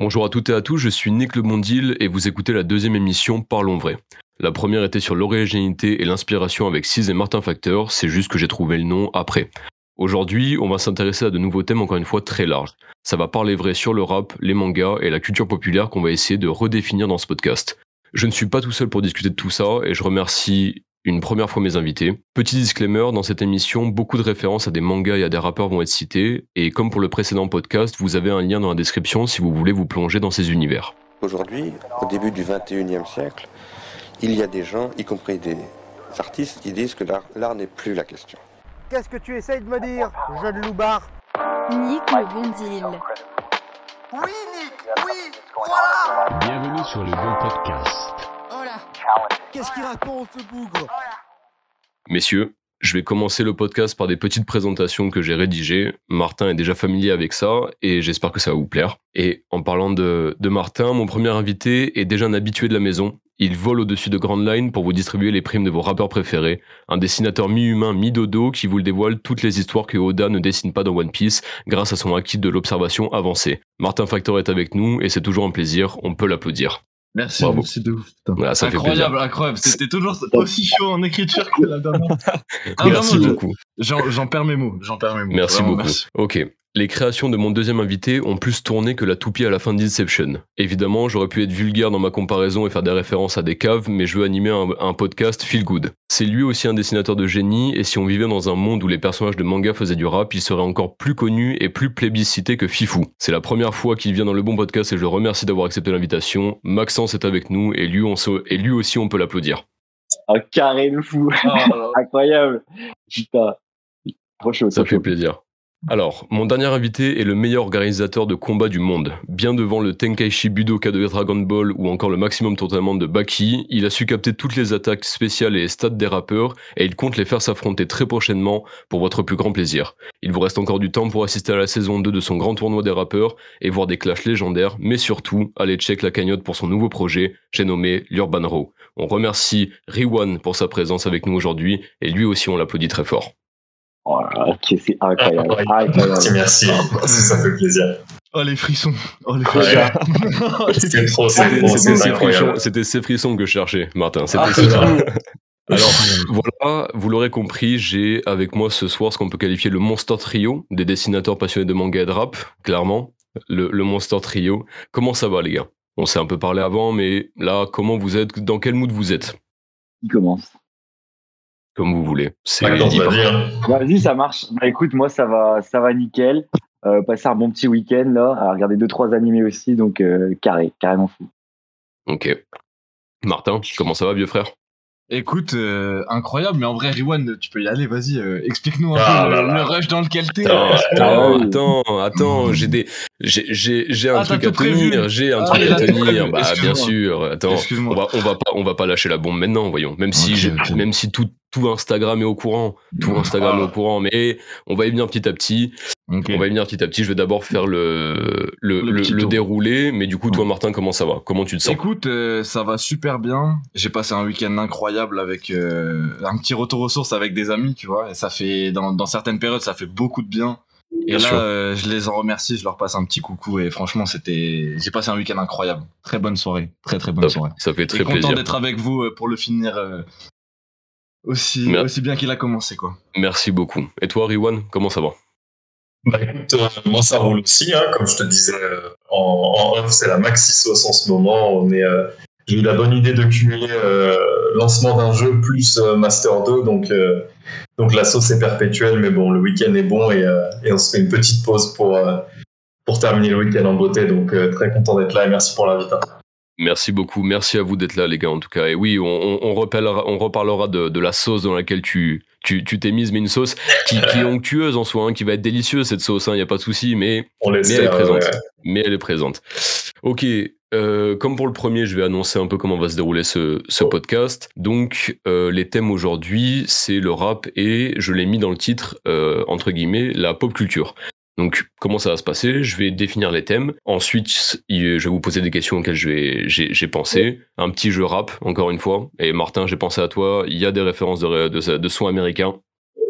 Bonjour à toutes et à tous, je suis Nick Le Mondil et vous écoutez la deuxième émission Parlons Vrai. La première était sur l'originalité et l'inspiration avec Sis et Martin Facteur, c'est juste que j'ai trouvé le nom après. Aujourd'hui, on va s'intéresser à de nouveaux thèmes encore une fois très larges. Ça va parler vrai sur le rap, les mangas et la culture populaire qu'on va essayer de redéfinir dans ce podcast. Je ne suis pas tout seul pour discuter de tout ça et je remercie une première fois mes invités. Petit disclaimer, dans cette émission, beaucoup de références à des mangas et à des rappeurs vont être cités, et comme pour le précédent podcast, vous avez un lien dans la description si vous voulez vous plonger dans ces univers. Aujourd'hui, au début du 21e siècle, il y a des gens, y compris des artistes, qui disent que l'art n'est plus la question. Qu'est-ce que tu essayes de me dire, jeune loupard Nick le Bondil. Oui, Nick, oui, voilà Bienvenue sur le bon podcast. Qu'est-ce qu'il raconte, ce bougre? Messieurs, je vais commencer le podcast par des petites présentations que j'ai rédigées. Martin est déjà familier avec ça et j'espère que ça va vous plaire. Et en parlant de, de Martin, mon premier invité est déjà un habitué de la maison. Il vole au-dessus de Grand Line pour vous distribuer les primes de vos rappeurs préférés. Un dessinateur mi-humain, mi-dodo qui vous le dévoile toutes les histoires que Oda ne dessine pas dans One Piece grâce à son acquis de l'observation avancée. Martin Factor est avec nous et c'est toujours un plaisir, on peut l'applaudir. Merci, Bravo. c'est de ouf. putain. Voilà, ça fait plaisir. incroyable, incroyable. C'était toujours aussi chaud en écriture que la dernière. Ah, Merci vraiment, je- beaucoup. J'en j'en perds mes mots. J'en perds mes mots. Merci Vraiment, beaucoup. merci. Ok. Les créations de mon deuxième invité ont plus tourné que la toupie à la fin d'Inception. Évidemment, j'aurais pu être vulgaire dans ma comparaison et faire des références à des caves, mais je veux animer un, un podcast feel good. C'est lui aussi un dessinateur de génie, et si on vivait dans un monde où les personnages de manga faisaient du rap, il serait encore plus connu et plus plébiscité que Fifou. C'est la première fois qu'il vient dans le bon podcast et je le remercie d'avoir accepté l'invitation. Maxence est avec nous, et lui, on se- et lui aussi on peut l'applaudir. Un carré de fou. Incroyable. Putain. Trop chaud. Ça fait chaud. plaisir. Alors, mon dernier invité est le meilleur organisateur de combat du monde. Bien devant le Tenkaichi Budoka de Dragon Ball ou encore le Maximum Tournament de Baki, il a su capter toutes les attaques spéciales et stats des rappeurs et il compte les faire s'affronter très prochainement pour votre plus grand plaisir. Il vous reste encore du temps pour assister à la saison 2 de son grand tournoi des rappeurs et voir des clashs légendaires, mais surtout, allez check la cagnotte pour son nouveau projet, j'ai nommé l'Urban Raw. On remercie Riwan pour sa présence avec nous aujourd'hui et lui aussi on l'applaudit très fort. Oh là c'est incroyable. Merci, incroyable. merci. ça fait plaisir. Oh, les frissons. Oh, les frissons. C'était trop, c'est C'était trop, c'était c'est ces incroyable. frissons- c'était ces frissons que je cherchais, Martin. C'était Ah, Alors, voilà, vous l'aurez compris, j'ai avec moi ce soir ce qu'on peut qualifier le Monster Trio, des dessinateurs passionnés de manga et de rap, clairement. Le, le Monster Trio. Comment ça va, les gars? On s'est un peu parlé avant, mais là, comment vous êtes? Dans quel mood vous êtes? Qui commence Comme vous voulez. C'est vas-y, hein. Vas-y, ça marche. Bah écoute, moi ça va, ça va nickel. Euh, passer un bon petit week-end là, à regarder deux trois animés aussi, donc euh, carré, carrément fou. Ok. Martin, comment ça va, vieux frère? Écoute, euh, incroyable, mais en vrai, Riwan, tu peux y aller, vas-y, euh, explique-nous un Ah peu là le, là. le rush dans lequel t'es. Attends, que- Attends, attends, attends, j'ai des, j'ai, j'ai, j'ai un Ah, truc à tenir, j'ai un Ah, truc à tenir. Bah, bien sûr. Attends, on Excuse-moi. va, on va pas, on va pas lâcher la bombe maintenant, voyons. Même si, même si tout, tout Instagram est au courant, tout Instagram Ah. est au courant, mais on va y venir petit à petit. On va y venir petit à petit. Je vais d'abord faire le, le, Le déroulé, mais du coup, toi, Martin, comment ça va? Comment tu te sens? Écoute, euh, ça va super bien. J'ai passé un week-end incroyable avec euh, un petit retour aux sources avec des amis, tu vois. Et ça fait dans, dans certaines périodes, ça fait beaucoup de bien. Et Bien là, euh, je les en remercie, je leur passe un petit coucou. Et franchement, c'était, j'ai passé un week-end incroyable. Très bonne soirée, très très bonne Top. soirée. Ça fait Et très content plaisir. d'être avec vous pour le finir aussi Mer- aussi bien qu'il a commencé, quoi. Merci beaucoup. Et toi, Riwan, comment ça va? Bah écoute, euh, moi ça roule aussi, hein, comme je te disais euh, en, en off, c'est la maxi sauce en ce moment. On est, euh, j'ai eu la bonne idée de cumuler euh, lancement d'un jeu plus euh, Master 2, donc, euh, donc la sauce est perpétuelle, mais bon, le week-end est bon et, euh, et on se fait une petite pause pour, euh, pour terminer le week-end en beauté, donc euh, très content d'être là et merci pour l'invitation. Merci beaucoup, merci à vous d'être là les gars en tout cas. Et oui, on, on, on reparlera, on reparlera de, de la sauce dans laquelle tu tu tu t'es mise, mais une sauce qui, qui est onctueuse en soi, hein, qui va être délicieuse cette sauce, il n'y a pas de souci, mais, On mais elle est présente. ouais. Mais elle est présente. Ok, euh, comme pour le premier, je vais annoncer un peu comment va se dérouler ce, ce podcast. Donc, euh, les thèmes aujourd'hui, c'est le rap et je l'ai mis dans le titre, euh, entre guillemets, la pop culture. Donc, comment ça va se passer? Je vais définir les thèmes. Ensuite, je vais vous poser des questions auxquelles je vais- j'ai pensé. Un petit jeu rap, encore une fois. Et Martin, j'ai pensé à toi. Il y a des références de, de, de sons américains.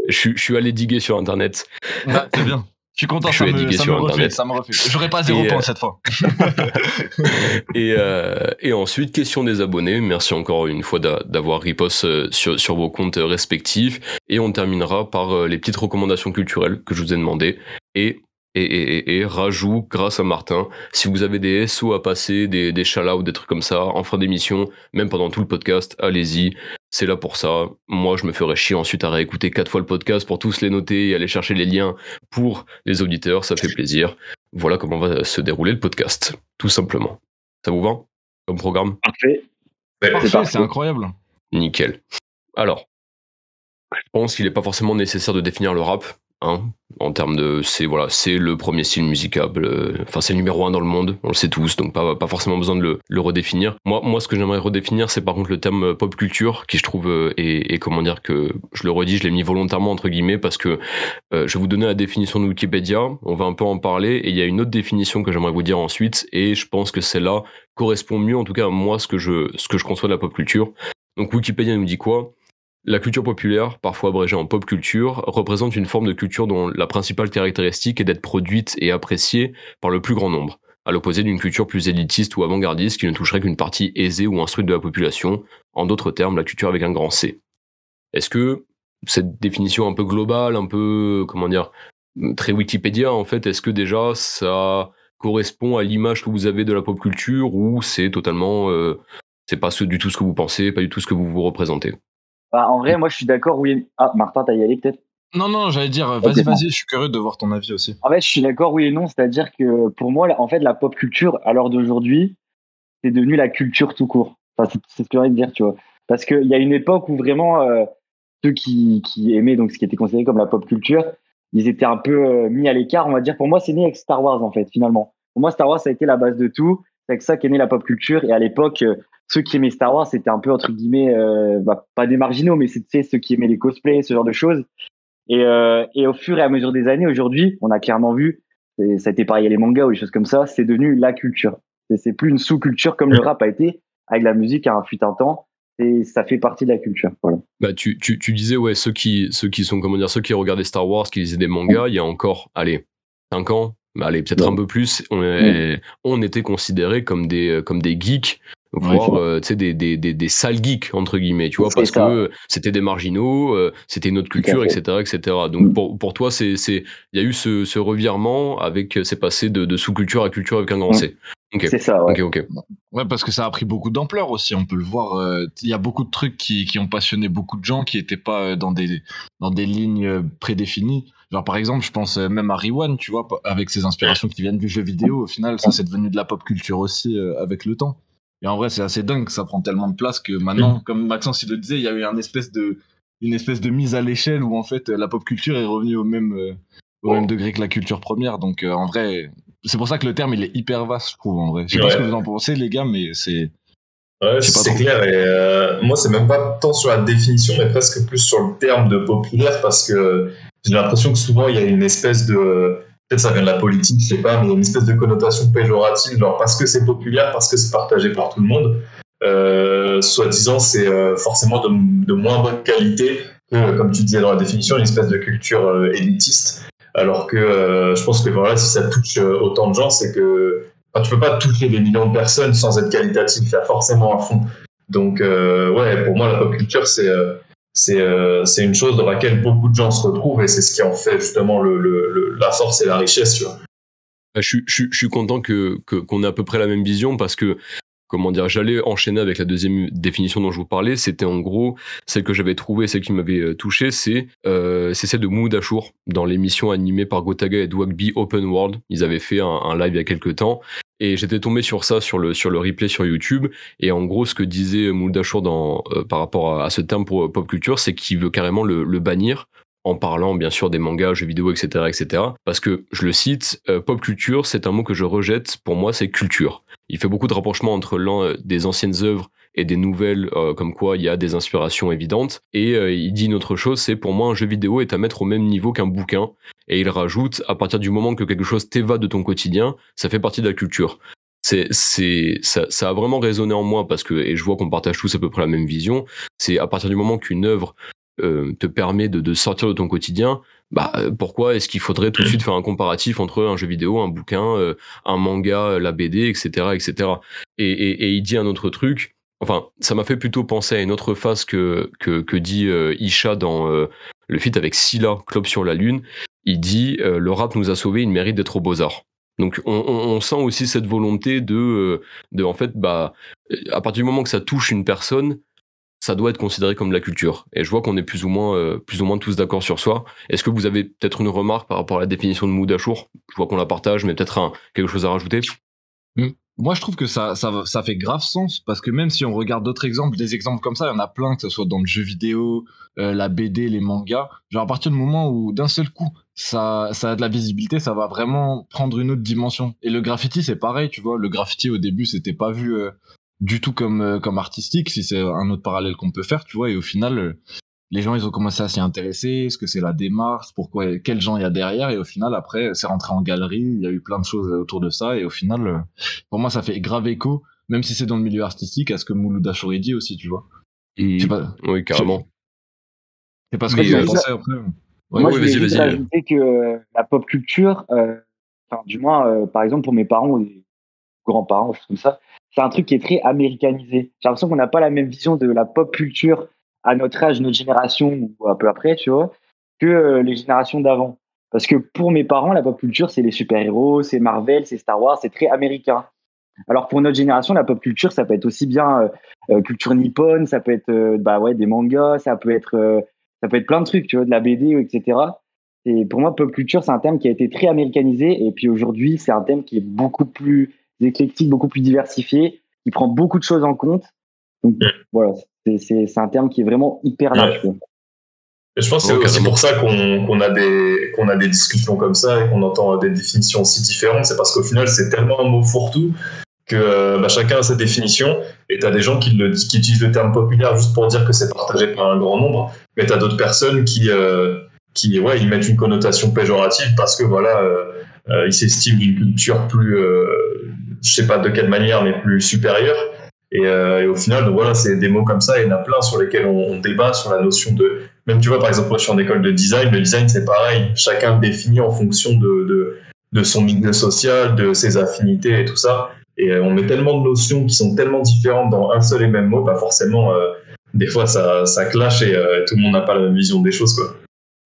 Je, suis- je suis allé diguer sur Internet. Ouais, c'est bien. Je suis content, Je ça suis me, ça sur me refait, Internet. ça me refait. J'aurais pas zéro Et, point euh, cette fois. Et, euh, et ensuite, question des abonnés. Merci encore une fois d'a- d'avoir riposte euh, sur, sur vos comptes respectifs. Et on terminera par les petites recommandations culturelles que je vous ai demandées. Et, et, et, et, et rajout, grâce à Martin, si vous avez des SO à passer, des, des shout des trucs comme ça, en fin d'émission, même pendant tout le podcast, allez-y. C'est là pour ça. Moi, je me ferais chier ensuite à réécouter quatre fois le podcast pour tous les noter et aller chercher les liens pour les auditeurs. Ça fait plaisir. Voilà comment va se dérouler le podcast, tout simplement. Ça vous va? Comme programme? Parfait. Parfait, parfait. c'est incroyable. Nickel. Alors, je pense qu'il n'est pas forcément nécessaire de définir le rap. Hein, en termes de, c'est voilà, c'est le premier style musicable. euh, Enfin, c'est le numéro un dans le monde. On le sait tous, donc pas, pas forcément besoin de le, redéfinir. Moi, moi, ce que j'aimerais redéfinir, c'est par contre le terme euh, pop culture, qui je trouve euh, et, et comment dire que je le redis, je l'ai mis volontairement entre guillemets parce que je vais vous donner la définition de Wikipédia. On va un peu en parler et il y a une autre définition que j'aimerais vous dire ensuite et je pense que celle-là correspond mieux, en tout cas à moi, ce que je, ce que je conçois de la pop culture. Donc Wikipédia nous dit quoi? La culture populaire, parfois abrégée en pop culture, représente une forme de culture dont la principale caractéristique est d'être produite et appréciée par le plus grand nombre, à l'opposé d'une culture plus élitiste ou avant-gardiste qui ne toucherait qu'une partie aisée ou instruite de la population, en d'autres termes, la culture avec un grand C. Est-ce que cette définition un peu globale, un peu, comment dire, très Wikipédia, en fait, est-ce que déjà ça correspond à l'image que vous avez de la pop culture ou c'est totalement, euh, c'est pas du tout ce que vous pensez, pas du tout ce que vous vous représentez? Bah, en vrai, moi, je suis d'accord. Oui. Ah, Martin, t'as y allé peut-être? Non, non, j'allais dire, vas-y, vas-y, je suis curieux de voir ton avis aussi. En fait, je suis d'accord, oui et non. C'est-à-dire que pour moi, en fait, la pop culture, à l'heure d'aujourd'hui, c'est devenu la culture tout court. Enfin, c'est c'est ce que j'ai envie de dire, tu vois. Parce qu'il y a une époque où vraiment, euh, ceux qui, qui aimaient donc ce qui était considéré comme la pop culture, ils étaient un peu euh, mis à l'écart, on va dire. Pour moi, c'est né avec Star Wars, en fait, finalement. Pour moi, Star Wars, ça a été la base de tout. C'est avec ça qu'est née la pop culture. Et à l'époque, euh, ceux qui aimaient Star Wars, c'était un peu, entre guillemets, euh, bah, pas des marginaux, mais sais, ceux qui aimaient les cosplays, ce genre de choses. Et, euh, et au fur et à mesure des années, aujourd'hui, on a clairement vu, et ça a été pareil, a les mangas ou des choses comme ça, c'est devenu la culture. C'est plus une sous-culture comme le rap a été, avec la musique à un fut un temps. Et ça fait partie de la culture. Voilà. Bah, tu, tu, tu disais, ouais, ceux qui, ceux qui sont, comment dire, ceux qui regardaient Star Wars, qui lisaient des mangas, il y a encore, allez, 5 ans, bah, allez, peut-être Ouais. un peu plus, on, est- on était considérés comme des, comme des geeks, voire, c'est euh, tu sais, des, des, des, des sales geeks, entre guillemets, tu vois, parce ça. que c'était des marginaux, euh, c'était une autre Tout à culture, etc., etc. Donc, Mm. pour, pour toi, c'est, c'est, il y a eu ce, ce revirement avec, c'est passé de, de sous-culture à culture avec un grand Mm. C. C'est ça, ouais. Ok, ok. Ouais, parce que ça a pris beaucoup d'ampleur aussi, on peut le voir. euh, Il y a beaucoup de trucs qui, qui ont passionné beaucoup de gens qui n'étaient pas euh, dans des, dans des lignes euh, prédéfinies. Genre, par exemple, je pense euh, même à Riwan, tu vois, avec ses inspirations qui viennent du jeu vidéo. Au final, ça, c'est devenu de la pop culture aussi euh, avec le temps. Et en vrai, c'est assez dingue, ça prend tellement de place que maintenant, comme Maxence il le disait, il y a eu un espèce de, une espèce de mise à l'échelle où en fait la pop culture est revenue au même, euh, au même degré que la culture première. Donc euh, en vrai, c'est pour ça que le terme il est hyper vaste, je trouve en vrai. Je sais pas ce que vous en pensez les gars, mais c'est Ouais, c'est clair. Et euh, moi, c'est même pas tant sur la définition, mais presque plus sur le terme de populaire, parce que j'ai l'impression que souvent il y a une espèce de. Peut-être ça vient de la politique, je sais pas, mais il y a une espèce de connotation péjorative, genre parce que c'est populaire, parce que c'est partagé par tout le monde. Euh, Soi-disant, c'est euh, forcément de, de moins bonne qualité que, comme tu disais dans la définition, une espèce de culture euh, élitiste. Alors que euh, je pense que voilà, si ça touche euh, autant de gens, c'est que Enfin, tu peux pas toucher des millions de personnes sans être qualitatif, il y a forcément un fond. Donc, euh, ouais, pour moi, la pop culture, c'est euh, c'est euh, c'est une chose dans laquelle beaucoup de gens se retrouvent et c'est ce qui en fait justement le, le, la force et la richesse, tu vois. Bah, Je, je, je suis content que qu'on ait à peu près la même vision parce que comment dire, j'allais enchaîner avec la deuxième définition dont je vous parlais. C'était en gros celle que j'avais trouvée, celle qui m'avait euh, touché, c'est euh, c'est celle de Mood Achour dans l'émission animée par Gotaga et Dwagby Open World. Ils avaient fait un, un live il y a quelques temps et j'étais tombé sur ça sur le sur le replay sur YouTube. Et en gros, ce que disait Mood Achour dans euh, par rapport à, ce terme pour euh, pop culture, c'est qu'il veut carrément le, bannir en parlant bien sûr des mangas, jeux vidéo, etc., etc. Parce que je le cite, euh, pop culture, c'est un mot que je rejette. Pour moi, c'est culture. Il fait beaucoup de rapprochements entre l'un des anciennes œuvres et des nouvelles, comme quoi il y a des inspirations évidentes. Et il dit une autre chose, c'est pour moi un jeu vidéo est à mettre au même niveau qu'un bouquin. Et il rajoute, à partir du moment que quelque chose t'évade de ton quotidien, ça fait partie de la culture. C'est, c'est, ça, a vraiment résonné en moi parce que, et je vois qu'on partage tous à peu près la même vision. C'est à partir du moment qu'une œuvre euh, te permet de, sortir de ton quotidien, bah, pourquoi est-ce qu'il faudrait tout de suite faire un comparatif entre un jeu vidéo, un bouquin, euh, un manga, la BD, etc., etc. Et, il dit un autre truc. Enfin, ça m'a fait plutôt penser à une autre phase que que, dit euh, Isha dans le feat avec Scylla, Club sur la lune. Il dit euh, le rap nous a sauvés, il mérite d'être au beaux arts. Donc on, sent aussi cette volonté de euh, de en fait bah à partir du moment que ça touche une personne, ça doit être considéré comme de la culture. Et je vois qu'on est plus ou moins, euh, plus ou moins tous d'accord sur soi. Est-ce que vous avez peut-être une remarque par rapport à la définition de Moudachour Je vois qu'on la partage, mais peut-être quelque chose à rajouter? Moi, je trouve que ça, ça, ça fait grave sens parce que même si on regarde d'autres exemples, des exemples comme ça, il y en a plein, que ce soit dans le jeu vidéo, euh, la BD, les mangas. Genre, à partir du moment où d'un seul coup, ça, ça a de la visibilité, ça va vraiment prendre une autre dimension. Et le graffiti, c'est pareil, tu vois. Le graffiti, au début, c'était pas vu euh, du tout comme, euh, comme artistique, si c'est un autre parallèle qu'on peut faire, tu vois. Et au final, euh, les gens, ils ont commencé à s'y intéresser. Est-ce que c'est la démarche Pourquoi Quels gens il y a derrière Et au final, après, c'est rentré en galerie. Il y a eu plein de choses autour de ça. Et au final, euh, pour moi, ça fait grave écho, même si c'est dans le milieu artistique, à ce que Mouloud Achouri dit aussi, tu vois. Sais pas. Oui, carrément. C'est pas ce que tu euh, pensais après. Ouais, Moi, ouais, je voulais vas-y, juste vas-y. rajouter que euh, la pop culture, euh, enfin, du moins, euh, par exemple, pour mes parents ou les grands-parents, comme ça, c'est un truc qui est très américanisé. J'ai l'impression qu'on n'a pas la même vision de la pop culture à notre âge, notre génération ou un peu après, tu vois, que euh, les générations d'avant. Parce que pour mes parents, la pop culture, c'est les super-héros, c'est Marvel, c'est Star Wars, c'est très américain. Alors pour notre génération, la pop culture, ça peut être aussi bien euh, euh, culture nippone, ça peut être euh, bah ouais des mangas, ça peut être euh, ça peut être plein de trucs, tu vois, de la BD, etc. Et pour moi, pop culture, c'est un terme qui a été très américanisé. Et puis aujourd'hui, c'est un thème qui est beaucoup plus éclectique, beaucoup plus diversifié, qui prend beaucoup de choses en compte. Donc voilà, c'est- c'est c'est un terme qui est vraiment hyper large. Et je pense que c'est Ouais, aussi carrément. pour ça qu'on qu'on a, des- qu'on a des discussions comme ça et qu'on entend des définitions aussi différentes. C'est parce qu'au final, c'est tellement un mot fourre-tout que euh, bah, chacun a sa définition. Et tu as des gens qui, le, qui utilisent le terme populaire juste pour dire que c'est partagé par un grand nombre. Mais tu as d'autres personnes qui, euh, qui ouais, ils mettent une connotation péjorative parce que voilà, euh, euh, ils s'estiment d'une culture plus, euh, je sais pas de quelle manière, mais plus supérieure. Et, euh, et au final, donc voilà, c'est des mots comme ça. Il y en a plein sur lesquels on, débat sur la notion de même tu vois, par exemple, moi je suis en école de design, le design c'est pareil, chacun définit en fonction de, de, de son milieu social, de ses affinités et tout ça. Et euh, on met tellement de notions qui sont tellement différentes dans un seul et même mot, bah forcément, euh, des fois ça, ça clash et euh, tout le monde n'a pas la même vision des choses. Quoi.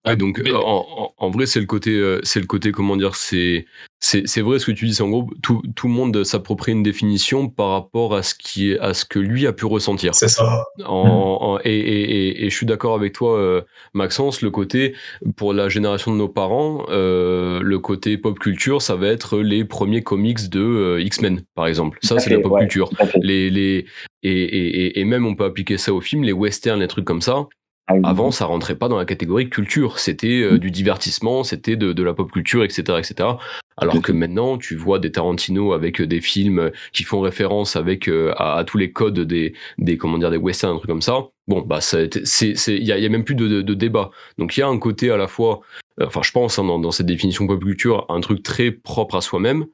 Ouais, donc Mais- en, en- en vrai c'est le côté euh, c'est le côté comment dire c'est c'est c'est vrai ce que tu dis c'est en gros tout, tout le monde s'approprie une définition par rapport à ce qui est à ce que lui a pu ressentir. C'est ça. en, en- et, et, et, et je suis d'accord avec toi euh, Maxence le côté pour la génération de nos parents euh, le côté pop culture ça va être les premiers comics de euh, X-Men par exemple. Ça c'est la pop ouais, culture. Les les et, et, et- et même on peut appliquer ça aux films les westerns les trucs comme ça Ah oui. avant, ça rentrait pas dans la catégorie culture. C'était euh, du divertissement, c'était de, de la pop culture, etc., etc. Alors que maintenant, tu vois des Tarantino avec euh, des films qui font référence avec euh, à, à tous les codes des, des comment dire des westerns, un truc comme ça. Bon, bah, c'est, c'est, il y a, il y a même plus de, de, de débat. Donc il y a un côté à la fois, euh, enfin, je pense hein, dans, dans cette définition pop culture, un truc très propre à soi-même,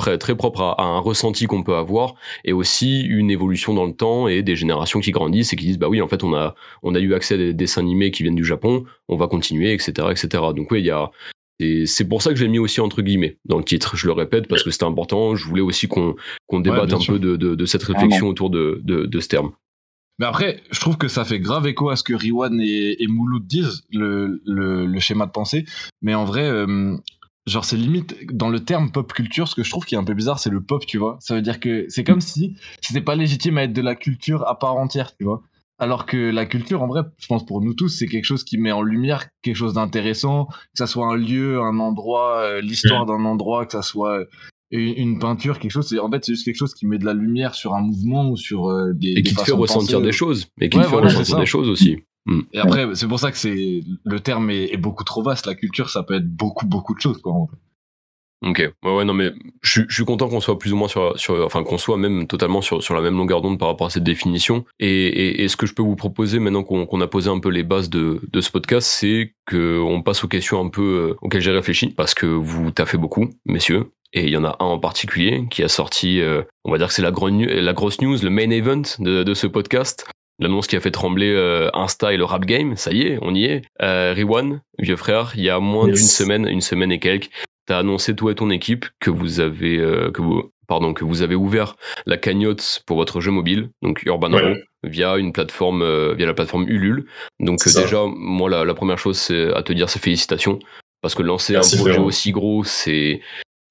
très, très propre à, à un ressenti qu'on peut avoir, et aussi une évolution dans le temps et des générations qui grandissent et qui disent bah oui, en fait, on a on a eu accès à des dessins animés qui viennent du Japon, on va continuer, etc., etc. Donc oui, il y a et c'est pour ça que j'ai mis aussi entre guillemets dans le titre. Je le répète parce que c'était important. Je voulais aussi qu'on qu'on débatte un sûr. peu de, de, de cette réflexion autour de, de, de ce terme. Mais après, je trouve que ça fait grave écho à ce que Riwan et, et Mouloud disent, le, le, le schéma de pensée. Mais en vrai, euh, genre, c'est limite dans le terme pop culture, ce que je trouve qui est un peu bizarre, c'est le pop, tu vois. Ça veut dire que c'est comme si c'était pas légitime à être de la culture à part entière, tu vois. Alors que la culture, en vrai, je pense pour nous tous, c'est quelque chose qui met en lumière quelque chose d'intéressant, que ça soit un lieu, un endroit, euh, l'histoire d'un endroit, que ça soit euh, une, peinture, quelque chose. C'est en fait c'est juste quelque chose qui met de la lumière sur un mouvement ou sur euh, des Et des qui te fait ressentir penser. des choses. Et qui Ouais, te fait voilà, ressentir des choses aussi. Mm. Et après, c'est pour ça que c'est le terme est, est beaucoup trop vaste. La culture, ça peut être beaucoup, beaucoup de choses, quoi. en. Ok, ouais, ouais, non, mais je, suis- je suis content qu'on soit plus ou moins sur, sur enfin, qu'on soit même totalement sur, sur la même longueur d'onde par rapport à cette définition. Et, et, et ce que je peux vous proposer maintenant qu'on a posé un peu les bases de, de ce podcast, c'est qu'on passe aux questions un peu euh, auxquelles j'ai réfléchi, parce que vous taffez beaucoup, messieurs. Et il y en a un en particulier qui a sorti, euh, on va dire que c'est la, la grosse news, le main event de, de ce podcast. L'annonce qui a fait trembler euh, Insta et le rap game, ça y est, on y est. Euh, Riwan, vieux frère, il y a moins Yes. d'une semaine, une semaine et quelques, t'as annoncé toi et ton équipe que vous avez euh, que vous pardon que vous avez ouvert la cagnotte pour votre jeu mobile, donc Urban Ouais. Via une plateforme euh, via la plateforme Ulule. Donc déjà, moi la, la première chose à te dire c'est félicitations parce que lancer Merci, un projet aussi gros, c'est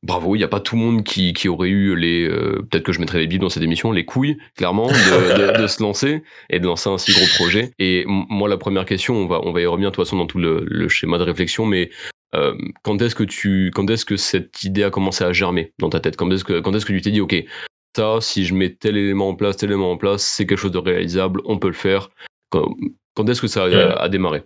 bravo. Il n'y a pas tout le monde qui, qui aurait eu les euh, peut-être que je mettrais les bibles dans cette émission, les couilles clairement de, de, de se lancer et de lancer un si gros projet. Et moi la première question, on va on va y revenir de toute façon dans tout le, le schéma de réflexion, mais euh, quand est-ce que tu quand est-ce que cette idée a commencé à germer dans ta tête? Quand est-ce que quand est-ce que tu t'es dit ok ça si je mets tel élément en place tel élément en place c'est quelque chose de réalisable on peut le faire quand, quand est-ce que ça a démarré?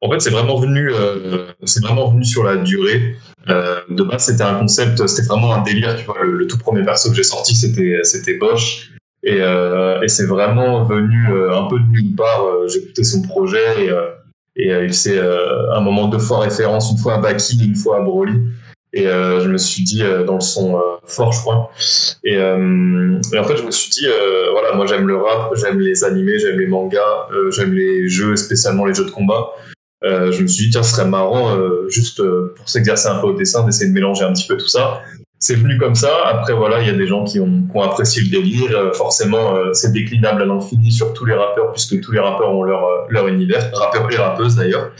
En fait, c'est vraiment venu, euh, c'est vraiment venu sur la durée. Euh, de base, c'était un concept, c'était vraiment un délire. Tu vois, le, tout premier perso que j'ai sorti, c'était, c'était Bosch. Et, euh, et c'est vraiment venu euh, un peu de nulle part. Euh, j'ai écouté son projet et, euh, et euh, il s'est euh, un moment deux fois référence, une fois à Baki, une fois à Broly. Et je me suis dit dans le son fort, je crois. Et, et en fait, je me suis dit, voilà, moi j'aime le rap, j'aime les animés, j'aime les mangas, j'aime les jeux, spécialement les jeux de combat. Euh, je me suis dit, tiens, ce serait marrant, euh, juste euh, pour s'exercer un peu au dessin, d'essayer de mélanger un petit peu tout ça. C'est venu comme ça. Après, voilà, il y a des gens qui ont, qui ont apprécié le délire. Euh, forcément, c'est déclinable à l'infini sur tous les rappeurs, puisque tous les rappeurs ont leur, leur univers, rappeurs et rappeuses d'ailleurs.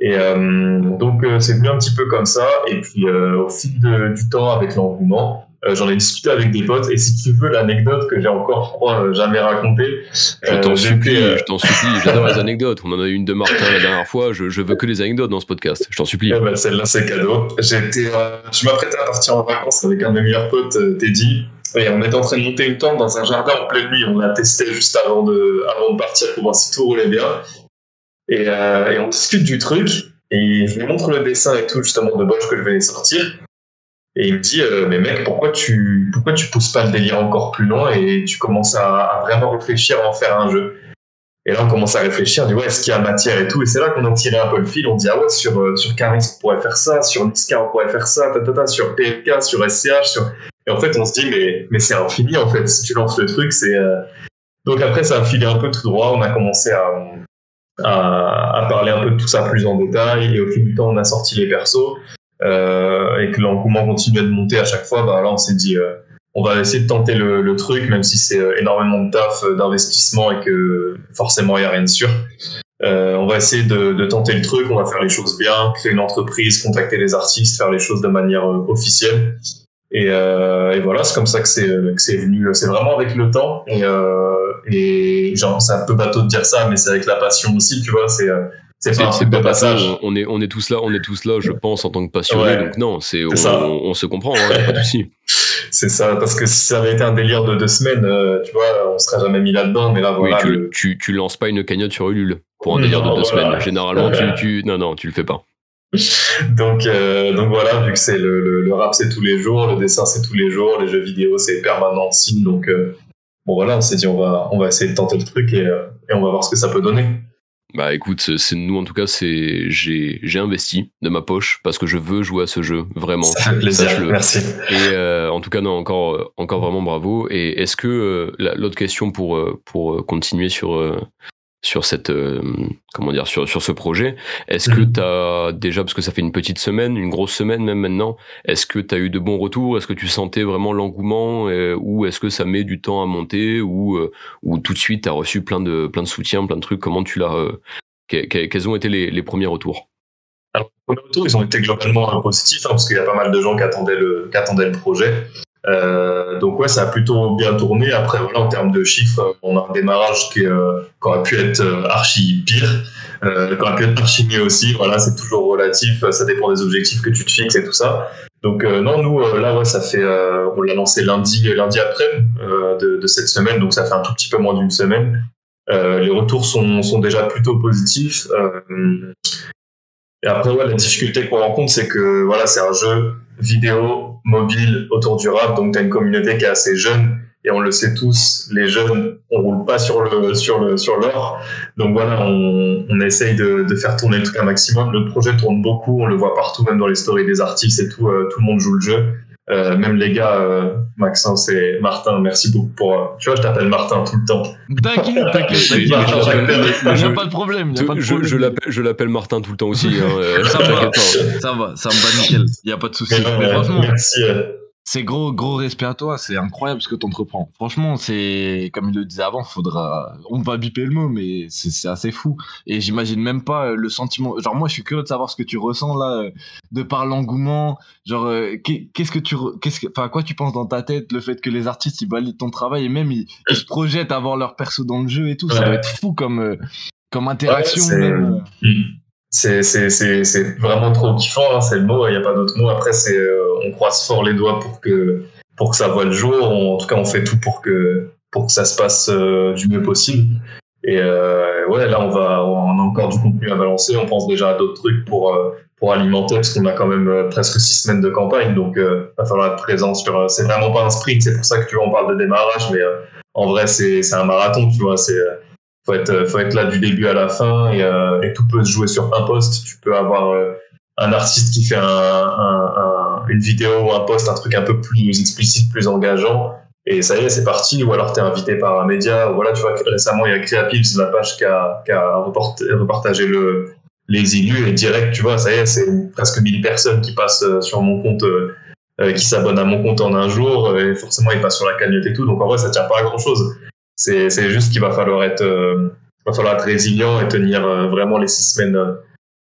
Et donc, c'est venu un petit peu comme ça. Et puis, au fil du temps, avec l'engouement, euh, j'en ai discuté avec des potes. Et si tu veux l'anecdote que j'ai encore, je crois, euh, jamais racontée, Je t'en euh, supplie, je t'en supplie. J'adore les anecdotes. On en a eu une de Martin la dernière fois. Je, je veux que les anecdotes dans ce podcast. Je t'en supplie. Eh ben, celle-là, c'est cadeau. J'étais, je m'apprêtais à partir en vacances avec un de mes meilleurs potes, Teddy. Et on était en train de monter une tente dans un jardin en pleine nuit. On l'a testé juste avant de, avant de partir pour voir si tout roulait bien. Et, euh, et on discute du truc. Et je lui montre le dessin et tout, justement, de Bosch que je venais sortir. Et il me dit, euh, mais mec, pourquoi tu, pourquoi tu pousses pas le délire encore plus loin et tu commences à, vraiment réfléchir à en faire un jeu? Et là, on commence à réfléchir, on dit, ouais, est-ce qu'il y a matière et tout? Et c'est là qu'on a tiré un peu le fil. On dit, ah ouais, sur, euh, sur Caris, on pourrait faire ça, sur Niska, on pourrait faire ça, sur PLK, sur SCH. Sur... Et en fait, on se dit, mais, mais c'est infini, en fait. Si tu lances le truc, c'est. euh, Donc après, ça a filé un peu tout droit. On a commencé à, à, à parler un peu de tout ça plus en détail. Et au fil du temps, on a sorti les persos. Euh, et que l'engouement continuait de monter à chaque fois, bah là, on s'est dit. euh, on va essayer de tenter le, le truc, même si c'est euh, énormément de taf, euh, d'investissement et que forcément il n'y a rien de sûr. Euh, on va essayer de, de tenter le truc, on va faire les choses bien, créer une entreprise, contacter les artistes, faire les choses de manière euh, officielle. Et, et voilà, c'est comme ça que c'est que c'est venu. C'est vraiment avec le temps et, et genre c'est un peu bateau de dire ça, mais c'est avec la passion aussi, tu vois. C'est c'est pas un pas passage. passage. On est, on est tous là, on est tous là, je pense, en tant que passionnés. Ouais. Donc non, c'est, on, C'est ça. on, on se comprend, hein, y a pas de souci. C'est ça, parce que si ça avait été un délire de deux semaines, euh, tu vois, on serait jamais mis là-dedans. Mais là, Oui, voilà. tu, le- tu, tu lances pas une cagnotte sur Ulule pour un Non, délire de deux voilà. semaines. Généralement, tu, tu, non, non, tu le fais pas. Donc, euh, donc voilà, vu que c'est le, le, le rap, c'est tous les jours, le dessin, c'est tous les jours, les jeux vidéo, c'est permanent aussi. Donc, euh, bon voilà, on s'est dit, on va, on va essayer de tenter le truc et, euh, et on va voir ce que ça peut donner. Bah écoute, c'est- nous en tout cas, c'est j'ai j'ai investi de ma poche parce que je veux jouer à ce jeu vraiment. Ça fait plaisir, Sache-le. merci. Et euh, en tout cas, non, encore, encore vraiment bravo. Et est-ce que euh, la- l'autre question pour euh, pour euh, continuer sur euh, sur cette euh, comment dire sur sur ce projet, est-ce que Mhm. tu as déjà parce que ça fait une petite semaine, une grosse semaine même maintenant, est-ce que tu as eu de bons retours? Est-ce que tu sentais vraiment l'engouement euh, ou est-ce que ça met du temps à monter ou euh, ou tout de suite tu as reçu plein de plein de soutien, plein de trucs? Comment tu l'as euh, que- quels ont été les, les premiers retours? Alors, les premiers retours, ils ont été globalement positifs, hein, parce qu'il y a pas mal de gens qui attendaient le, qui attendaient le projet. Euh, donc ouais, ça a plutôt bien tourné. Après, voilà, en termes de chiffres, on a un démarrage qui, euh, qui aurait pu être euh, archi pire, qui aurait pu être archi mieux aussi. Voilà, c'est toujours relatif, ça dépend des objectifs que tu te fixes et tout ça. Donc non, nous là, ouais, ça fait, on l'a lancé lundi, lundi après de, de cette semaine, donc ça fait un tout petit peu moins d'une semaine. Les retours sont, sont déjà plutôt positifs. Et après, ouais, la difficulté qu'on rencontre, c'est que voilà, c'est un jeu vidéo, mobile, autour du rap, donc tu as une communauté qui est assez jeune, et on le sait tous, les jeunes, on roule pas sur le sur le sur l'or. Donc voilà, on, on essaye de, de faire tourner le truc un maximum. Le projet tourne beaucoup, on le voit partout, même dans les stories des artistes et tout, euh, tout le monde joue le jeu. Euh, même les gars, euh, Maxence et Martin, merci beaucoup pour. euh, tu vois, je t'appelle Martin tout le temps. T'inquiète, t'inquiète, Il n'y je- a pas de problème. a pas de Je, problème. je l'appelle- je l'appelle Martin tout le temps aussi. Hein, euh, Ça va. Ça va, ça me va nickel. Il n'y a pas de souci. Euh, franchement, merci. euh, c'est gros, gros respect à toi. C'est incroyable ce que tu entreprends. Franchement, c'est, comme il le disait avant, faudra, on va biper le mot, mais c'est assez fou. Et j'imagine même pas euh, le sentiment. Genre, moi, je suis curieux de savoir ce que tu ressens là, euh, de par l'engouement. Genre, euh, qu'est- qu'est-ce que tu, qu'est-ce que, enfin, quoi tu penses dans ta tête, le fait que les artistes, ils valident ton travail et même ils, ils se projettent à voir leur perso dans le jeu et tout. Ça doit être fou comme, comme interaction. C'est c'est- c'est- c'est vraiment trop kiffant, hein, c'est le mot, il n'y a pas d'autre mot. Après, c'est euh, on croise fort les doigts pour que, pour que ça voit le jour. En tout cas, on fait tout pour que, pour que ça se passe euh, du mieux possible. Et euh, ouais, là, on, va, on a encore du contenu à balancer. On pense déjà à d'autres trucs pour, euh, pour alimenter, parce qu'on a quand même euh, presque six semaines de campagne. Donc, il va falloir être présent sur. euh, C'est vraiment pas un sprint, c'est pour ça que tu vois, on parle de démarrage, mais euh, en vrai, c'est c'est un marathon, tu vois. C'est. Euh, faut être, faut être là du début à la fin et, euh, tout peut se jouer sur un poste. Tu peux avoir euh, un artiste qui fait un, un- un- une vidéo ou un post, un truc un peu plus explicite, plus engageant. Et ça y est, c'est parti. Ou alors tu es invité par un média. Voilà, tu vois, récemment, il y a Creapips, la page qui a, qui les élus. Et direct, tu vois, ça y est, c'est presque 1000 personnes qui passent euh, sur mon compte, euh, euh, qui s'abonnent à mon compte en un jour. Et forcément, ils passent sur la cagnotte et tout. Donc en vrai, ça tient pas à grand chose. C'est c'est juste qu'il va falloir être, euh, va falloir être résilient et tenir euh, vraiment les six semaines. euh,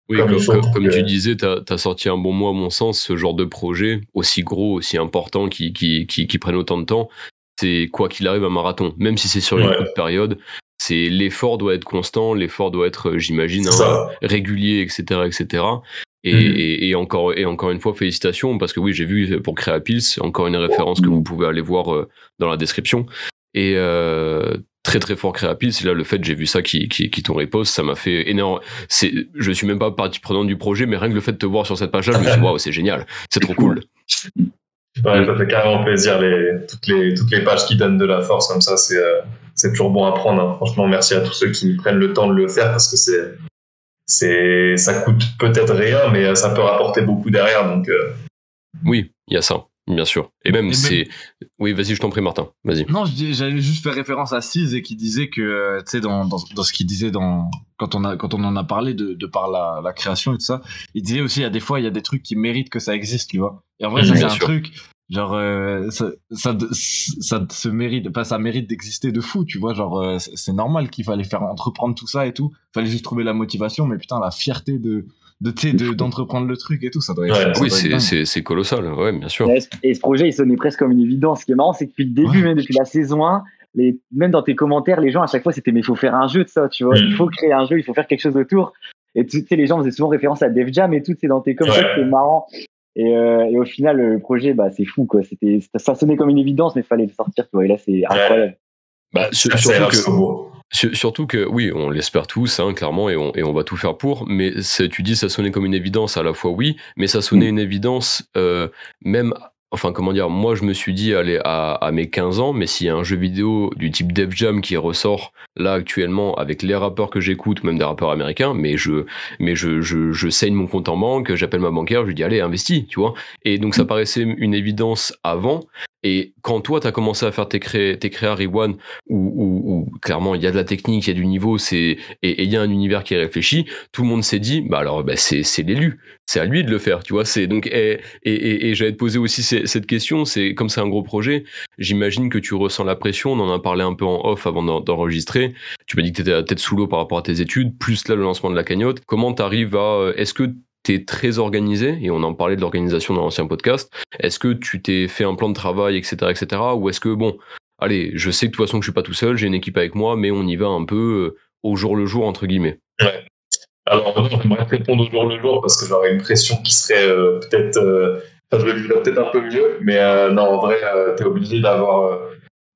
Oui, Comme comme, comme- comme tu disais, tu as, sorti un bon mot à mon sens, ce genre de projet aussi gros, aussi important, qui, qui, qui, qui prennent autant de temps, c'est quoi qu'il arrive un marathon. Même si c'est sur une Ouais. courte période, c'est l'effort doit être constant, l'effort doit être, j'imagine, hein, régulier, etc. etc. Et, Mhm. et, et encore, et encore une fois, félicitations, parce que oui, j'ai vu pour Créapils, encore une référence que vous pouvez aller voir dans la description. Et euh, très très fort Créapils, et là le fait, j'ai vu ça qui, qui, qui t'ont repost, ça m'a fait énorme. C'est, je suis même pas partie prenante du projet, mais rien que le fait de te voir sur cette page-là, je me suis dit, waouh, c'est génial, c'est trop cool. Ouais, ça fait carrément plaisir. Les, toutes, les, toutes les pages qui donnent de la force comme ça, c'est euh, c'est toujours bon à prendre. hein. Franchement, merci à tous ceux qui prennent le temps de le faire parce que c'est c'est ça coûte peut-être rien, mais euh, ça peut rapporter beaucoup derrière. Donc, euh, Oui, il y a ça, bien sûr. Et même, c'est. Oui, vas-y, je t'en prie, Martin, vas-y. Non, j'allais juste faire référence à Cise et qui disait que, euh, tu sais, dans, dans, dans ce qu'il disait dans, quand, on a, quand on en a parlé de, de par la, la création et tout ça, il disait aussi, il y a des fois, il y a des trucs qui méritent que ça existe, tu vois. Et en vrai, ça, Bien c'est un sûr. truc, genre, euh, ça, ça, ça se mérite, enfin, ça mérite d'exister de fou, tu vois. Genre, euh, c'est c'est normal qu'il fallait faire entreprendre tout ça et tout. Fallait juste trouver la motivation, mais putain, la fierté de, de, d'entreprendre le truc et tout, ça doit être. Ouais. Oui, c'est, colossal, ouais, bien sûr. Et ce projet, il sonnait presque comme une évidence. Ce qui est marrant, c'est que depuis le début, Ouais. même depuis la saison 1, les, même dans tes commentaires, les gens à chaque fois c'était mais il faut faire un jeu de ça, tu vois. Mm. Il faut créer un jeu, il faut faire quelque chose autour. Et tu sais, les gens faisaient souvent référence à Def Jam et tout, c'est dans tes commentaires, Ouais. c'est marrant. Et, euh, et au final, le projet, bah, c'est fou, quoi. C'était, ça sonnait comme une évidence, mais il fallait le sortir, tu vois. Et là, c'est incroyable. Bah, sur- ça surtout que. Surtout que, oui, on l'espère tous, hein, clairement, et on, et on va tout faire pour, mais tu dis ça sonnait comme une évidence, à la fois oui, mais ça sonnait une évidence, euh, même, enfin, comment dire, moi je me suis dit, allez, à, à mes 15 ans, mais s'il y a un jeu vidéo du type Def Jam qui ressort là actuellement avec les rappeurs que j'écoute, même des rappeurs américains, mais je, mais je, je, je saigne mon compte en banque, j'appelle ma banquière, je lui dis, allez, investis, tu vois. Et donc ça paraissait une évidence avant, et quand toi, tu as commencé à faire tes, cré tes créas Rewan, où, où, où clairement il y a de la technique, il y a du niveau, c'est et il y a un univers qui est réfléchi, tout le monde s'est dit, bah alors bah, c'est l'élu, c'est à lui de le faire, tu vois. C'est donc et, et, et, et j'allais te poser aussi cette question, c'est comme c'est un gros projet, j'imagine que tu ressens la pression. On en a parlé un peu en off avant d'en- d'enregistrer. Tu m'as dit que tu étais la tête sous l'eau par rapport à tes études, plus là le lancement de la cagnotte. Comment tu arrives à Est-ce que tu es très organisé et on en parlait de l'organisation dans l'ancien podcast. Est-ce que tu t'es fait un plan de travail, etc., etc., ou est-ce que bon, allez, je sais que de toute façon que je suis pas tout seul, j'ai une équipe avec moi, mais on y va un peu euh, au jour le jour entre guillemets? Alors, non, j'aimerais répondre au jour le jour parce que j'aurais une pression qui serait euh, peut-être. euh, je le vivrais peut-être un peu mieux, mais euh, non, en vrai, euh, t'es obligé d'avoir.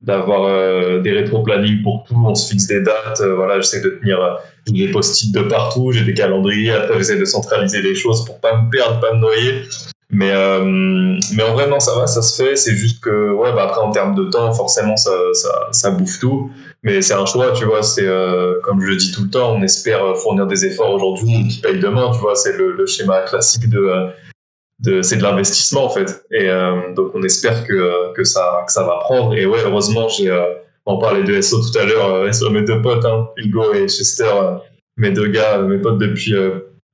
D'avoir euh, des rétro-planning pour tout, on se fixe des dates, euh, voilà, j'essaie de tenir euh, des post-it de partout, j'ai des calendriers, j'essaie de centraliser les choses pour pas me perdre, pas me noyer. Mais, euh, mais en vrai, non, ça va, ça se fait, c'est juste que, ouais, bah après en termes de temps, forcément, ça, ça, ça bouffe tout. Mais c'est un choix, tu vois, c'est euh, comme je le dis tout le temps, on espère fournir des efforts aujourd'hui qui payent demain, tu vois, c'est le, le schéma classique de, de c'est de l'investissement en fait. Et euh, donc on espère que, que, ça, que ça va prendre. Et ouais, heureusement, j'ai, euh, on parlait de SO tout à l'heure, euh, mes deux potes, hein, Hugo et Chester, euh, mes deux gars, mes potes depuis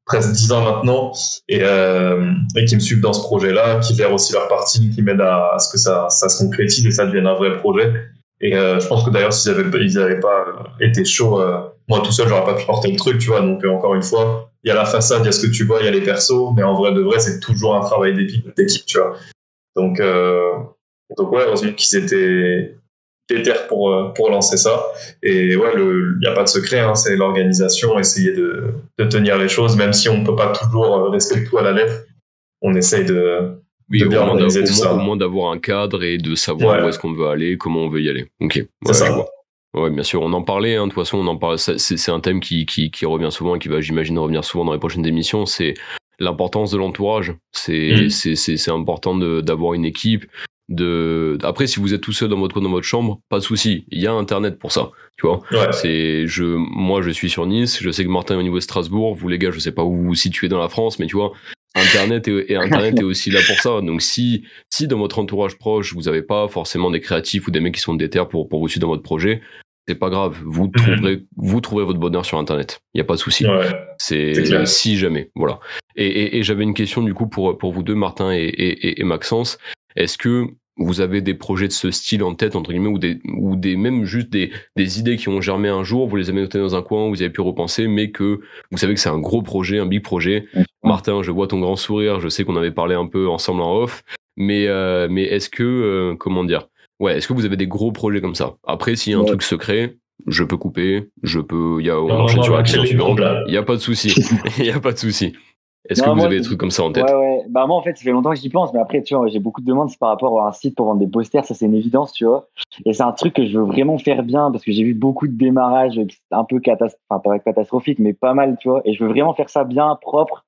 presque dix ans maintenant, et, et qui me suivent dans ce projet-là, qui gèrent aussi leur partie, qui m'aident à, à, ce que ça, ça se concrétise et ça devienne un vrai projet. Et je pense que d'ailleurs, s'ils n'avaient ils avaient pas été chauds, moi tout seul, j'aurais pas pu porter le truc, tu vois. Donc encore une fois, il y a la façade, il y a ce que tu vois, il y a les persos, mais en vrai de vrai, c'est toujours un travail d'équipe, tu vois. Donc, euh, donc ouais, heureusement qu'ils étaient déter pour, euh, pour lancer ça. Et ouais, il n'y a pas de secret, hein, c'est l'organisation, essayer de, de, tenir les choses, même si on ne peut pas toujours euh, respecter tout à la lettre. On essaye de, oui, de bien organiser tout ça. Au moins d'avoir un cadre et de savoir ouais. où est-ce qu'on veut aller, comment on veut y aller. Ok, ouais, c'est ça. Ouais, bien sûr, on en parlait. Hein, de toute façon, on en parle. C'est un thème qui, qui, qui, revient souvent et qui va, j'imagine, revenir souvent dans les prochaines émissions. C'est l'importance de l'entourage. C'est mmh. important d'avoir une équipe. De... Après, si vous êtes tout seul dans votre dans votre chambre, pas de souci. Il y a Internet pour ça. Tu vois. Ouais. C'est je moi je suis sur Nice. Je sais que Martin est au niveau de Strasbourg. Vous les gars, je sais pas où vous vous situez dans la France, mais tu vois. Internet est, et Internet est aussi là pour ça. Donc si si dans votre entourage proche vous avez pas forcément des créatifs ou des mecs qui sont déter pour pour vous suivre dans votre projet, c'est pas grave. Vous trouverez, mmh. vous trouverez votre bonheur sur Internet. Il n'y a pas de souci. Ouais, c'est si jamais. Voilà. Et, et, et j'avais une question du coup pour, pour vous deux, Martin et, et Maxence. Est-ce que vous avez des projets de ce style en tête, entre guillemets, ou des, ou des même juste des, des idées qui ont germé un jour, vous les avez notées dans un coin, vous avez pu repenser, mais que vous savez que c'est un gros projet, un big projet. Mmh. Martin, je vois ton grand sourire, je sais qu'on avait parlé un peu ensemble en off, mais, euh, mais est-ce que, euh, comment dire, Ouais, est-ce que vous avez des gros projets comme ça? Après, s'il y a un ouais. truc secret, je peux couper, je peux, il y a, on enchaîne sur la question suivante. Il y a pas de souci. Il y a pas de souci. Est-ce que vous moi, avez des trucs comme ça en tête ouais, ouais. Bah moi en fait, ça fait longtemps que j'y pense, mais après tu vois, j'ai beaucoup de demandes par rapport à un site pour vendre des posters, ça c'est une évidence, tu vois. Et c'est un truc que je veux vraiment faire bien parce que j'ai vu beaucoup de démarrages un peu catastrophiques, enfin pas catastrophiques, mais pas mal, tu vois. Et je veux vraiment faire ça bien, propre.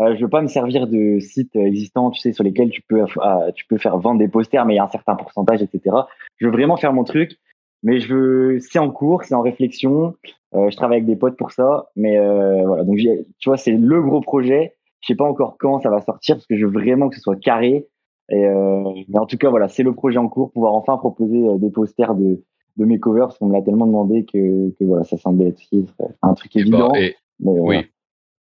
Euh, je veux pas me servir de sites existants, tu sais, sur lesquels tu peux, euh, tu peux faire vendre des posters, mais il y a un certain pourcentage, etc. Je veux vraiment faire mon truc, mais je veux, c'est en cours, c'est en réflexion. Euh, je travaille avec des potes pour ça, mais euh, voilà. Donc, tu vois, c'est le gros projet. Je sais pas encore quand ça va sortir parce que je veux vraiment que ce soit carré. Et euh, mais en tout cas, voilà, c'est le projet en cours, pouvoir enfin proposer des posters de, de mes covers, parce qu'on me l'a tellement demandé que, que voilà, ça semblait être un truc évident. Et bah, oui.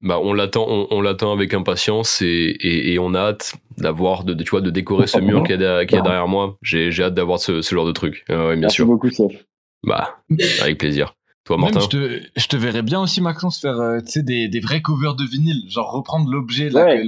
Bah, on l'attend, on, on l'attend avec impatience et, et, et, on a hâte d'avoir, de, tu vois, de décorer ce mur qui est, derrière, moi. J'ai, j'ai hâte d'avoir ce, ce genre de truc. Euh, ouais, bien Merci sûr. beaucoup, Chef. Bah, avec plaisir. Toi, Martin Même, je, te, je te verrais bien aussi, Maxence, faire euh, des, des vrais covers de vinyle. Genre reprendre l'objet Ouais.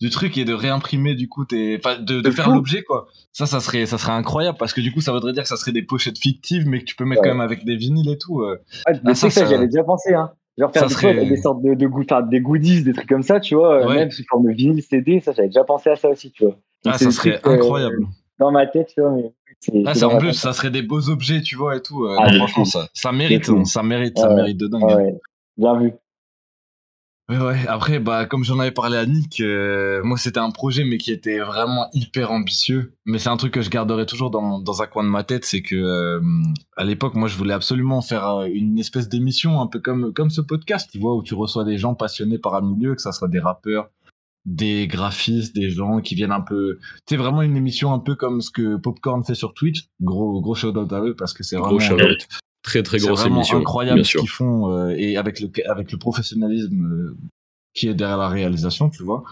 du truc et de réimprimer du coup tes. De, faire l'objet quoi. Ça, ça serait, ça serait incroyable parce que du coup, ça voudrait dire que ça serait des pochettes fictives, mais que tu peux mettre Ouais. quand même avec des vinyles et tout. euh. Ah, ça, que ça, ça- j'avais déjà pensé, hein. Genre faire des, serait- des sortes de, de goût- des goodies, des trucs comme ça, tu vois, euh, Ouais. même sous forme de vinyle, CD, ça, j'avais déjà pensé à ça aussi, tu vois. Donc, Ah, ça serait euh, incroyable. dans ma tête, tu vois, mais c'est. Ah, c'est ça, en plus, ça serait des beaux objets, tu vois, et tout. euh, Ah, non, franchement, ça, ça mérite, hein, ça mérite, ça mérite de dingue. Hein. ouais. Bien vu. Ouais, ouais. Après, bah, comme j'en avais parlé à Nick, euh, moi, c'était un projet, mais qui était vraiment hyper ambitieux. Mais c'est un truc que je garderai toujours dans, dans un coin de ma tête, c'est que, euh, à l'époque, moi, je voulais absolument faire euh, une espèce d'émission, un peu comme, comme ce podcast, tu vois, où tu reçois des gens passionnés par un milieu, que ça soit des rappeurs, des graphistes, des gens qui viennent un peu, c'est vraiment une émission un peu comme ce que Popcorn fait sur Twitch. Gros, gros shout out à eux parce que c'est vraiment, Gros shout-out. Très très grosse émission. incroyable bien ce qu'ils font euh, et avec le avec le professionnalisme euh, qui est derrière la réalisation, tu vois.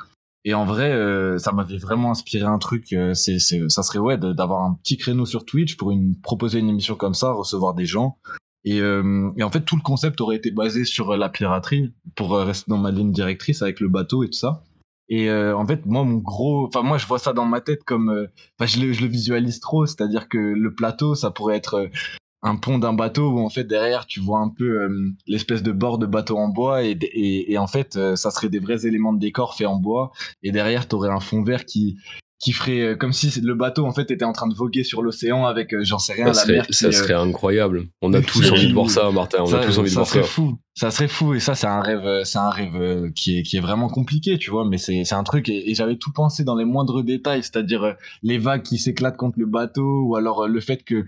Et en vrai, euh, ça m'avait vraiment inspiré un truc. euh, c'est c'est ça serait ouais d'avoir un petit créneau sur Twitch pour une proposer une émission comme ça, recevoir des gens. Et, euh, et en fait, tout le concept aurait été basé sur la piraterie pour rester dans ma ligne directrice avec le bateau et tout ça. Et en fait, moi, mon gros, enfin moi, je vois ça dans ma tête comme, enfin, je le, je le visualise trop, c'est-à-dire que le plateau, ça pourrait être un pont d'un bateau où en fait derrière tu vois un peu euh, l'espèce de bord de bateau en bois et, et, et en fait euh, ça serait des vrais éléments de décor faits en bois et derrière t'aurais un fond vert qui qui ferait euh, comme si le bateau en fait était en train de voguer sur l'océan avec j'en sais rien Ça la serait, mer qui, ça serait incroyable. On a tous envie de voir ça, Martin. On ça, a tous envie de ça voir serait ça. fou. Ça serait fou et ça c'est un rêve, c'est un rêve qui est qui est vraiment compliqué, tu vois. Mais c'est c'est un truc et, et j'avais tout pensé dans les moindres détails, c'est-à-dire les vagues qui s'éclatent contre le bateau ou alors le fait que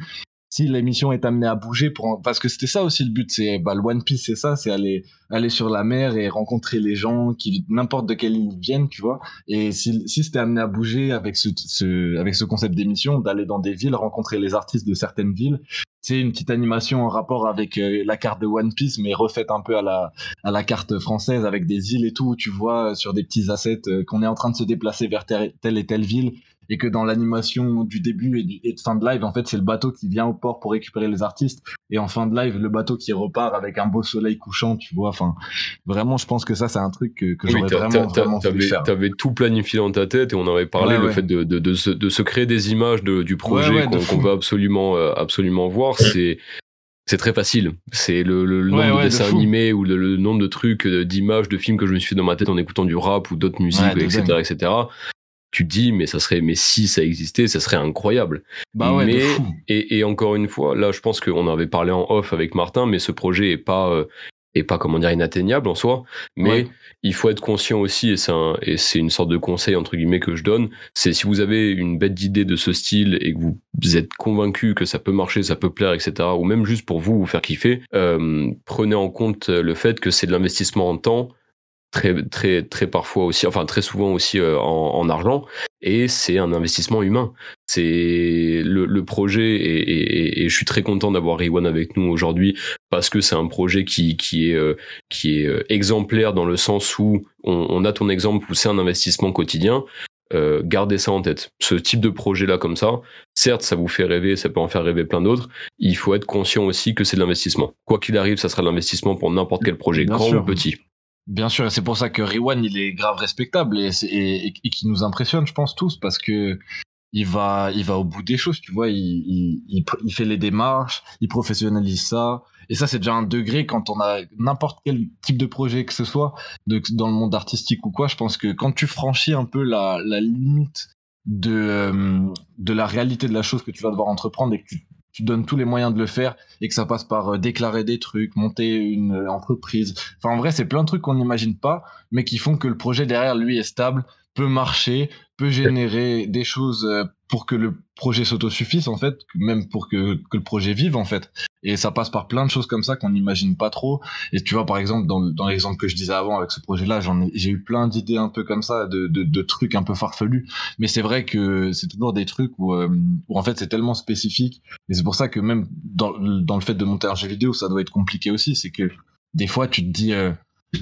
si l'émission est amenée à bouger parce que c'était ça aussi le but c'est bah le One Piece c'est ça c'est aller aller sur la mer et rencontrer les gens qui n'importe de quelle île viennent tu vois. Et si si c'était amené à bouger avec ce, avec ce concept d'émission d'aller dans des villes rencontrer les artistes de certaines villes c'est une petite animation en rapport avec euh, la carte de One Piece mais refaite un peu à la à la carte française avec des îles et tout où tu vois sur des petits assets euh, qu'on est en train de se déplacer vers telle et telle ville et que dans l'animation du début et, de fin de live, en fait, c'est le bateau qui vient au port pour récupérer les artistes, et en fin de live, le bateau qui repart avec un beau soleil couchant, tu vois. Enfin, vraiment, je pense que ça, c'est un truc que, que j'aurais vraiment, vraiment. T'avais tout planifié dans ta tête, et on avait parlé le fait de, de, de, se, de, se, créer des images du projet qu'on veut absolument, euh, absolument voir. C'est c'est très facile. C'est le, le, nombre de dessins animés ou le, nombre de trucs, euh, d'images, de films que je me suis fait dans ma tête en écoutant du rap ou d'autres musiques, etc., etc tu te dis mais ça serait mais si ça existait ça serait incroyable. Bah ouais, mais et, et, encore une fois là je pense qu'on avait parlé en off avec Martin mais ce projet est pas euh, est pas comment dire inatteignable en soi. Mais il faut être conscient aussi et c'est un, et c'est une sorte de conseil entre guillemets que je donne c'est si vous avez une bête d'idée de ce style et que vous êtes convaincu que ça peut marcher ça peut plaire etc ou même juste pour vous vous faire kiffer euh, prenez en compte le fait que c'est de l'investissement en temps très très très parfois aussi enfin très souvent aussi euh, en, argent et c'est un investissement humain c'est le, projet et, je suis très content d'avoir Riwan avec nous aujourd'hui parce que c'est un projet qui qui est euh, qui est euh, exemplaire dans le sens où on, a ton exemple où c'est un investissement quotidien gardez ça en tête. Ce type de projet-là comme ça, certes, ça vous fait rêver, ça peut en faire rêver plein d'autres. Il faut être conscient aussi que c'est de l'investissement. Quoi qu'il arrive, ça sera de l'investissement pour n'importe quel projet, grand ou petit. Bien sûr, c'est pour ça que Riwan, il est grave respectable et, qui nous impressionne, je pense, tous, parce que il va, il va au bout des choses, tu vois, il, il, il, fait les démarches, il professionnalise ça, et ça, c'est déjà un degré quand on a n'importe quel type de projet que ce soit, dans le monde artistique ou quoi, je pense que quand tu franchis un peu la, la limite de, euh, de la réalité de la chose que tu vas devoir entreprendre et que tu tu donnes tous les moyens de le faire et que ça passe par euh, déclarer des trucs, monter une euh, entreprise. Enfin, en vrai, c'est plein de trucs qu'on n'imagine pas, mais qui font que le projet derrière lui est stable, peut marcher, peut générer des choses euh, pour que le projet s'autosuffise en fait, même pour que, que, le projet vive en fait. Et ça passe par plein de choses comme ça qu'on n'imagine pas trop. Et tu vois par exemple dans, dans l'exemple que je disais avant avec ce projet-là, j'en ai j'ai eu plein d'idées un peu comme ça, de, de, de trucs un peu farfelus. Mais c'est vrai que c'est toujours des trucs où, euh, où en fait c'est tellement spécifique. Et c'est pour ça que même dans, dans le fait de monter un jeu vidéo, ça doit être compliqué aussi. C'est que des fois tu te dis euh,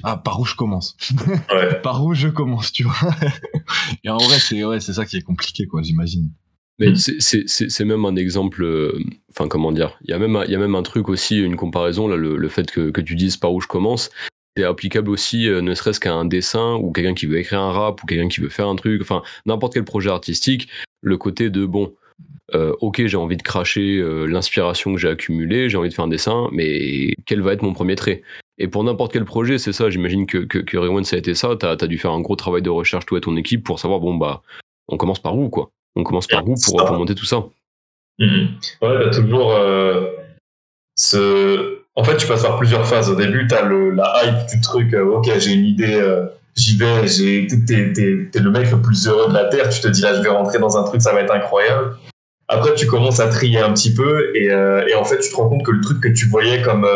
ah par où je commence? Par où je commence tu vois? Et en vrai c'est ouais c'est ça qui est compliqué quoi j'imagine mais c'est même un exemple, euh, enfin comment dire, il y, a même, il y a même un truc aussi, une comparaison, là, le, fait que, que, tu dises par où je commence, c'est applicable aussi, euh, ne serait-ce qu'à un dessin, ou quelqu'un qui veut écrire un rap, ou quelqu'un qui veut faire un truc, enfin n'importe quel projet artistique, le côté de, bon, euh, ok, j'ai envie de cracher l'inspiration que j'ai accumulée, j'ai envie de faire un dessin, mais quel va être mon premier trait? Et pour n'importe quel projet, c'est ça. J'imagine que, que, que Rewan, ça a été ça. Tu as, dû faire un gros travail de recherche, toi et ton équipe, pour savoir, bon, bah, on commence par où, quoi. On commence par où pour, pour monter tout ça mmh. Ouais, t'as toujours euh, ce. En fait, tu passes par plusieurs phases. Au début, t'as le, la hype du truc. Euh, ok, j'ai une idée, euh, j'y vais. J'ai, t'es, t'es, le mec le plus heureux de la terre. Tu te dis là, je vais rentrer dans un truc, ça va être incroyable. Après, tu commences à trier un petit peu et, et en fait, tu te rends compte que le truc que tu voyais comme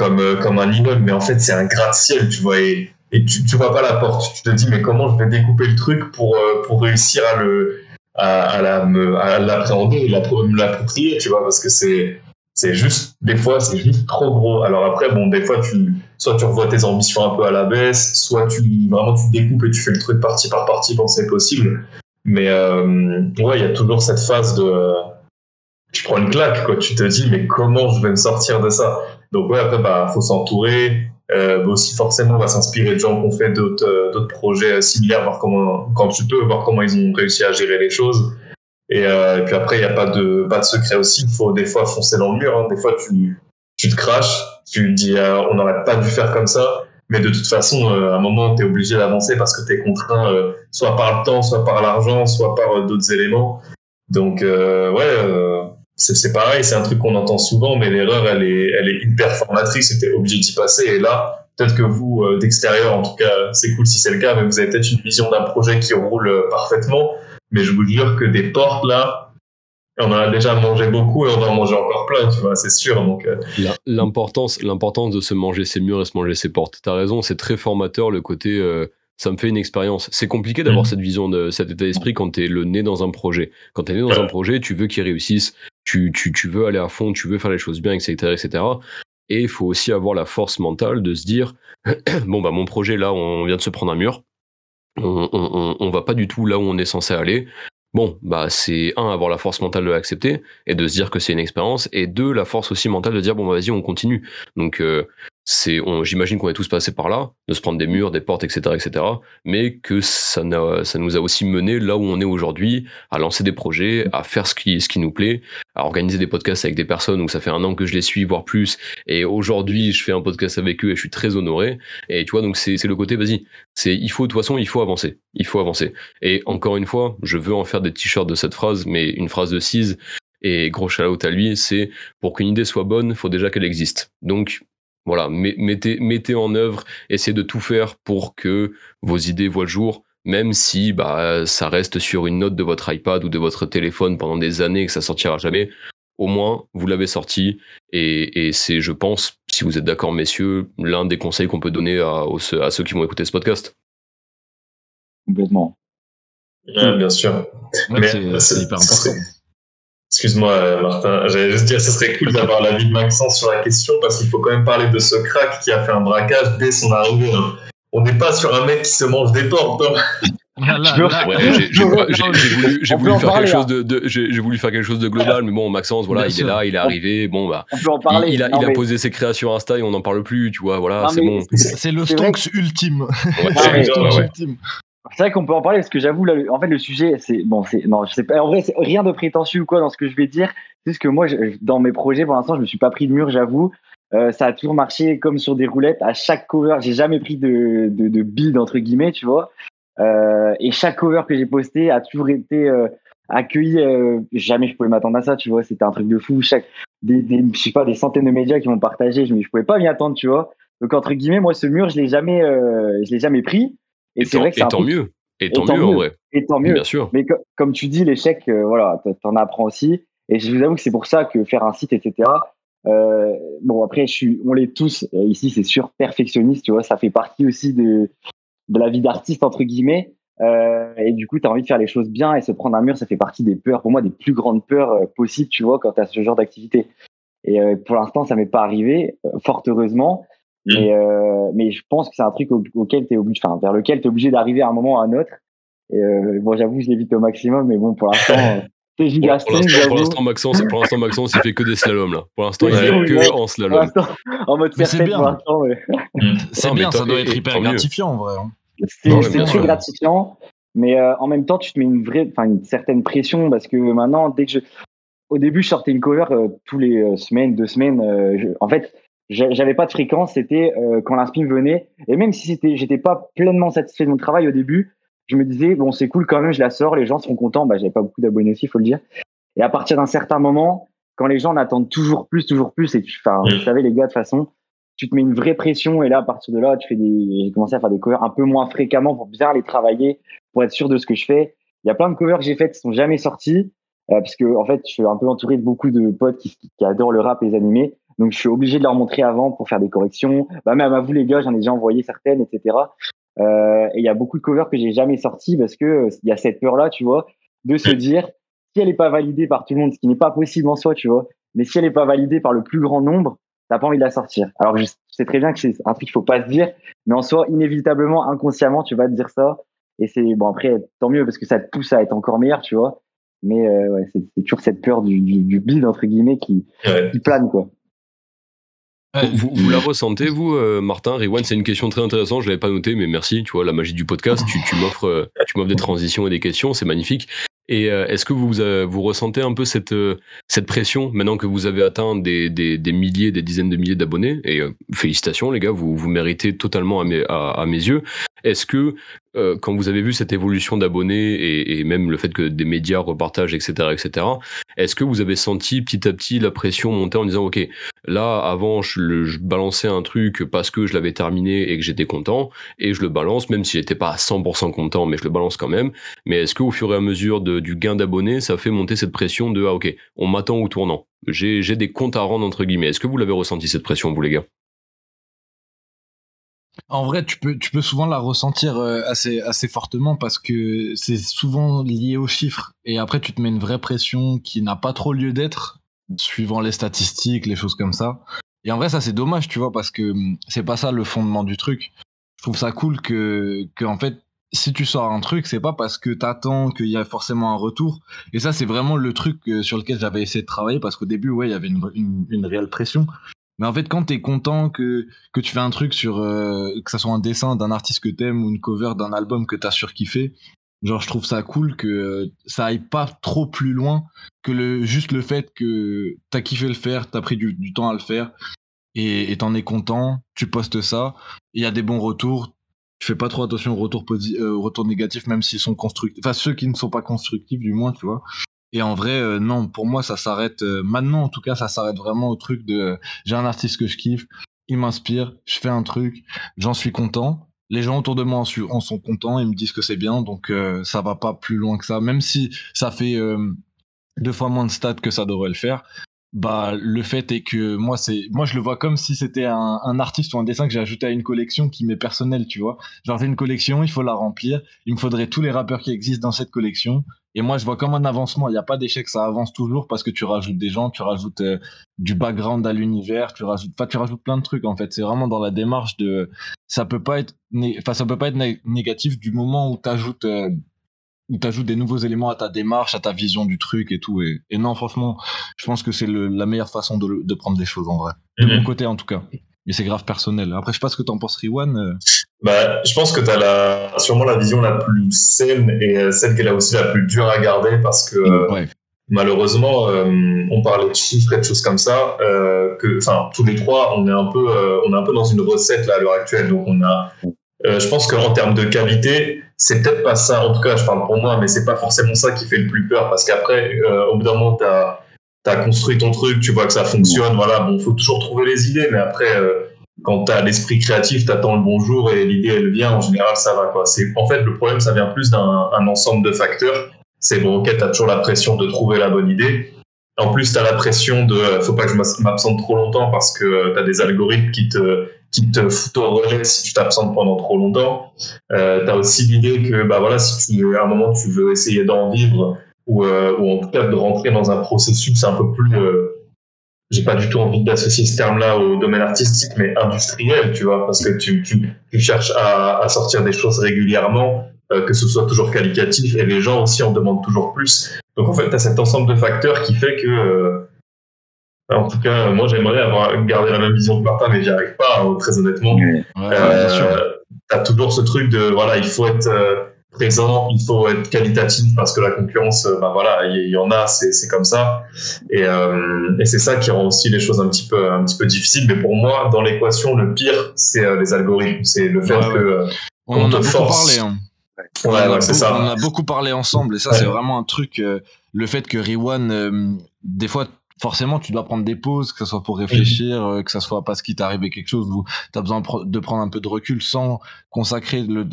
comme, comme un immeuble, mais en fait, c'est un gratte-ciel, tu vois, et, et tu, tu vois pas la porte. Tu te dis, mais comment je vais découper le truc pour, euh, pour réussir à le, à, à la, à l'appréhender et l'approprier, tu vois, parce que c'est, c'est juste, des fois, c'est juste trop gros. Alors après, bon, des fois, tu, soit tu revois tes ambitions un peu à la baisse, soit tu, vraiment, tu découpes et tu fais le truc partie par partie quand c'est possible. Mais, euh, ouais, il y a toujours cette phase de, tu prends une claque, quoi. Tu te dis, mais comment je vais me sortir de ça? Donc ouais, après, bah, faut s'entourer. Euh, aussi forcément, on va s'inspirer de gens qui ont fait d'autres euh, d'autres projets similaires, voir comment, quand tu peux, voir comment ils ont réussi à gérer les choses. Et, euh, et puis après, il n'y a pas de pas de secret aussi. Il faut des fois foncer dans le mur. Hein. Des fois, tu tu te craches, tu dis euh, on n'aurait pas dû faire comme ça. Mais de toute façon, euh, à un moment, tu es obligé d'avancer parce que tu es contraint soit par le temps, soit par l'argent, soit par d'autres éléments. Donc ouais c'est pareil, c'est un truc qu'on entend souvent, mais l'erreur, elle est, elle est hyper formatrice, c'était obligé d'y passer. Et là, peut-être que vous, euh, d'extérieur, en tout cas, c'est cool si c'est le cas, mais vous avez peut-être une vision d'un projet qui roule euh, parfaitement. Mais je vous jure que des portes, là, on en a déjà mangé beaucoup et on va en manger encore plein, tu vois, c'est sûr. Donc, euh, L'importance, l'importance de se manger ses murs et se manger ses portes. T'as raison, c'est très formateur le côté. Ça me fait une expérience. C'est compliqué d'avoir Mhm. cette vision de cet état d'esprit quand t'es le nez dans un projet. Quand t'es né dans un projet, tu veux qu'il réussisse, tu, tu, tu veux aller à fond, tu veux faire les choses bien, etc., etc. Et il faut aussi avoir la force mentale de se dire bon bah mon projet là, on vient de se prendre un mur. On, on, on, on va pas du tout là où on est censé aller. Bon, bah c'est un avoir la force mentale de l'accepter et de se dire que c'est une expérience, et deux la force aussi mentale de dire bon bah vas-y on continue. Donc euh, c'est, j'imagine qu'on est tous passés par là, de se prendre des murs, des portes, etc., etc. Mais que ça, ça nous a aussi mené là où on est aujourd'hui, à lancer des projets, à faire ce qui, ce qui nous plaît, à organiser des podcasts avec des personnes où ça fait un an que je les suis, voire plus. Et aujourd'hui, je fais un podcast avec eux et je suis très honoré. Et tu vois, donc c'est, le côté, vas-y, c'est, il faut, de toute façon, il faut avancer. Il faut avancer. Et encore une fois, je veux en faire des t-shirts de cette phrase, mais une phrase de Cise, et gros shout à lui, c'est pour qu'une idée soit bonne, faut déjà qu'elle existe. Donc, voilà, met- mettez, mettez en œuvre, essayez de tout faire pour que vos idées voient le jour, même si bah, ça reste sur une note de votre iPad ou de votre téléphone pendant des années et que ça sortira jamais. Au moins, vous l'avez sorti et, et c'est, je pense, si vous êtes d'accord, messieurs, l'un des conseils qu'on peut donner à, aux- à ceux qui vont écouter ce podcast. Complètement. ouais, bien sûr. Ouais, Mais c'est c'est- c'est hyper important. Excuse-moi, euh, Martin. J'allais juste dire, ce serait cool d'avoir l'avis de Maxence sur la question parce qu'il faut quand même parler de ce crack qui a fait un braquage dès son arrivée. hein. On n'est pas sur un mec qui se mange des portes. j'ai- voulu, faire quelque chose de, j'ai voulu faire quelque chose de global, mais bon, Maxence, voilà, il est là, il est arrivé, bon bah, On peut en il, parler. il a, Non, il a mais- posé ses créations Insta et on n'en parle plus, tu vois, voilà, c'est bon. c'est le Stonks ultime. Mais- c'est- vrai qu'on peut en parler parce que j'avoue, là, en fait, le sujet, c'est bon, c'est non, je sais pas. En vrai, c'est rien de prétentieux ou quoi dans ce que je vais dire. C'est juste que moi, je- dans mes projets, pour l'instant, je me suis pas pris de mur, j'avoue. Euh, ça a toujours marché comme sur des roulettes. À chaque cover, j'ai jamais pris de de, de entre guillemets, tu vois. Euh, et chaque cover que j'ai posté a toujours été euh, accueilli. euh, jamais je pouvais m'attendre à ça, tu vois. C'était un truc de fou. Chaque des, des je sais pas des centaines de médias qui m'ont partagé, je, me- je pouvais pas m'y attendre, tu vois. Donc entre guillemets, moi, ce mur, je l'ai jamais, euh, je l'ai jamais pris. Et, Et c'est tant, vrai que et tant mieux, et et tant tant mieux en mieux. vrai, et tant mieux. bien sûr. Mais co- comme tu dis, l'échec, euh, voilà, t'en apprends aussi. Et je vous avoue que c'est pour ça que faire un site, etc. Euh, bon, après, je suis, on l'est tous ici, c'est sûr, perfectionniste, tu vois, ça fait partie aussi de, de la vie d'artiste, entre guillemets. Euh, et du coup, tu as envie de faire les choses bien et se prendre un mur, ça fait partie des peurs, pour moi, des plus grandes peurs euh, possibles, tu vois, quand tu as ce genre d'activité. Et euh, pour l'instant, ça m'est pas arrivé, fort heureusement. Mais, euh, mais je pense que c'est un truc au- auquel t'es obligé, enfin, vers lequel tu es obligé d'arriver à un moment ou à un autre. Et euh, bon, j'avoue, je l'évite au maximum, mais bon, pour l'instant, euh, c'est Pour, giga pour l'instant, pour j'avoue. l'instant, Maxence, pour l'instant, Maxence, il fait que des slaloms là. Pour l'instant, il oui, que ouais. en slalom. en mode Mais c'est serpette bien. pour l'instant, mais C'est bien, ça doit être hyper gratifiant en vrai. hein. c'est très gratifiant. Mais euh, en même temps, tu te mets une vraie, enfin, une certaine pression parce que maintenant, dès que je, au début, je sortais une cover euh, tous les euh, semaines, deux semaines. euh, je- en fait, j'avais pas de fréquence. C'était euh, quand l'inspire venait. Et même si c'était, j'étais pas pleinement satisfait de mon travail au début, je me disais bon, c'est cool quand même, je la sors, les gens seront contents. Bah, j'avais pas beaucoup d'abonnés aussi, faut le dire. Et à partir d'un certain moment, quand les gens en attendent toujours plus, toujours plus, et tu, enfin, vous savez les gars, de toute façon, tu te mets une vraie pression. Et là, à partir de là, tu fais des, j'ai commencé à faire des covers un peu moins fréquemment pour bien les travailler, pour être sûr de ce que je fais. Il y a plein de covers que j'ai faites qui sont jamais sortis, euh, parce que en fait, je suis un peu entouré de beaucoup de potes qui, qui adorent le rap et les animés. Donc, je suis obligé de leur montrer avant pour faire des corrections. Bah, même à vous, les gars, j'en ai déjà envoyé certaines, etc. Euh, et il y a beaucoup de covers que j'ai jamais sortis parce que euh, il y a cette peur-là, tu vois, de se dire, si elle n'est pas validée par tout le monde, ce qui n'est pas possible en soi, tu vois, mais si elle n'est pas validée par le plus grand nombre, t'as pas envie de la sortir. Alors, je sais très bien que c'est un truc qu'il faut pas se dire, mais en soi, inévitablement, inconsciemment, tu vas te dire ça. Et c'est, bon, après, tant mieux parce que ça te pousse à être encore meilleur, tu vois. Mais euh, ouais, c'est c'est toujours cette peur du, du, du bide, entre guillemets, qui, Ouais. qui plane, quoi. Vous, la ressentez, vous, euh, Martin? Riwan C'est une question très intéressante, je l'avais pas noté, mais merci. Tu vois, la magie du podcast, tu, tu m'offres euh, des transitions et des questions, c'est magnifique. Et euh, est-ce que vous, vous ressentez un peu cette, cette pression maintenant que vous avez atteint des, des, milliers, des dizaines de milliers d'abonnés? Et félicitations, les gars, vous, vous méritez totalement à mes, à mes yeux. Est-ce que euh, quand vous avez vu cette évolution d'abonnés et, même le fait que des médias repartagent, etc., etc., est-ce que vous avez senti petit à petit la pression monter en disant, OK, là, avant, je, balançais un truc parce que je l'avais terminé et que j'étais content, et je le balance, même si j'étais pas à 100% content, mais je le balance quand même. Mais est-ce qu'au fur et à mesure du gain d'abonnés, ça fait monter cette pression de, ah, OK, on m'attend au tournant. J'ai j'ai des comptes à rendre, entre guillemets. Est-ce que vous l'avez ressenti, cette pression, vous, les gars? En vrai, tu peux, tu peux souvent la ressentir euh, assez, assez fortement parce que c'est souvent lié aux chiffres. Et après, tu te mets une vraie pression qui n'a pas trop lieu d'être, suivant les statistiques, les choses comme ça. Et en vrai, ça, c'est dommage, tu vois, parce que hum, c'est pas ça le fondement du truc. Je trouve ça cool que, que en fait, si tu sors un truc, c'est pas parce que t'attends qu'il y a forcément un retour. Et ça, c'est vraiment le truc euh, sur lequel j'avais essayé de travailler parce qu'au début, ouais, il y avait une, une, une réelle pression. Mais en fait, quand t'es content que, tu fais un truc sur, euh, que ça soit un dessin d'un artiste que t'aimes ou une cover d'un album que t'as surkiffé, genre, je trouve ça cool que euh, ça aille pas trop plus loin que juste le fait que t'as kiffé le faire, t'as pris du, temps à le faire et t'en es content, tu postes ça, il y a des bons retours, tu fais pas trop attention aux retours, euh, aux retours négatifs, même s'ils sont constructifs, enfin ceux qui ne sont pas constructifs du moins, tu vois. Et en vrai, euh, non, pour moi, ça s'arrête, euh, maintenant en tout cas, ça s'arrête vraiment au truc de euh, j'ai un artiste que je kiffe, il m'inspire, je fais un truc, j'en suis content. Les gens autour de moi en, en sont contents, ils me disent que c'est bien, donc ça va pas plus loin que ça. Même si ça fait deux fois moins de stats que ça devrait le faire, bah le fait est que moi c'est moi je le vois comme si c'était un, artiste ou un dessin que j'ai ajouté à une collection qui m'est personnelle, tu vois. Genre j'ai une collection, il faut la remplir, il me faudrait tous les rappeurs qui existent dans cette collection. Et moi je vois comme un avancement, il n'y a pas d'échec, ça avance toujours parce que tu rajoutes des gens, tu rajoutes euh, du background à l'univers, tu rajoutes, enfin tu rajoutes plein de trucs en fait. C'est vraiment dans la démarche de, ça peut pas être, enfin ça peut pas être né- négatif du moment où t'ajoutes, euh, où t'ajoutes des nouveaux éléments à ta démarche, à ta vision du truc et tout. Et, et non franchement, je pense que c'est la meilleure façon de, prendre des choses en vrai. De Mhm. mon côté en tout cas. Mais c'est grave personnel. Après je sais pas ce que t'en penses Riwan. euh. Bah, je pense que tu as la, sûrement la vision la plus saine et euh, celle qui est là aussi la plus dure à garder parce que euh, ouais. malheureusement, euh, on parlait de chiffres et de choses comme ça, euh, que, enfin, tous les trois, on est un peu, euh, on est un peu dans une recette là à l'heure actuelle. Donc, on a, euh, je pense qu'en termes de qualité, c'est peut-être pas ça. En tout cas, je parle pour moi, mais c'est pas forcément ça qui fait le plus peur parce qu'après, euh, au bout d'un moment, t'as as construit ton truc, tu vois que ça fonctionne. Voilà, bon, faut toujours trouver les idées, mais après. Euh, quand tu as l'esprit créatif, tu attends le bonjour et l'idée elle vient, en général ça va quoi. C'est en fait le problème ça vient plus d'un un ensemble de facteurs. C'est bon, OK, tu as toujours la pression de trouver la bonne idée. En plus, tu as la pression de euh, faut pas que je m'absente trop longtemps parce que tu as des algorithmes qui te qui te foutent au relais si tu t'absentes pendant trop longtemps. Euh, tu aussi l'idée que bah voilà, si tu à un moment tu veux essayer d'en vivre ou euh, ou en tout cas de rentrer dans un processus un peu plus euh, j'ai pas du tout envie d'associer ce terme-là au domaine artistique, mais industriel, tu vois, parce que tu, tu, tu cherches à, à sortir des choses régulièrement, euh, que ce soit toujours qualitatif, et les gens aussi en demandent toujours plus. Donc en fait, tu as cet ensemble de facteurs qui fait que, euh, en tout cas, moi j'aimerais avoir gardé la même vision que Martin, mais j'y arrive pas, hein, très honnêtement. Ouais, ouais, bien sûr. Euh, t'as toujours ce truc de voilà, il faut être euh, présent, il faut être qualitatif parce que la concurrence, euh, bah voilà, il y, en a, c'est c'est comme ça. Et, euh, et c'est ça qui rend aussi les choses un petit peu un petit peu difficiles. Mais pour moi, dans l'équation, le pire, c'est euh, les algorithmes, c'est le fait Ouais, que euh, On, on en a te beaucoup force. parlé. Hein. ouais, on, en a ouais, c'est beaucoup- ça. on en a beaucoup parlé ensemble et ça Ouais. c'est vraiment un truc euh, le fait que Riwan euh, des fois forcément tu dois prendre des pauses que ce soit pour réfléchir euh, que ce soit parce qu'il t'est arrivé quelque chose où tu as besoin de prendre un peu de recul sans consacrer le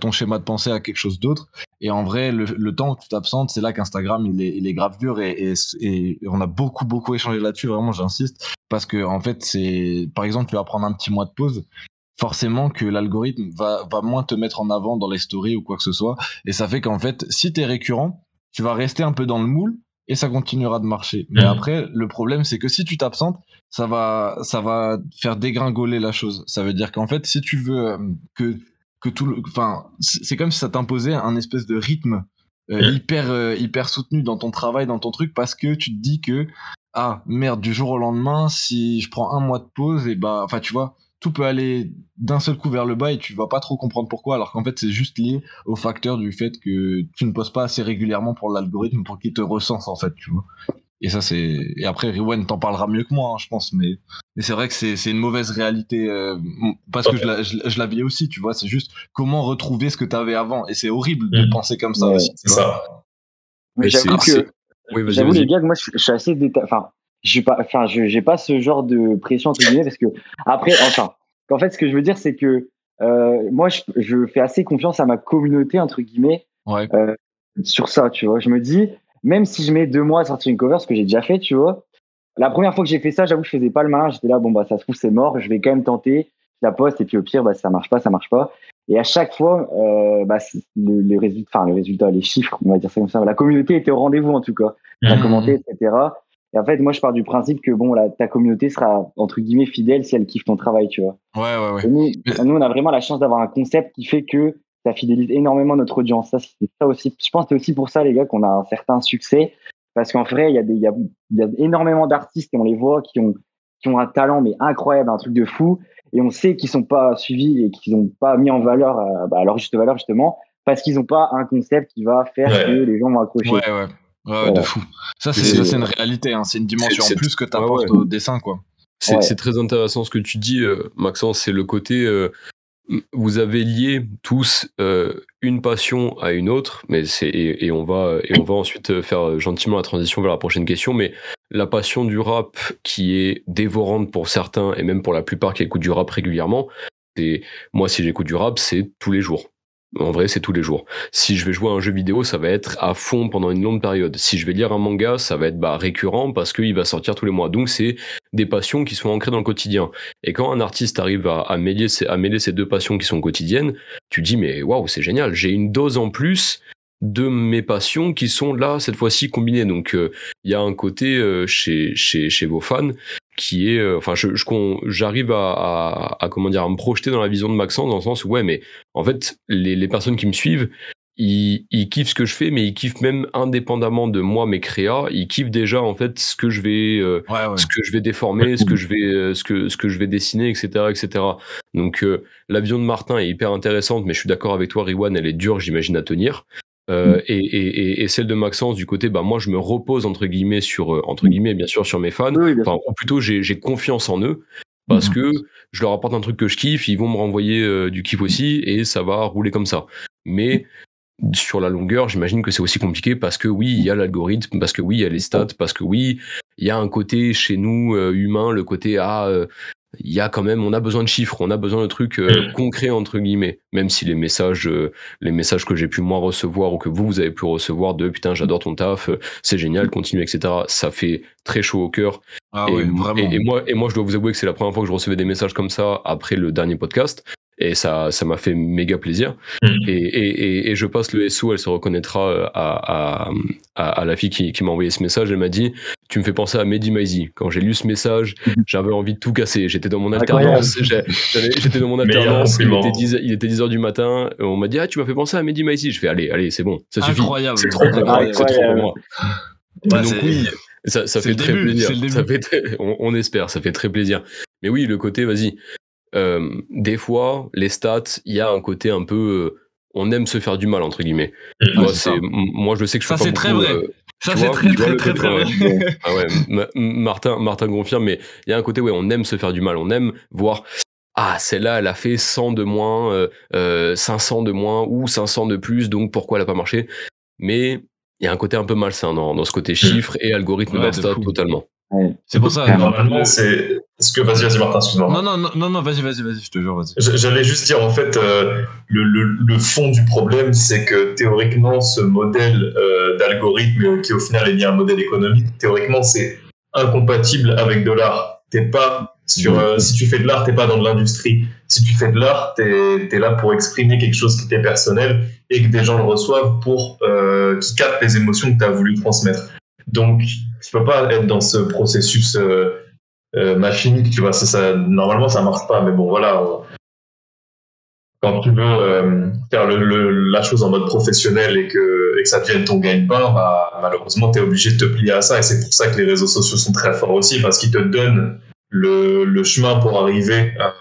ton schéma de pensée à quelque chose d'autre et en vrai le, temps où tu t'absentes c'est là qu'Instagram il est, il est grave dur et, et, on a beaucoup beaucoup échangé là-dessus vraiment j'insiste parce que en fait c'est par exemple tu vas prendre un petit mois de pause forcément que l'algorithme va, va moins te mettre en avant dans les stories ou quoi que ce soit. Et ça fait qu'en fait, si t'es récurrent, tu vas rester un peu dans le moule et ça continuera de marcher. Mais Mhm. après, le problème, c'est que si tu t'absentes, ça va, ça va faire dégringoler la chose. Ça veut dire qu'en fait, si tu veux euh, que, que tout le, enfin, c'est comme si ça t'imposait un espèce de rythme euh, hyper, euh, hyper soutenu dans ton travail, dans ton truc, parce que tu te dis que, ah, merde, du jour au lendemain, si je prends un mois de pause, et bah, enfin, tu vois, tout peut aller d'un seul coup vers le bas et tu vas pas trop comprendre pourquoi, alors qu'en fait, c'est juste lié au facteur du fait que tu ne poses pas assez régulièrement pour l'algorithme pour qu'il te recense, en fait, tu vois. Et ça, c'est. Et après, Riwen t'en parlera mieux que moi, hein, je pense. Mais, mais c'est vrai que c'est c'est une mauvaise réalité. euh, parce que je la, je, aussi, tu vois. C'est juste comment retrouver ce que t'avais avant. Et c'est horrible de Mm. penser comme ça Ouais. aussi. C'est ça. Mais Mais j'avoue c'est- que, j'avoue les gars, que moi, je, je suis assez déta... Enfin, je suis pas, enfin, j'ai pas ce genre de pression entre guillemets parce que après, enfin, en fait, ce que je veux dire, c'est que euh, moi, je, je fais assez confiance à ma communauté entre guillemets Ouais. sur ça, tu vois. Je me dis, même si je mets deux mois à sortir une cover, ce que j'ai déjà fait, tu vois. La première fois que j'ai fait ça, j'avoue, je faisais pas le malin. J'étais là, bon bah ça se trouve c'est mort, je vais quand même tenter. Je la poste et puis au pire, bah ça marche pas, ça marche pas. Et à chaque fois, euh, bah, le- les résultats, enfin les résultats, les chiffres, on va dire ça comme ça. La communauté était au rendez-vous en tout cas. Mhm. Ça commenté, etc. Et en fait, moi, je pars du principe que bon, la, ta communauté sera entre guillemets fidèle si elle kiffe ton travail, tu vois. Ouais, ouais, ouais. Et nous, on a vraiment la chance d'avoir un concept qui fait que ça fidélise énormément notre audience. Ça, c'est ça aussi. Je pense que c'est aussi pour ça, les gars, qu'on a un certain succès. Parce qu'en vrai, il y, a des- il y, a, il y a énormément d'artistes et on les voit qui ont, qui ont un talent, mais incroyable, un truc de fou. Et on sait qu'ils sont pas suivis et qu'ils n'ont pas mis en valeur, euh, bah, à leur juste valeur, justement, parce qu'ils n'ont pas un concept qui va faire Ouais. que les gens vont accrocher. Ouais, ouais. Ouais, ouais, de fou. Ça, c'est une réalité. Hein. C'est une dimension en plus que t'apportes ouais. au dessin, quoi. C'est très intéressant ce que tu dis, euh, Maxence. C'est le côté. euh, vous avez lié tous euh, une passion à une autre, mais c'est et, et on va et on va ensuite faire gentiment la transition vers la prochaine question. Mais la passion du rap qui est dévorante pour certains et même pour la plupart qui écoutent du rap régulièrement, c'est moi si j'écoute du rap, c'est tous les jours. En vrai, c'est tous les jours. Si je vais jouer à un jeu vidéo, ça va être à fond pendant une longue période. Si je vais lire un manga, ça va être bah, récurrent parce qu'il va sortir tous les mois. Donc c'est des passions qui sont ancrées dans le quotidien. Et quand un artiste arrive à, mêler, ces, deux passions qui sont quotidiennes, tu dis mais waouh, c'est génial, j'ai une dose en plus de mes passions qui sont là cette fois-ci combinées. Donc il y a un côté euh, chez vos fans qui est, euh, enfin, je, j'arrive à, à, à, comment dire, à me projeter dans la vision de Maxence dans le sens où ouais, mais en fait les, les personnes qui me suivent, ils, ils kiffent ce que je fais, mais ils kiffent même indépendamment de moi mes créas, ils kiffent déjà en fait ce que je vais, euh, Ouais, ouais. ce que je vais déformer, ce que je vais, euh, ce que ce que je vais dessiner, etc., etc. Donc euh, la vision de Martin est hyper intéressante, mais je suis d'accord avec toi, Riwan, elle est dure, j'imagine à tenir. Euh, et, et, et, et celle de Maxence du côté, bah moi je me repose entre guillemets sur euh, entre guillemets bien sûr sur mes fans, Oui, enfin ou plutôt j'ai confiance en eux parce Mhm. que je leur apporte un truc que je kiffe, ils vont me renvoyer euh, du kiff aussi et ça va rouler comme ça. Mais sur la longueur, j'imagine que c'est aussi compliqué parce que oui, il y a l'algorithme, parce que oui, il y a les stats, parce que oui, il y a un côté chez nous euh, humain, le côté ah, euh, il y a quand même, on a besoin de chiffres, on a besoin de trucs euh, Mm. concrets entre guillemets. Même si les messages, euh, les messages que j'ai pu moi recevoir ou que vous vous avez pu recevoir de putain j'adore ton taf, euh, c'est génial, continue etc. Ça fait très chaud au cœur. Ah et, ouais, vraiment. et- et moi, et moi, je dois vous avouer que c'est la première fois que je recevais des messages comme ça après le dernier podcast. Et ça, ça m'a fait méga plaisir. Mm. Et, et, et, et je passe le SO, elle se reconnaîtra euh, à, à, à, à la fille qui, qui m'a envoyé ce message. Elle m'a dit Tu me fais penser à Mehdi Maizi. Quand j'ai lu ce message, j'avais envie de tout casser. J'étais dans mon alternance. J'étais dans mon alternance. Il était, 10, il était 10 heures du matin. On m'a dit Ah, tu m'as fait penser à Mehdi Maizi. Je fais Allez, allez, c'est bon, ça suffit. Incroyable. C'est trop pour moi. C'est trop pour moi. Ouais, Donc oui, ça, fait très début, plaisir. Ça fait on espère, ça fait très plaisir. Mais oui, le côté, vas-y. Euh, des fois, les stats, il y a un côté un peu. euh, on aime se faire du mal entre guillemets. C'est moi, je sais que je Ça, fais pas c'est très beaucoup, vrai. euh, Ça, c'est très, vois très, le très, très vrai. ah ouais, Ma- Martin, Martin confirme, mais il y a un côté, ouais, on aime se faire du mal, on aime voir, ah, celle-là, elle a fait 100 de moins, euh, euh, 500 de moins ou 500 de plus, donc pourquoi elle a pas marché? Mais il y a un côté un peu malsain dans, dans ce côté chiffres et algorithme Ouais, de d'Insta, totalement. C'est pour ça. Normalement, le- c'est. Est-ce que vas-y, vas-y, Martin, excuse-moi. Non, non, non, non, non, vas-y, vas-y, vas-y, je te jure, vas-y. J'allais juste dire, en fait, euh, le, le, le fond du problème, c'est que théoriquement, ce modèle euh, d'algorithme, qui au final est bien un modèle économique, théoriquement, c'est incompatible avec de l'art. T'es pas sur, euh, si tu fais de l'art, t'es pas dans de l'industrie. Si tu fais de l'art, t'es es là pour exprimer quelque chose qui t'est personnel et que des gens le reçoivent pour euh, qui captent les émotions que tu as voulu transmettre. Donc, tu peux pas être dans ce processus euh, euh, machinique, tu vois. Ça, ça, normalement, ça marche pas. Mais bon, voilà. on- quand tu veux euh, faire la chose en mode professionnel et que, et que ça devienne ton gagne-pain, bah, malheureusement, tu es obligé de te plier à ça. Et c'est pour ça que les réseaux sociaux sont très forts aussi, parce qu'ils te donnent le, chemin pour arriver à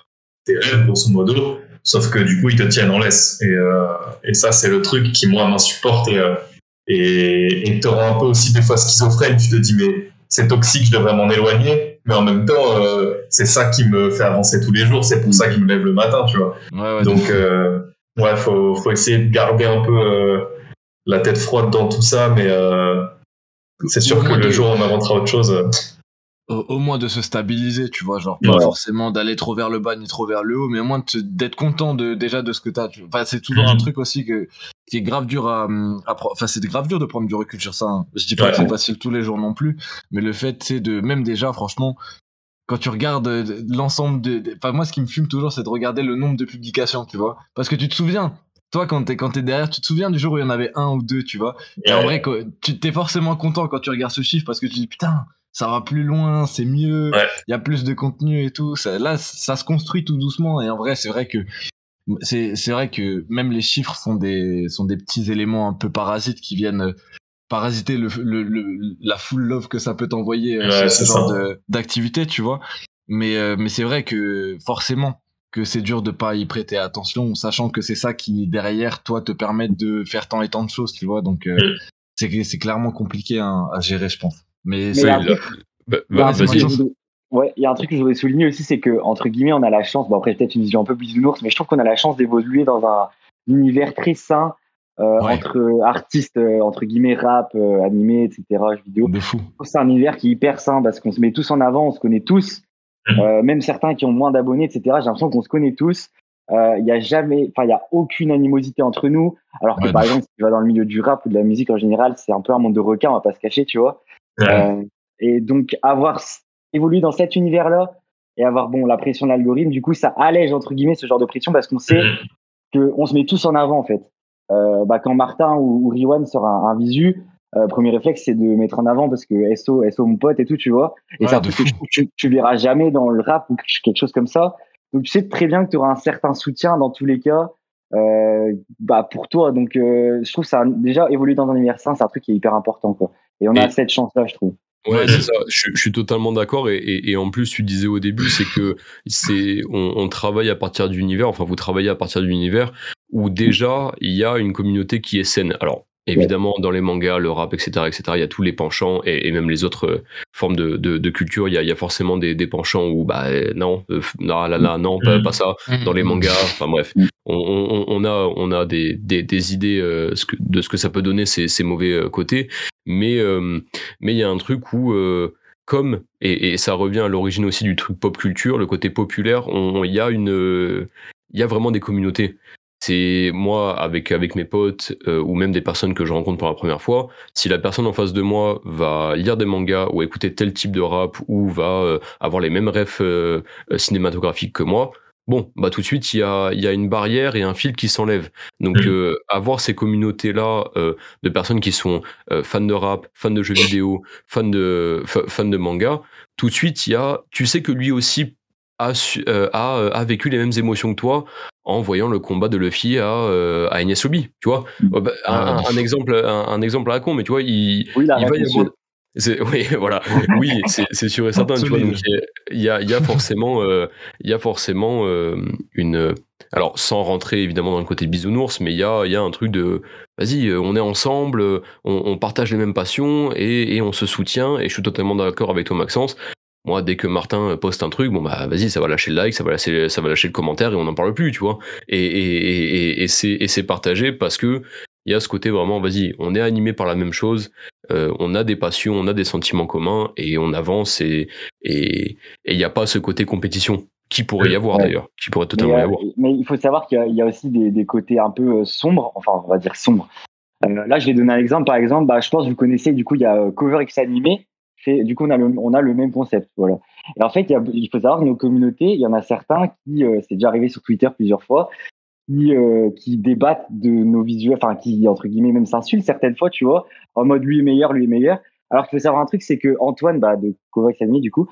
tes rêves, grosso modo. Sauf que du coup, ils te tiennent en laisse. Et, euh, et ça, c'est le truc qui, moi, m'insupporte. Et, euh, et, et te rend un peu aussi des fois schizophrène. Tu te dis, mais c'est toxique, je devrais m'en éloigner. Mais en même temps, euh, c'est ça qui me fait avancer tous les jours. C'est pour ça qu'il me lève le matin, tu vois. Ouais, ouais, Donc, euh, ouais, faut, faut essayer de garder un peu euh, la tête froide dans tout ça, mais euh, c'est sûr que le jour où on inventera autre chose. au, au moins de se stabiliser, tu vois, genre pas Ouais. forcément d'aller trop vers le bas ni trop vers le haut, mais au moins d'être content de déjà de ce que t'as. tu vois. Enfin, c'est toujours un Mhm. truc aussi que qui est grave dur à, à enfin c'est grave dur de prendre du recul sur ça. hein. Je dis pas Ouais. que c'est facile tous les jours non plus, mais le fait c'est de même déjà franchement quand tu regardes euh, l'ensemble de, enfin moi ce qui me fume toujours c'est de regarder le nombre de publications, tu vois, parce que tu te souviens. Toi, quand t'es quand t'es derrière, tu te souviens du jour où il y en avait un ou deux, tu vois. Et en vrai, quoi, tu t'es forcément content quand tu regardes ce chiffre parce que tu dis putain, ça va plus loin, c'est mieux, il Ouais. y a plus de contenu et tout. Ça, là, ça se construit tout doucement. Et en vrai, c'est vrai que c'est c'est vrai que même les chiffres sont des sont des petits éléments un peu parasites qui viennent euh, parasiter le, le, le- la full love que ça peut t'envoyer euh, Ouais, ce- genre ça. de- d'activité, tu vois. Mais euh, mais c'est vrai que forcément que c'est dur de pas y prêter attention, sachant que c'est ça qui derrière toi te permet de faire tant et tant de choses, tu vois. Donc euh, Mm. c'est c'est clairement compliqué hein, à gérer, je pense. Mais, Mais Bah, a bah, Ouais, il y a un truc que je voudrais souligner aussi, c'est que entre guillemets, on a la chance. Bon après, peut-être une vision un peu bisounours, mais je trouve qu'on a la chance d'évoluer dans un univers très sain euh, Ouais. entre artistes, euh, entre guillemets, rap, euh, animé, etc., jeux vidéo. de fou. C'est un univers qui est hyper sain parce qu'on se met tous en avant, on se connaît tous, Mhm. euh, même certains qui ont moins d'abonnés, etc. J'ai l'impression qu'on se connaît tous. Euh, Il y a jamais, enfin, il y a aucune animosité entre nous. Alors que Ouais, par exemple, si tu vas dans le milieu du rap ou de la musique en général, c'est un peu un monde de requins, on va pas se cacher, tu vois. Ouais. Euh, et donc avoir évolué dans cet univers-là et avoir bon la pression de l'algorithme, du coup, ça allège entre guillemets ce genre de pression parce qu'on sait Mhm. que on se met tous en avant en fait. Euh, bah, quand Martin ou, ou Riwan sort un, un visu, euh, premier réflexe c'est de mettre en avant parce que SO, SO mon pote et tout, tu vois. Et Ouais, c'est un truc que tu, tu verras jamais dans le rap ou quelque chose comme ça. Donc tu sais très bien que tu auras un certain soutien dans tous les cas. Euh, bah pour toi donc euh, je trouve ça déjà évoluer dans un univers sain c'est un truc qui est hyper important quoi et on a Et- cette chance là je trouve Ouais, Ouais, c'est ça. Je, je suis totalement d'accord. Et, et, et en plus, tu disais au début, c'est que c'est on, on travaille à partir d'univers. Enfin, vous travaillez à partir d'univers où déjà il y a une communauté qui est saine. Alors. Évidemment, dans les mangas, le rap, etc., etc., il y a tous les penchants et, et même les autres euh, formes de, de, de culture. Il y a, il y a forcément des, des penchants où, bah, euh, non, euh, non, là, là, non, pas, pas ça. Dans les mangas, enfin bref, Mm. on, on, on a, on a des, des, des idées euh, ce que- de ce que ça peut donner ces, ces mauvais côtés. Mais euh, mais il y a un truc où, euh, comme, et, et ça revient à l'origine aussi du truc pop culture, le côté populaire, on- il y, a une, euh, il y a vraiment des communautés. C'est moi, avec, avec mes potes, euh, ou même des personnes que je rencontre pour la première fois, si la personne en face de moi va lire des mangas ou écouter tel type de rap ou va euh, avoir les mêmes rêves euh, cinématographiques que moi, bon, bah tout de suite, il y a, il y a une barrière et un fil qui s'enlève. Donc, euh, avoir ces communautés-là euh, de personnes qui sont fans de rap, fans de jeux vidéo, fans de, fa- fans de manga, tout de suite, il y a, tu sais que lui aussi a, su- euh, a, euh, a vécu les mêmes émotions que toi en voyant le combat de Luffy à, euh, à Ines Lobby, tu vois. Mhm. Euh, bah, un, Ah, un- exemple, un, un exemple à la con, mais tu vois, il, oui il va y avoir. Oui, voilà. Oui, c'est sûr et certain. Tu vois, Solide. donc il y a, y a forcément, euh, y a forcément euh, une. Alors, sans rentrer évidemment dans le côté bisounours, mais il y a, y a un truc de. Vas-y, on est ensemble, on, on partage les mêmes passions et, et on se soutient. Et je suis totalement d'accord avec toi, Maxence. Moi, dès que Martin poste un truc, bon bah vas-y, ça va lâcher le like, ça va lâcher, ça va lâcher le commentaire et on n'en parle plus, tu vois. Et, et, et, et, et c'est partagé parce que il y a ce côté vraiment, vas-y, on est animé par la même chose, euh, on a des passions, on a des sentiments communs et on avance et il n'y a pas ce côté compétition qui pourrait y avoir Ouais. d'ailleurs, qui pourrait mais, totalement y euh, avoir. mais il faut savoir qu'il y a- il y, a aussi des, des côtés un peu euh, sombres enfin on va dire sombres Euh, là je vais donner un exemple par exemple bah, je pense que vous connaissez du coup il y a euh, Cover X animé du coup on a le, même concept voilà et en fait il, y a, faut savoir que nos communautés il y en a certains qui euh, c'est déjà arrivé sur Twitter plusieurs fois qui, euh, qui débattent de nos visuels, enfin qui entre guillemets même s'insultent certaines fois, tu vois, en mode lui est meilleur, lui est meilleur. Alors qu'il faut savoir un truc, c'est que Antoine, bah, de Kovacs Anime, du coup,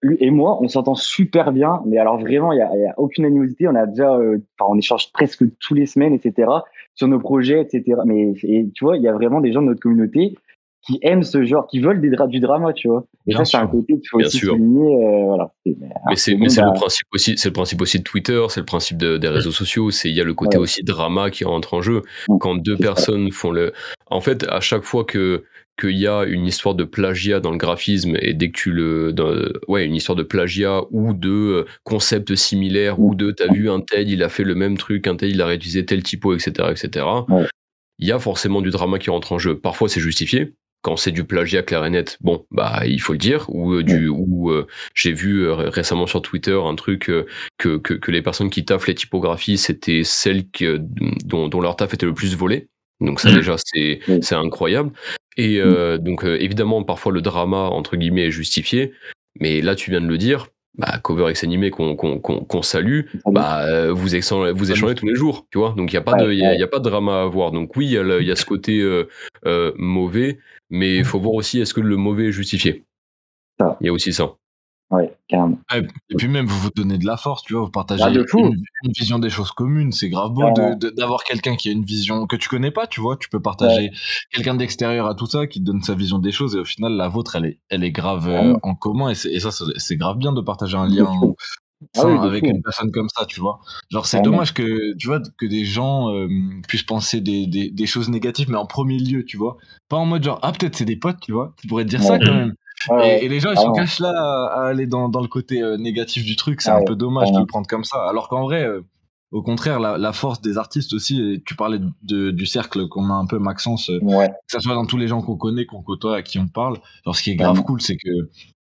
lui et moi, on s'entend super bien, mais alors vraiment, il y a, y a aucune animosité. On a déjà, euh, enfin, on échange presque tous les semaines, etc., sur nos projets, etc. Mais et, tu vois, il y a vraiment des gens de notre communauté qui aiment ce genre, qui veulent des dra- du drama, tu vois. Et Bien ça, c'est un côté qu'il faut Bien aussi sûr. souligner. euh, voilà. C'est- Mais c'est c'est bah, le principe aussi c'est le principe aussi de Twitter c'est le principe de- des réseaux sociaux c'est il y a le côté Ouais. aussi drama qui entre en jeu Mm, quand deux ça. personnes font le en fait à chaque fois que qu'il y a une histoire de plagiat dans le graphisme et dès que tu le dans- ouais une histoire de plagiat ou de euh, concepts similaires ou de t'as vu un tel il a fait le même truc un tel il a réutilisé tel typo etc etc Ouais. il y a forcément du drama qui rentre en jeu parfois c'est justifié quand c'est du plagiat clair et net, bon, bah il faut le dire. Ou euh, du, ou euh, j'ai vu euh, ré- récemment sur Twitter un truc que, que que les personnes qui taffent les typographies, c'était celles que, dont, dont leur taf était le plus volé. Donc ça Mm. déjà c'est c'est incroyable. Et euh, donc évidemment parfois le drama entre guillemets est justifié, mais là tu viens de le dire. Bah, cover ex animé qu'on qu'on qu'on qu'on salue, bah vous échangez, vous échangez tous les jours, tu vois. Donc il y a pas de y a, y a pas de drama à avoir. Donc oui, il y y a ce côté euh, euh, mauvais, mais il faut voir aussi est-ce que le mauvais est justifié? Ça. Il y a aussi ça. Ouais, carrément. Ouais, et puis même, vous vous donnez de la force, tu vois, vous partagez Ah, une, une vision des choses communes. C'est grave beau d'avoir quelqu'un qui a une vision que tu connais pas, tu vois. Tu peux partager quelqu'un d'extérieur à tout ça qui te donne sa vision des choses et au final, la vôtre, elle est, elle est grave euh, en commun et, ça, c'est grave bien de partager un lien. Ah oui, avec une personne comme ça, tu vois. Genre, c'est dommage que, tu vois, que des gens euh, puissent penser des, des, des choses négatives, mais en premier lieu, tu vois. Pas en mode genre, ah, peut-être c'est des potes, tu vois. Tu pourrais te dire ça quand même. Ouais, Et, et les gens, ils Ah se cachent là à, à aller dans, dans le côté euh, négatif du truc. C'est Ah un ouais, peu dommage de le prendre comme ça. Alors qu'en vrai, euh, au contraire, la, la force des artistes aussi, et tu parlais de, du cercle qu'on a un peu, Maxence, ouais. que ça soit dans tous les gens qu'on connaît, qu'on côtoie, à qui on parle. Alors, ce qui est grave cool, c'est que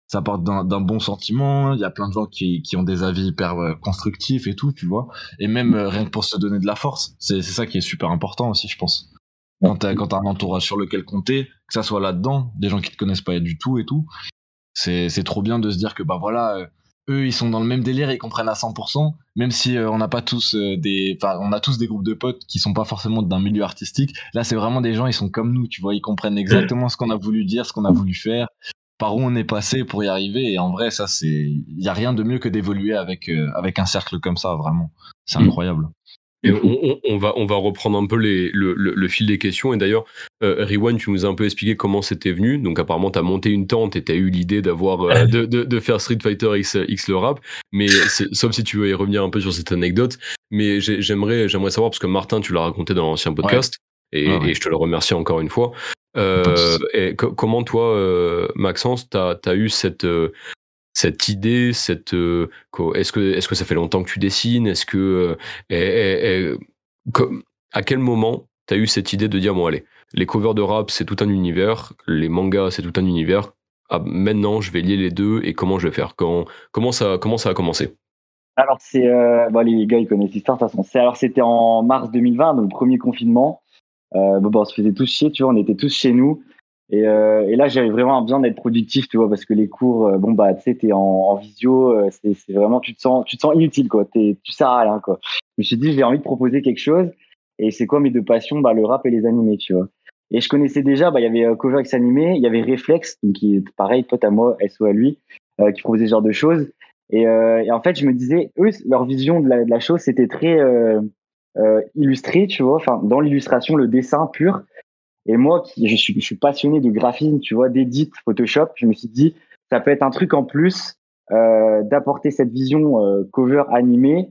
ça part d'un bon sentiment. Il y a plein de gens qui, qui ont des avis hyper euh, constructifs et tout, tu vois. Et même euh, rien que pour se donner de la force. C'est ça qui est super important aussi, je pense. Quand t'as quand t'as un entourage sur lequel compter, que ça soit là-dedans, des gens qui te connaissent pas du tout et tout, c'est c'est trop bien de se dire que bah voilà, euh, eux ils sont dans le même délire, ils comprennent à 100%, même si euh, on n'a pas tous euh, des, enfin on a tous des groupes de potes qui sont pas forcément d'un milieu artistique. Là c'est vraiment des gens, ils sont comme nous, tu vois, ils comprennent exactement ce qu'on a voulu dire, ce qu'on a voulu faire, par où on est passé pour y arriver. Et en vrai ça c'est, il y a rien de mieux que d'évoluer avec euh, avec un cercle comme ça, vraiment, c'est Mm. incroyable. Et on, on- on va, on va reprendre un peu les, le, le- le fil des questions. Et d'ailleurs, euh, Riwan, tu nous as un peu expliqué comment c'était venu. Donc apparemment, tu as monté une tente et tu as eu l'idée d'avoir euh, de, de, de faire Street Fighter X, X le rap. Mais sauf si tu veux y revenir un peu sur cette anecdote. Mais j'ai- j'aimerais, j'aimerais savoir, parce que Martin, tu l'as raconté dans l'ancien podcast, et, Ouais, ouais. et je te le remercie encore une fois. Euh, et co- comment toi, euh, Maxence, tu as, eu cette, euh, cette idée, cette euh, est-ce que ça fait longtemps que tu dessines? Est-ce que euh, et- et- et- comme- à quel moment tu as eu cette idée de dire bon allez, les covers de rap c'est tout un univers, les mangas c'est tout un univers. Ah, maintenant je vais lier les deux et comment je vais faire? Quand, comment ça comment ça a commencé? Alors, c'est. Euh, bon, les gars, ils connaissent l'histoire, de toute façon. C'est- Alors, c'était en mars 2020, donc le premier confinement. Euh, bon, bah, on se faisait tous chier, tu vois, on était tous chez nous. Et, euh, et là, j'avais vraiment besoin d'être productif, tu vois, parce que les cours, euh, bon, bah, tu sais, t'es en, en visio, euh, c'est vraiment, tu te sens, tu te sens inutile, quoi. T'es- Tu sers à rien, quoi. Je me suis dit, j'ai envie de proposer quelque chose. Et c'est quoi mes deux passions bah, Le rap et les animés, tu vois. Et je connaissais déjà, bah, il y avait euh, Cover X Animé, il y avait Reflex, donc qui est pareil, pote à moi, SO à lui, euh, qui proposait ce genre de choses. Et, euh, et en fait, je me disais, eux, leur vision de la, de la chose, c'était très euh, illustré, tu vois, enfin, dans l'illustration, le dessin pur. Et moi, je, suis, je suis passionné de graphisme, tu vois, d'édit, Photoshop, je me suis dit, ça peut être un truc en plus euh, d'apporter cette vision euh, cover animée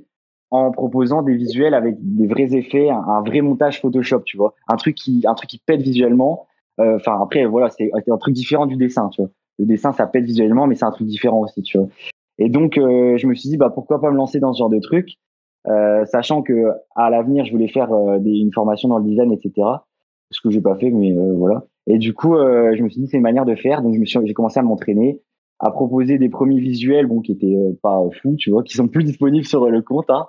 en proposant des visuels avec des vrais effets, un, vrai montage Photoshop, tu vois, un truc qui, un truc qui pète visuellement. Euh, Enfin, après, voilà, c'est c'est un truc différent du dessin, tu vois. Le dessin, ça pète visuellement, mais c'est un truc différent aussi, tu vois. Et donc, euh, je me suis dit, bah, pourquoi pas me lancer dans ce genre de truc, euh, sachant que à l'avenir, je voulais faire euh, des, une formation dans le design, etc. Ce que j'ai pas fait, mais euh, voilà. Et du coup, euh, je me suis dit, c'est une manière de faire. Donc, je me suis, j'ai commencé à m'entraîner, à proposer des premiers visuels, bon, qui étaient euh, pas fous, tu vois, qui sont plus disponibles sur le compte. Hein.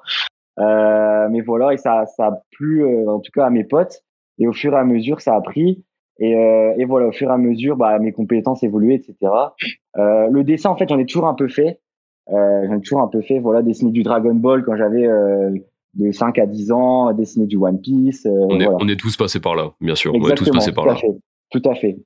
Mais voilà, et ça, ça a plu, en tout cas, à mes potes. Et au fur et à mesure, ça a pris. Et, et voilà, au fur et à mesure, bah, mes compétences évoluaient, etc. Le dessin, en fait, j'en ai toujours un peu fait. Euh, j'en ai toujours un peu fait. Voilà, dessiner du Dragon Ball quand j'avais euh, de 5 à 10 ans, dessiner du One Piece. euh, on est, voilà. on est tous passés par là, bien sûr. on est tous passés par tout à là. fait. Tout à fait.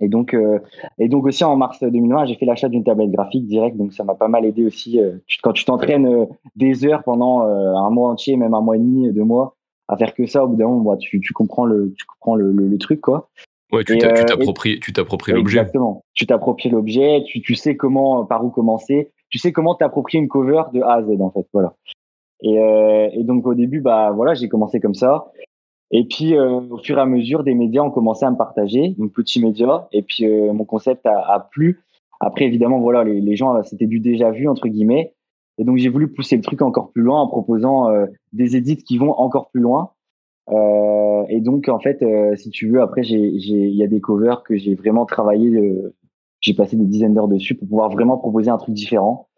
Et donc, euh, et donc aussi en mars 2020, j'ai fait l'achat d'une tablette graphique direct, donc ça m'a pas mal aidé aussi. euh, tu- quand tu t'entraînes euh, des heures pendant euh, un mois entier, même un mois et demi, deux mois, à faire que ça, au bout d'un moment, bah, tu, tu comprends le, tu comprends le, le, le truc, quoi. Ouais, tu t'appropries tu t'appropries l'objet. Exactement. Tu t'appropries l'objet, tu, tu sais comment, par où commencer, tu sais comment t'approprier une cover de A à Z en fait, voilà. Et, euh, et donc au début, bah voilà, j'ai commencé comme ça. Et puis euh, au fur et à mesure, des médias ont commencé à me partager, donc petits médias. Et puis euh, mon concept a, a plu. Après évidemment, voilà, les, les gens, c'était du déjà vu entre guillemets. Et donc j'ai voulu pousser le truc encore plus loin en proposant euh, des édits qui vont encore plus loin. Euh, et donc en fait, euh, si tu veux, après j'ai, il y a des covers que j'ai vraiment travaillé. J'ai passé des dizaines d'heures dessus pour pouvoir vraiment proposer un truc différent.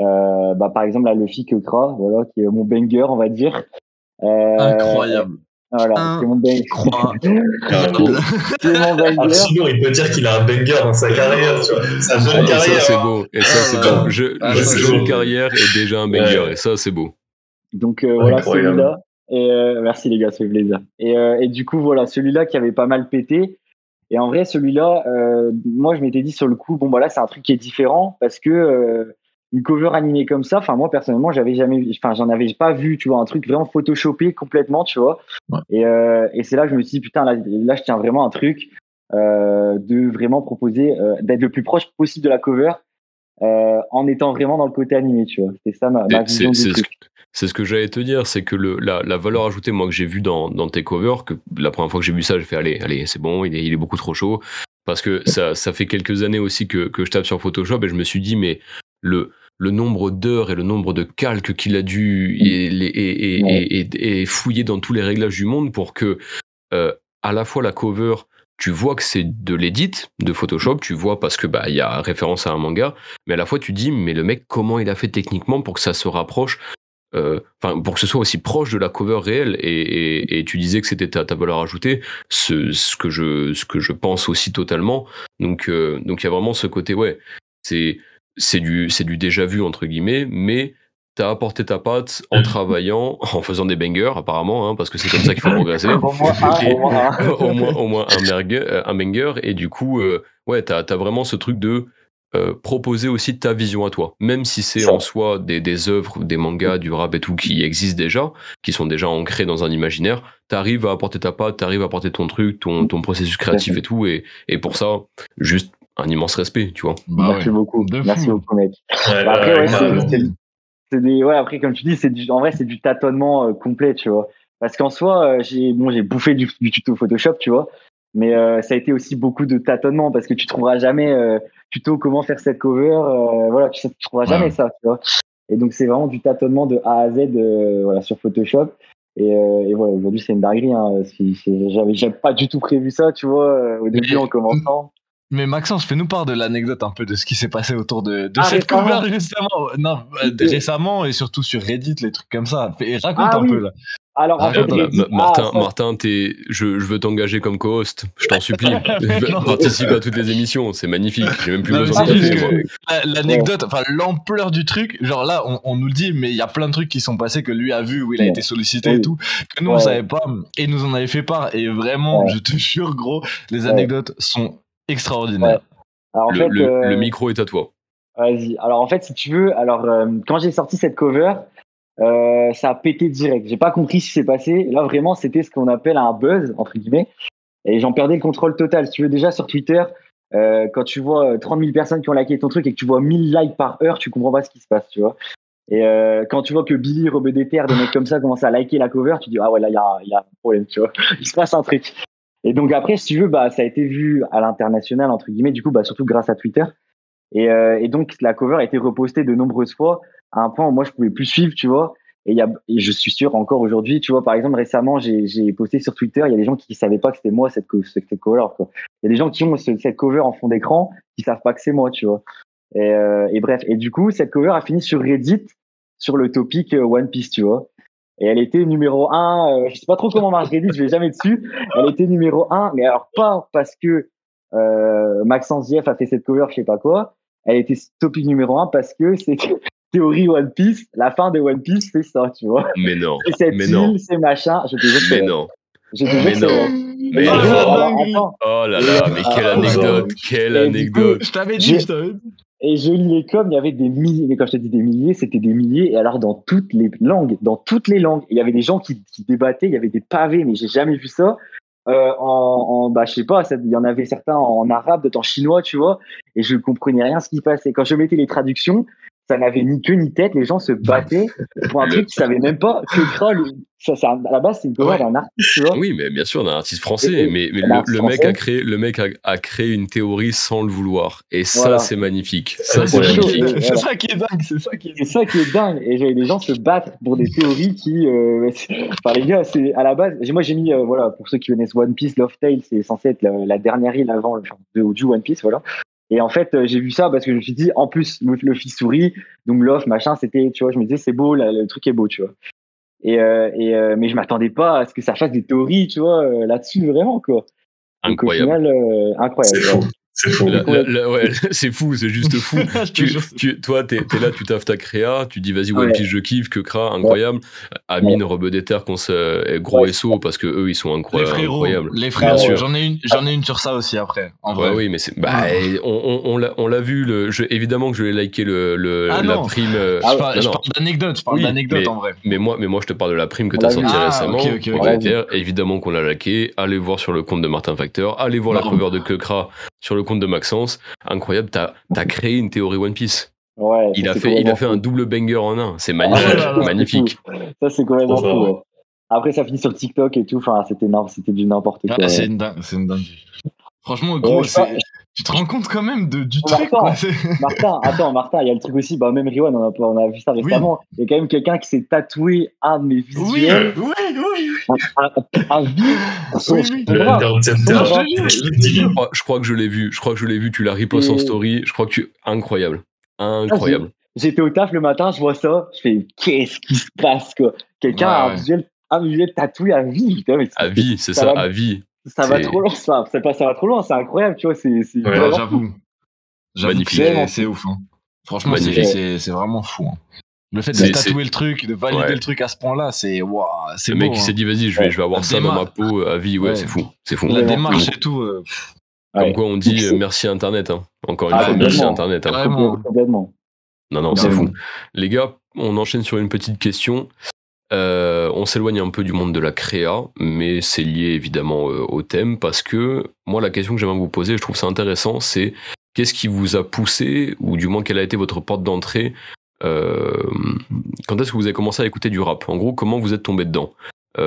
Euh, bah, par exemple, la Luffy Kekra, voilà, qui est mon banger, on va dire. Euh, Incroyable. Voilà, c'est mon banger. Incroyable. c'est mon banger. Archibald, il peut dire qu'il a un banger dans sa carrière, tu vois. Sa jeune Et ça, carrière. c'est hein. beau. Et ça, c'est Ah, beau. Je, ah, je- c'est jeune beau. carrière est déjà un banger. Ouais. Et ça, c'est beau. Donc euh, voilà celui-là. Et euh, merci les gars, ça fait plaisir. Et, euh, et du coup voilà celui-là qui avait pas mal pété. Et en vrai celui-là, euh, moi je m'étais dit sur le coup bon bah là c'est un truc qui est différent parce que euh, une cover animée comme ça, enfin moi personnellement j'avais jamais, enfin j'en avais pas vu, tu vois un truc vraiment photoshopé complètement, tu vois. Ouais. Et, euh, et c'est là que je me suis dit putain là, là je tiens vraiment un truc euh, de vraiment proposer euh, d'être le plus proche possible de la cover. euh, en étant vraiment dans le côté animé, tu vois. C'était ça ma, ma vision C'est du c'est truc. C'est ce que j'allais te dire, c'est que le, la, la valeur ajoutée, moi, que j'ai vue dans, dans tes covers, que la première fois que j'ai vu ça, j'ai fait allez, allez, c'est bon, il est, il est beaucoup trop chaud. Parce que ça, ça fait quelques années aussi que, que je tape sur Photoshop et je me suis dit, mais le, le nombre d'heures et le nombre de calques qu'il a dû et, et, et, et, et- et fouiller dans tous les réglages du monde pour que, euh, à la fois la cover, tu vois que c'est de l'édit de Photoshop, tu vois parce que bah il y a référence à un manga, mais à la fois tu dis mais le mec comment il a fait techniquement pour que ça se rapproche euh, enfin pour que ce soit aussi proche de la cover réelle et, et, et tu disais que c'était ta, ta valeur ajoutée ce, ce que je ce que je pense aussi totalement donc euh, donc il y a vraiment ce côté ouais c'est c'est du c'est du déjà vu entre guillemets mais t'as apporté ta patte en travaillant en faisant des bangers apparemment hein, parce que c'est comme ça qu'il faut progresser Au moins un, Et- au moins un. au moins, au moins un, mergue- euh, un banger. Et du coup, euh, ouais, t'as as vraiment ce truc de euh, proposer aussi ta vision à toi. Même si c'est en soi des, des œuvres, des mangas, du rap et tout qui existent déjà, qui sont déjà ancrés dans un imaginaire, t'arrives à apporter ta patte, t'arrives à apporter ton truc, ton, ton processus créatif et tout. Et, et pour ça, juste un immense respect, tu vois. Bah Merci ouais. beaucoup. De Merci fou. beaucoup, mec. Ouais, Bah, après, ouais, ouais, carrément. c'est- c'est- c'est des, ouais, après, comme tu dis, c'est du, en vrai, c'est du tâtonnement euh, complet, tu vois. Parce qu'en soi, euh, j'ai, bon, j'ai bouffé du, du tuto Photoshop, tu vois. Mais euh, ça a été aussi beaucoup de tâtonnement parce que tu trouveras jamais euh, tuto comment faire cette cover. euh, voilà, tu, sais, tu trouveras Ouais. jamais ça, tu vois. Et donc, c'est vraiment du tâtonnement de A à Z euh, voilà, sur Photoshop. Et, et voilà, aujourd'hui, c'est une dinguerie. Hein. J'avais, pas du tout prévu ça, tu vois, au début en commençant. Mais Maxence, fais-nous part de l'anecdote un peu de ce qui s'est passé autour de, de Ah, cette cover justement. Non, récemment et surtout sur Reddit, les trucs comme ça. Raconte Ah un oui. peu là. Alors, en Ah, fait, Martin, ah, ça- Martin t'es- je, je veux t'engager comme co-host. Je t'en supplie. Participe à toutes les émissions. C'est magnifique. J'ai même plus Non, besoin de L'anecdote, enfin l'ampleur du truc, genre là, on, on nous le dit, mais il y a plein de trucs qui sont passés que lui a vu, où il a Ouais. été sollicité et tout, que nous on Ouais. savait pas, et il nous en avait fait part. Et vraiment, Ouais. je te jure, gros, les Ouais. anecdotes sont extraordinaires. alors, en Le, fait, le- euh, le micro est à toi. Vas-y. Alors en fait, si tu veux, alors euh, quand j'ai sorti cette cover, euh, ça a pété direct. J'ai pas compris ce qui s'est passé. Là vraiment, c'était ce qu'on appelle un buzz entre guillemets. Et j'en perdais le contrôle total. Si tu veux déjà sur Twitter, euh, quand tu vois euh, 30 000 personnes qui ont liké ton truc et que tu vois 1000 likes par heure, tu comprends pas ce qui se passe, tu vois. Et euh, quand tu vois que Billy, Robé des des mecs comme ça commencent à liker la cover, tu dis ah ouais là il y a, un problème, tu vois. Il se passe un truc. Et donc après, si tu veux, bah ça a été vu à l'international entre guillemets. Du coup, bah surtout grâce à Twitter. Euh, et donc, la cover a été repostée de nombreuses fois à un point où moi, je pouvais plus suivre, tu vois. Et, y a, et je suis sûr encore aujourd'hui, tu vois, par exemple, récemment, j'ai posté sur Twitter, il y a des gens qui savaient pas que c'était moi cette, cette cover. Il y a des gens qui ont ce- cette cover en fond d'écran qui savent pas que c'est moi, tu vois. Et, euh, et bref, et du coup, cette cover a fini sur Reddit sur le topic euh, One Piece, tu vois. Et elle était numéro un. euh, je sais pas trop comment marche Reddit, je vais jamais dessus. Elle était numéro un, mais alors pas parce que euh, Maxence Jeff a fait cette cover, je sais pas quoi. Elle était topic numéro un parce que c'est théorie One Piece. La fin de One Piece, c'est ça, tu vois. Mais non. C'est cette Mais non. c'est machin. Je te jure que c'est Mais non. Je te jure Mais non. Mais Et non. attends, Oh là là, mais quelle Ah, anecdote, quelle Et du coup, anecdote. Je t'avais dit, je t'avais dit. Et je lis les coms, il y avait des milliers, mais quand je te dis des milliers, c'était des milliers, et alors dans toutes les langues, dans toutes les langues. Il y avait des gens qui, qui débattaient, il y avait des pavés, mais j'ai jamais vu ça. euh, en, en bah je sais pas, il y en avait certains en arabe, d'autres en chinois, tu vois, et je comprenais rien ce qui passait. Quand je mettais les traductions, ça n'avait ni queue ni tête, les gens se battaient pour un truc qu'ils savaient même pas que Kra, lui, ça, ça, à la base c'est une cover Ouais. d'un artiste, tu vois. Oui, mais bien sûr, on a un artiste français, Et- et- mais, le, artiste le mec français. a créé, le mec a, a créé une théorie sans le vouloir, et ça, Voilà. c'est magnifique. Ça, Ça, c'est voilà. ça qui est dingue, c'est ça qui est C'est ça qui est dingue. Et j'avais des gens se battre pour des théories qui. Euh, enfin, les gars, c'est à la base. Moi, j'ai mis, euh, voilà, pour ceux qui connaissent One Piece, Love Tale, c'est censé être la, la dernière île avant le genre de, du One Piece, voilà. Et en fait, euh, j'ai vu ça parce que je me suis dit, en plus, le, le fils souris, donc Love, machin, c'était, tu vois, je me disais, c'est beau, là, le truc est beau, tu vois. Et, euh, et euh, mais je m'attendais pas à ce que ça fasse des théories, tu vois, euh, là-dessus, vraiment, quoi. Donc, au Incroyable. final, euh, incroyable. C'est fou. C'est ouais, fou, juste fou. Tu, tu- toi, t'es es là, tu taffes ta créa, tu dis vas-y, One Ouais. Piece, je kiffe, que incroyable. Amine, Rebeu des Terres, qu'on se- est gros Ouais. SO parce que eux, ils sont Les incroya- frérots, incroyables. les Bien frérots, sûr. j'en ai une, j'en ai une sur ça aussi après. En vrai. Ouais, oui, mais c'est. Bah, Ouais. on, on, on l'a- l'a vu, le, je- évidemment que je l'ai liké le, le- Ah la non. prime. Je Ah, parle, non, je parle d'anecdotes, je parle Oui, d'anecdotes mais- en vrai. Mais moi, mais moi, je te parle de la prime que tu as l'a vu. sorti Ah, récemment. ok, ok, Rebeu ok. des Terres. Évidemment qu'on l'a laqué. Allez voir sur le compte de Martin Facteur. Allez voir la Non. cover de Kekra sur le compte de Maxence. Incroyable, t'as as créé une théorie One Piece. Ouais, Il a fait, il a fait un double banger en un. C'est Ah magnifique, là là, magnifique. Ça, c'est complètement fou. Après, ça finit sur TikTok et tout. Enfin, c'était c'était du n'importe quoi. Ah, c'est une dingue, c'est une dinguerie. Franchement, gros, Ouais, tu te rends compte quand même de, du Mais truc, quoi. Martin, attends, Martin, il y a le truc aussi. Bah, même Riwan, on a, on a vu ça récemment. Il y a quand même quelqu'un qui s'est tatoué de mes Oui, visuels oui, oui, à, à Oui, Center, bras. Je crois, je crois que je l'ai vu. Je crois que je l'ai vu. Tu l'as repost en story. Je crois que tu. Incroyable. Incroyable. J'étais au taf le matin, je vois ça. Je fais, qu'est-ce qui se passe, quoi? Quelqu'un Ouais, a un ouais. visuel, un visuel tatoué à vie. Putain, mais À vie, c'est Ça à vie. Ça va trop loin, ça. C'est pas, ça va trop loin, c'est incroyable, tu vois. C'est, Ouais, j'avoue. C'est ouf. hein. Franchement, c'est- vraiment fou. hein. Le fait de tatouer le truc, de valider Ouais. le truc à ce point-là, c'est waouh, c'est Le beau. mec, il hein. s'est dit, vas-y, je vais, je vais avoir La ça dans ma peau euh, à vie. Ouais, Ouais. c'est fou. C'est fou. La démarche et tout. euh, Comme quoi, on dit merci Internet. Encore une Ah, fois, merci. Internet. Complètement. Non, non, c'est fou. Les gars, on enchaîne sur une petite question. Euh, on s'éloigne un peu du monde de la créa, mais c'est lié évidemment euh, au thème parce que moi, la question que j'aimerais vous poser, je trouve ça intéressant, c'est qu'est-ce qui vous a poussé, ou du moins quelle a été votre porte d'entrée euh, Quand est-ce que vous avez commencé à écouter du rap? En gros, comment vous êtes tombé dedans?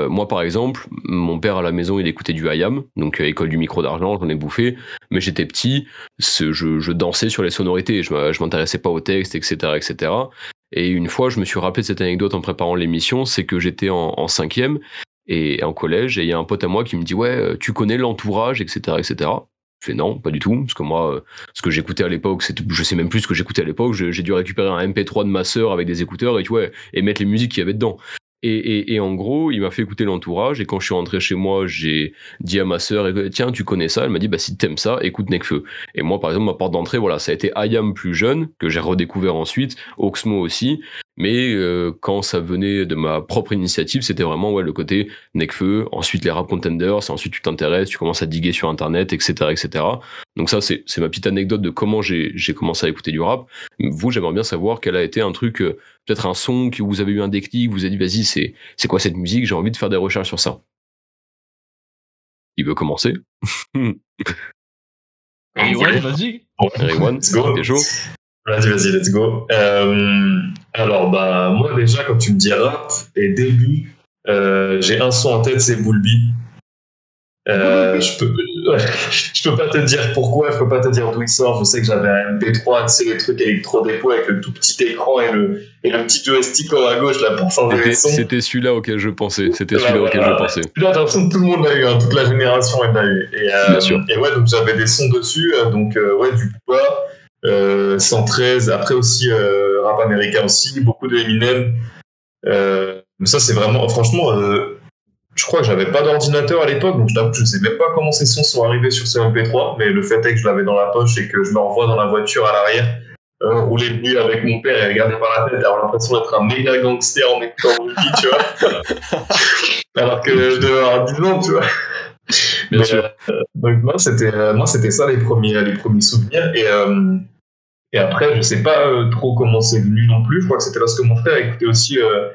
Moi, par exemple, mon père à la maison, il écoutait du IAM, donc euh, école du micro d'argent, j'en ai bouffé, mais j'étais petit, je, dansais sur les sonorités, je je m'intéressais pas au texte, etc., etc. Et une fois, je me suis rappelé de cette anecdote en préparant l'émission, c'est que j'étais en, cinquième et en collège, et il y a un pote à moi qui me dit ouais, euh, tu connais l'entourage, etc., etc. Je fais non, pas du tout, parce que moi, euh, ce que j'écoutais à l'époque, c'était, je sais même plus ce que j'écoutais à l'époque. J'ai dû récupérer un MP3 de ma sœur avec des écouteurs et tu vois, et mettre les musiques qu'il y avait dedans. Et, en gros, il m'a fait écouter l'entourage. Et quand je suis rentré chez moi, j'ai dit à ma sœur, tiens, tu connais ça? Elle m'a dit, bah si t'aimes ça, écoute Necfeu. Et moi, par exemple, ma porte d'entrée, voilà, ça a été Ayam plus jeune, que j'ai redécouvert ensuite, Oxmo aussi. Mais euh, quand ça venait de ma propre initiative, c'était vraiment ouais, le côté Necfeu, ensuite les rap contenders, ensuite tu t'intéresses, tu commences à diguer sur Internet, etc. etc. Donc ça, c'est ma petite anecdote de comment j'ai commencé à écouter du rap. Vous, j'aimerais bien savoir quel a été un truc, euh, peut-être un son qui vous avez eu un déclic, vous avez dit, vas-y, c'est c'est quoi cette musique J'ai envie de faire des recherches sur ça. Il veut commencer Et ouais, vas-y. Go. t'es chaud? Vas-y, vas-y, let's go. Euh, alors, bah, moi, déjà, quand tu me dis rap et début, euh, j'ai un son en tête, c'est Bulbi. Euh, je peux, ouais, je peux pas te dire pourquoi, je peux pas te dire d'où il sort. Je sais que j'avais un MP3, tu sais, les trucs électro dépôt avec le tout petit écran et le, et le petit joystick à gauche là pour changer C'était les sons. c'était celui-là auquel je pensais. C'était Voilà, celui-là auquel je pensais. Là, j'ai l'impression que tout le monde l'a eu, hein, toute la génération elle l'a eu. Et, euh, Bien sûr. et ouais, donc j'avais des sons dessus, donc euh, ouais, du Booba, euh, 113, après aussi euh, rap américain aussi, beaucoup de Eminem. Euh, mais ça, c'est vraiment, franchement, euh, je crois que j'avais pas d'ordinateur à l'époque, donc je t'avoue que je sais même pas comment ces sons sont arrivés sur ce MP3, mais le fait est que je l'avais dans la poche et que je l'envoie dans la voiture à l'arrière. Euh, rouler de nuit avec mon père et regarder par la tête, avoir l'impression d'être un méga gangster en écoutant Bulbi, tu vois. Alors que je devais avoir 10 ans, tu vois. Bien sûr. euh, donc moi c'était euh, moi c'était ça les premiers les premiers souvenirs et euh, et après je sais pas euh, trop comment c'est venu non plus. Je crois que c'était parce que mon frère écoutait aussi euh,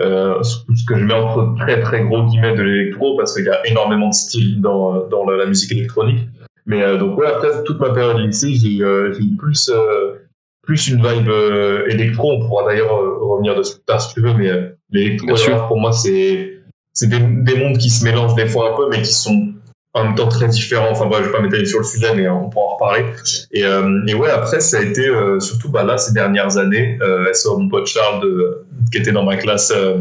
euh, ce que je mets entre très très gros guillemets de l'électro parce qu'il y a énormément de styles dans, dans la, la musique électronique. Mais euh, donc ouais, après toute ma période lycée, j'ai euh, plus euh, plus une vibe euh, électro. On pourra d'ailleurs euh, revenir dessus plus tard si tu veux, mais l'électro pour moi c'est c'est des, des mondes qui se mélangent des fois un peu, mais qui sont en même temps très différents. Enfin bref, je vais pas m'étaler sur le sujet, mais on pourra en reparler. Et, euh, et ouais, après ça a été euh, surtout bah là ces dernières années, euh, SO mon pote Charles de, qui était dans ma classe euh,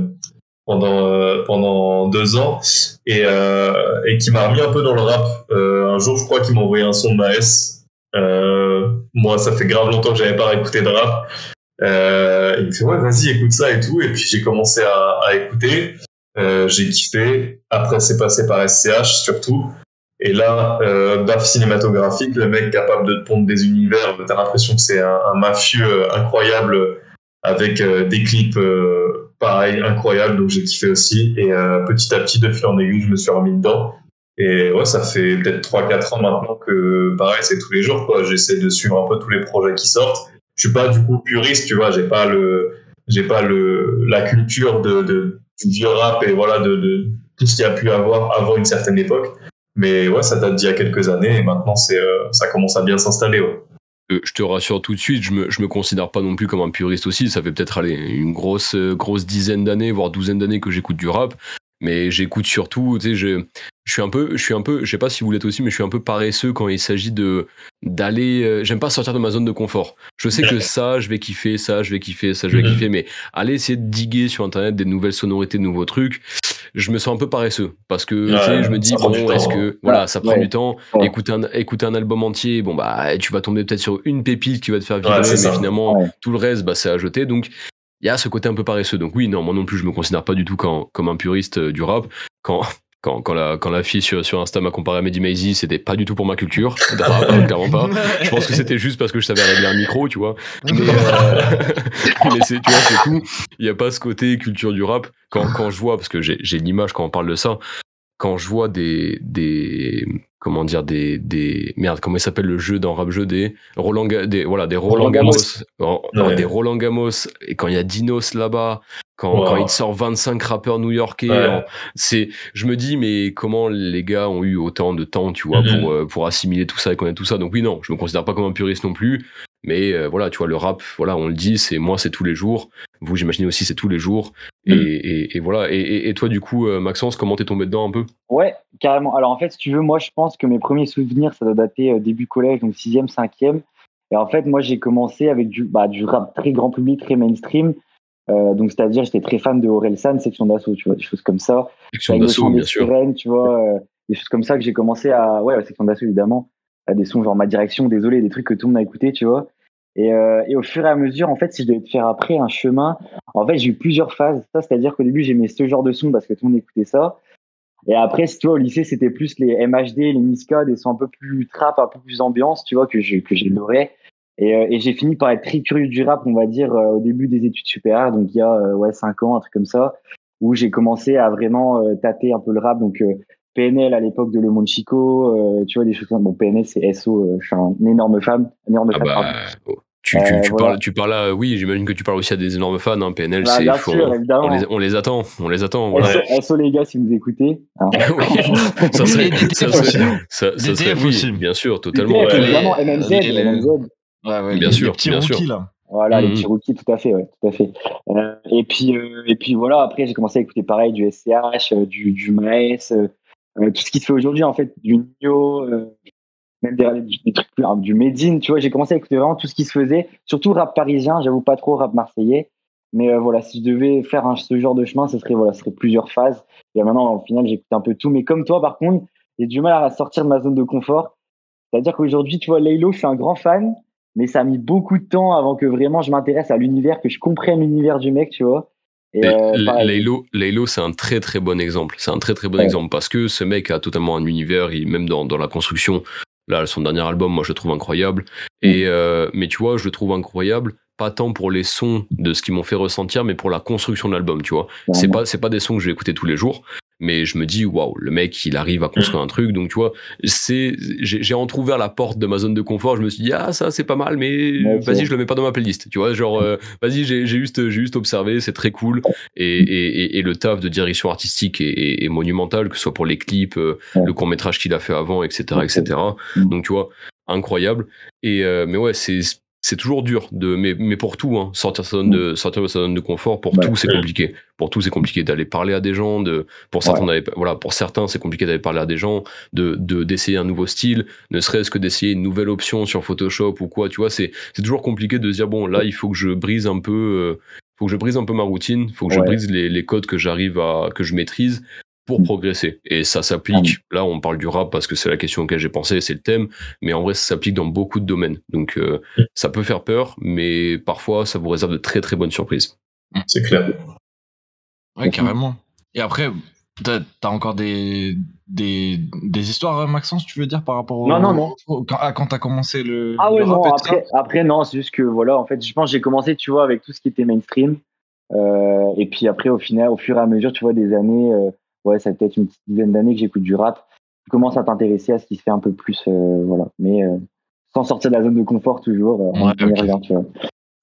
pendant euh, pendant deux ans et euh, et qui m'a remis un peu dans le rap. Euh, un jour, je crois qu'il m'a envoyé un son de Maes. Euh, moi, ça fait grave longtemps que j'avais pas écouté de rap. Euh, il me fait ouais, vas-y, écoute ça et tout. Et puis j'ai commencé à, à écouter. Euh, j'ai kiffé. Après, c'est passé par SCH surtout. Et là, euh, baf cinématographique, le mec capable de te pondre des univers, t'as l'impression que c'est un, un mafieux euh, incroyable avec euh, des clips euh, pareil incroyables, donc j'ai kiffé aussi. Et euh, petit à petit, de fil en aiguille, je me suis remis dedans. Et ouais, ça fait peut-être 3-4 ans maintenant que pareil, c'est tous les jours, quoi. J'essaie de suivre un peu tous les projets qui sortent. Je suis pas du coup puriste, tu vois, j'ai pas le, j'ai pas le, la culture de, de, du rap et voilà, de, de tout ce qu'il y a pu avoir avant une certaine époque. Mais ouais, ça date d'il y a quelques années et maintenant c'est, euh, ça commence à bien s'installer. Ouais. Euh, je te rassure tout de suite, je me, je me considère pas non plus comme un puriste aussi. Ça fait peut-être aller une grosse, euh, grosse dizaine d'années, voire douzaine d'années que j'écoute du rap. Mais j'écoute surtout, tu sais, je, suis un peu, je suis un peu, je sais pas si vous l'êtes aussi, mais je suis un peu paresseux quand il s'agit de d'aller. euh, J'aime pas sortir de ma zone de confort. Je sais que ça, je vais kiffer, ça, je vais kiffer, ça, je vais Mhm. kiffer, mais aller essayer de diguer sur internet des nouvelles sonorités, de nouveaux trucs, je me sens un peu paresseux parce que tu sais, Ouais, je me dis bon, est-ce que voilà, ça prend Ouais. du temps. Écouter un, écouter un album entier, bon bah tu vas tomber peut-être sur une pépite qui va te faire vibrer, mais ça. finalement tout le reste, bah c'est à jeter. Donc il y a ce côté un peu paresseux. Donc oui, non, moi non plus, je me considère pas du tout comme, comme un puriste euh, du rap. Quand quand, quand, la, quand la fille sur, sur Insta m'a comparé à Mehdi Maizy, c'était pas du tout pour ma culture. clairement pas. Je pense que c'était juste parce que je savais régler un micro, tu vois. Mais, euh, mais c'est, tu vois, c'est tout. Il n'y a pas ce côté culture du rap. Quand, quand je vois, parce que j'ai, j'ai l'image quand on parle de ça, quand je vois des, des comment dire, des, des merde, comment il s'appelle le jeu dans rap jeu des Roland, des, voilà, des Roland, Roland Gamos, Gamos. Oh, oh, des Roland Gamos, et quand il y a Dinos là-bas, quand, Wow. quand il sort 25 rappeurs new-yorkais, Ouais. c'est, je me dis, mais comment les gars ont eu autant de temps, tu vois, Mhm. pour, euh, pour assimiler tout ça et connaître tout ça. Donc oui, non, je me considère pas comme un puriste non plus. Mais euh, voilà, tu vois, le rap, voilà, on le dit, c'est moi, c'est tous les jours. Vous, j'imagine aussi, c'est tous les jours. Et, et, et voilà. Et, et, et toi, du coup, euh, Maxence, comment t'es tombé dedans un peu? Ouais, carrément. Alors en fait, si tu veux, moi je pense que mes premiers souvenirs, ça doit dater euh, début collège, donc sixième, cinquième. Et en fait, moi j'ai commencé avec du, bah, du rap très grand public, très mainstream. Euh, donc c'est-à-dire, j'étais très fan de Orelsan, Section d'Assaut, tu vois, des choses comme ça. Le d'assaut, bien des sûr. sirènes, tu vois, euh, des choses comme ça que j'ai commencé à, ouais, Section d'Assaut évidemment, à des sons genre Ma Direction, désolé, des trucs que tout le monde a écouté, tu vois. Et, euh, et au fur et à mesure, en fait, si je devais te faire après un chemin, en fait, j'ai eu plusieurs phases. Ça, c'est-à-dire qu'au début, j'aimais ce genre de son parce que tout le monde écoutait ça. Et après, si tu vois, au lycée, c'était plus les MHD, les Niska, des sons un peu plus trap, un peu plus ambiance, tu vois, que que j'adorais. Et, euh, et j'ai fini par être très curieux du rap, on va dire, euh, au début des études supérieures, donc il y a, ouais, cinq ans, un truc comme ça, où j'ai commencé à vraiment tâter un peu le rap. Donc, PNL à l'époque de Le Monde Chico, tu vois, des choses comme Bon, PNL, c'est SO, je suis un énorme fan, énorme Ah fan, bah, tu, tu, tu voilà. parles, tu parles là, oui, j'imagine que tu parles aussi à des énormes fans. Hein, PNL, Bah, c'est sûr, on, les, on les attend, on les attend. Voilà. SO, SO, les gars, si vous écoutez. hein. Oui, ça serait, ça serait, aussi. ça, ça serait, oui, bien sûr, totalement. Ouais. évidemment, Les- MMZ, les- MMZ. Ouais, ouais, Bien les- sûr, les petits bien sûr. là. Voilà, les Mhm. petits rookies, tout à fait, ouais, tout à fait. Euh, et puis, euh, et puis voilà, après, j'ai commencé à écouter pareil du SCH, euh, du, du Maes, euh, euh, tout ce qui se fait aujourd'hui, en fait, du Nio, euh, même des, des trucs plus, hein, du Medine, tu vois, j'ai commencé à écouter vraiment tout ce qui se faisait, surtout rap parisien, j'avoue pas trop rap marseillais. Mais euh, voilà, si je devais faire un, ce genre de chemin, ce serait, voilà, ce serait plusieurs phases. Et maintenant, au final, j'écoute un peu tout. Mais comme toi, par contre, j'ai du mal à sortir de ma zone de confort. C'est-à-dire qu'aujourd'hui, tu vois, Laylo, je suis un grand fan, mais ça a mis beaucoup de temps avant que vraiment je m'intéresse à l'univers, que je comprenne l'univers du mec, tu vois. Mais euh. Laylo, Laylo, c'est un très très bon exemple. C'est un très très bon Ouais. exemple parce que ce mec a totalement un univers, il, même dans, dans la construction. Là, son dernier album, moi, je le trouve incroyable. Et euh, mais tu vois, je le trouve incroyable pas tant pour les sons de ce qu'ils m'ont fait ressentir, mais pour la construction de l'album. Tu vois, c'est pas c'est pas des sons que je vais écouter tous les jours, mais je me dis waouh le mec il arrive à construire un truc. Donc tu vois c'est j'ai entrouvert la porte de ma zone de confort. Je me suis dit ah ça c'est pas mal mais vas-y je le mets pas dans ma playlist. Tu vois genre euh, vas-y j'ai juste j'ai juste observé c'est très cool. Et, et, et, le taf de direction artistique est, monumental que ce soit pour les clips euh, le court métrage qu'il a fait avant etc etc Mm. donc tu vois incroyable. Et euh, mais ouais c'est c'est toujours dur de mais, mais pour tout hein, sortir sa zone de sortir de sa zone de confort pour Ouais. tout c'est compliqué. Pour tout c'est compliqué d'aller parler à des gens de pour certains voilà pour certains c'est compliqué d'aller parler à des gens de de d'essayer un nouveau style ne serait-ce que d'essayer une nouvelle option sur Photoshop ou quoi tu vois c'est c'est toujours compliqué de se dire bon là il faut que je brise un peu euh, faut que je brise un peu ma routine faut que je brise les, les codes que j'arrive à que je maîtrise pour Mm. progresser et ça s'applique là on parle du rap parce que c'est la question auquel j'ai pensé c'est le thème mais en vrai ça s'applique dans beaucoup de domaines donc euh, ça peut faire peur mais parfois ça vous réserve de très très bonnes surprises C'est clair. Ouais, carrément. Et après, t'as as encore des, des, des histoires, euh, Maxence, tu veux dire, par rapport au. Non, non, non. au- quand, ah, quand t'as commencé le. Ah ouais, le non, après, après, non, c'est juste que voilà, en fait, je pense que j'ai commencé, tu vois, avec tout ce qui était mainstream. Euh, et puis après, au final, au fur et à mesure, tu vois, des années, euh, ouais, ça fait peut-être une petite dizaine d'années que j'écoute du rap. Tu commences à t'intéresser à ce qui se fait un peu plus, euh, voilà. Mais euh, sans sortir de la zone de confort, toujours, euh, on Ouais, on y revient, tu vois.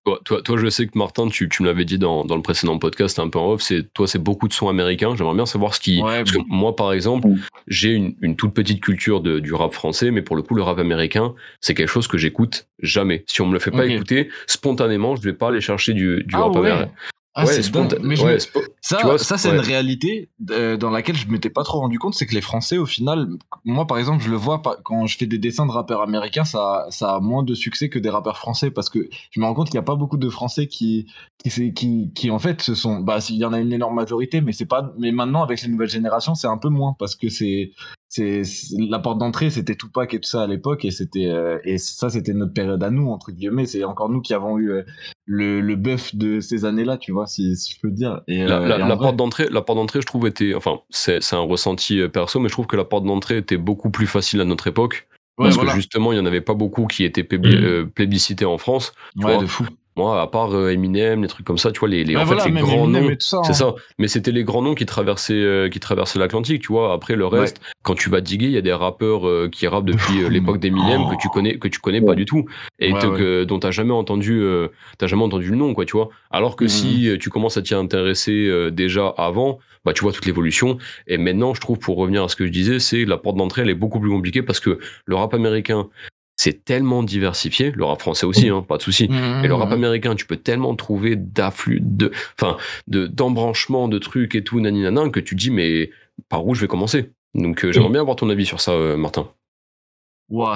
Toi, toi, toi, je sais que Martin, tu, tu me l'avais dit dans, dans le précédent podcast un peu en off, c'est toi, c'est beaucoup de sons américains. J'aimerais bien savoir ce qui. Ouais, parce que moi, par exemple, Mm. j'ai une, une toute petite culture de, du rap français, mais pour le coup, le rap américain, c'est quelque chose que j'écoute jamais. Si on me le fait pas écouter, spontanément, je vais pas aller chercher du, du Ah rap ouais. américain. Ah, c'est sponta- dingue. Mais je ouais, me- spo- Ça, vois, ça c'est ouais. une réalité euh, dans laquelle je m'étais pas trop rendu compte, c'est que les Français, au final, moi par exemple, je le vois pas- quand je fais des dessins de rappeurs américains, ça, ça a moins de succès que des rappeurs français parce que je me rends compte qu'il y a pas beaucoup de Français qui, qui, qui, qui en fait, ce sont, bah, il y en a une énorme majorité, mais c'est pas, mais maintenant avec les nouvelles générations, c'est un peu moins parce que c'est, c'est la porte d'entrée, c'était Tupac et tout ça à l'époque et c'était, euh, et ça c'était notre période à nous entre guillemets, c'est encore nous qui avons eu euh, le, le buff de ces années-là, tu vois, si, si je peux dire. Et, La, euh, la- et en la vrai- porte d'entrée, la porte d'entrée, je trouve était, enfin, c'est c'est un ressenti perso, mais je trouve que la porte d'entrée était beaucoup plus facile à notre époque Ouais, parce voilà. que justement, il y en avait pas beaucoup qui étaient Mm. plébiscités en France. tu ouais, vois. de fou. Moi, à part euh, Eminem, les trucs comme ça, tu vois, les, les, Ouais, en fait, les grands Eminem noms. C'est hein. ça. Mais c'était les grands noms qui traversaient, euh, qui traversaient l'Atlantique, tu vois. Après, le reste, quand tu vas diguer, il y a des rappeurs euh, qui rappent depuis l'époque d'Eminem Oh. que tu connais, que tu connais Ouais. pas du tout et Ouais, que- dont t'as jamais entendu, euh, t'as jamais entendu le nom, quoi, tu vois. Alors que Mhm. si euh, tu commences à t'y intéresser déjà avant, bah tu vois toute l'évolution. Et maintenant, je trouve, pour revenir à ce que je disais, c'est la porte d'entrée, elle est beaucoup plus compliquée parce que le rap américain, c'est tellement diversifié, le rap français aussi, hein, pas de souci. Mmh, Mais le rap mmh. américain, tu peux tellement trouver d'afflux, de, enfin, de, d'embranchements, de trucs et tout, naninana, que tu dis, mais par où je vais commencer? Donc, euh, j'aimerais bien avoir ton avis sur ça, euh, Martin.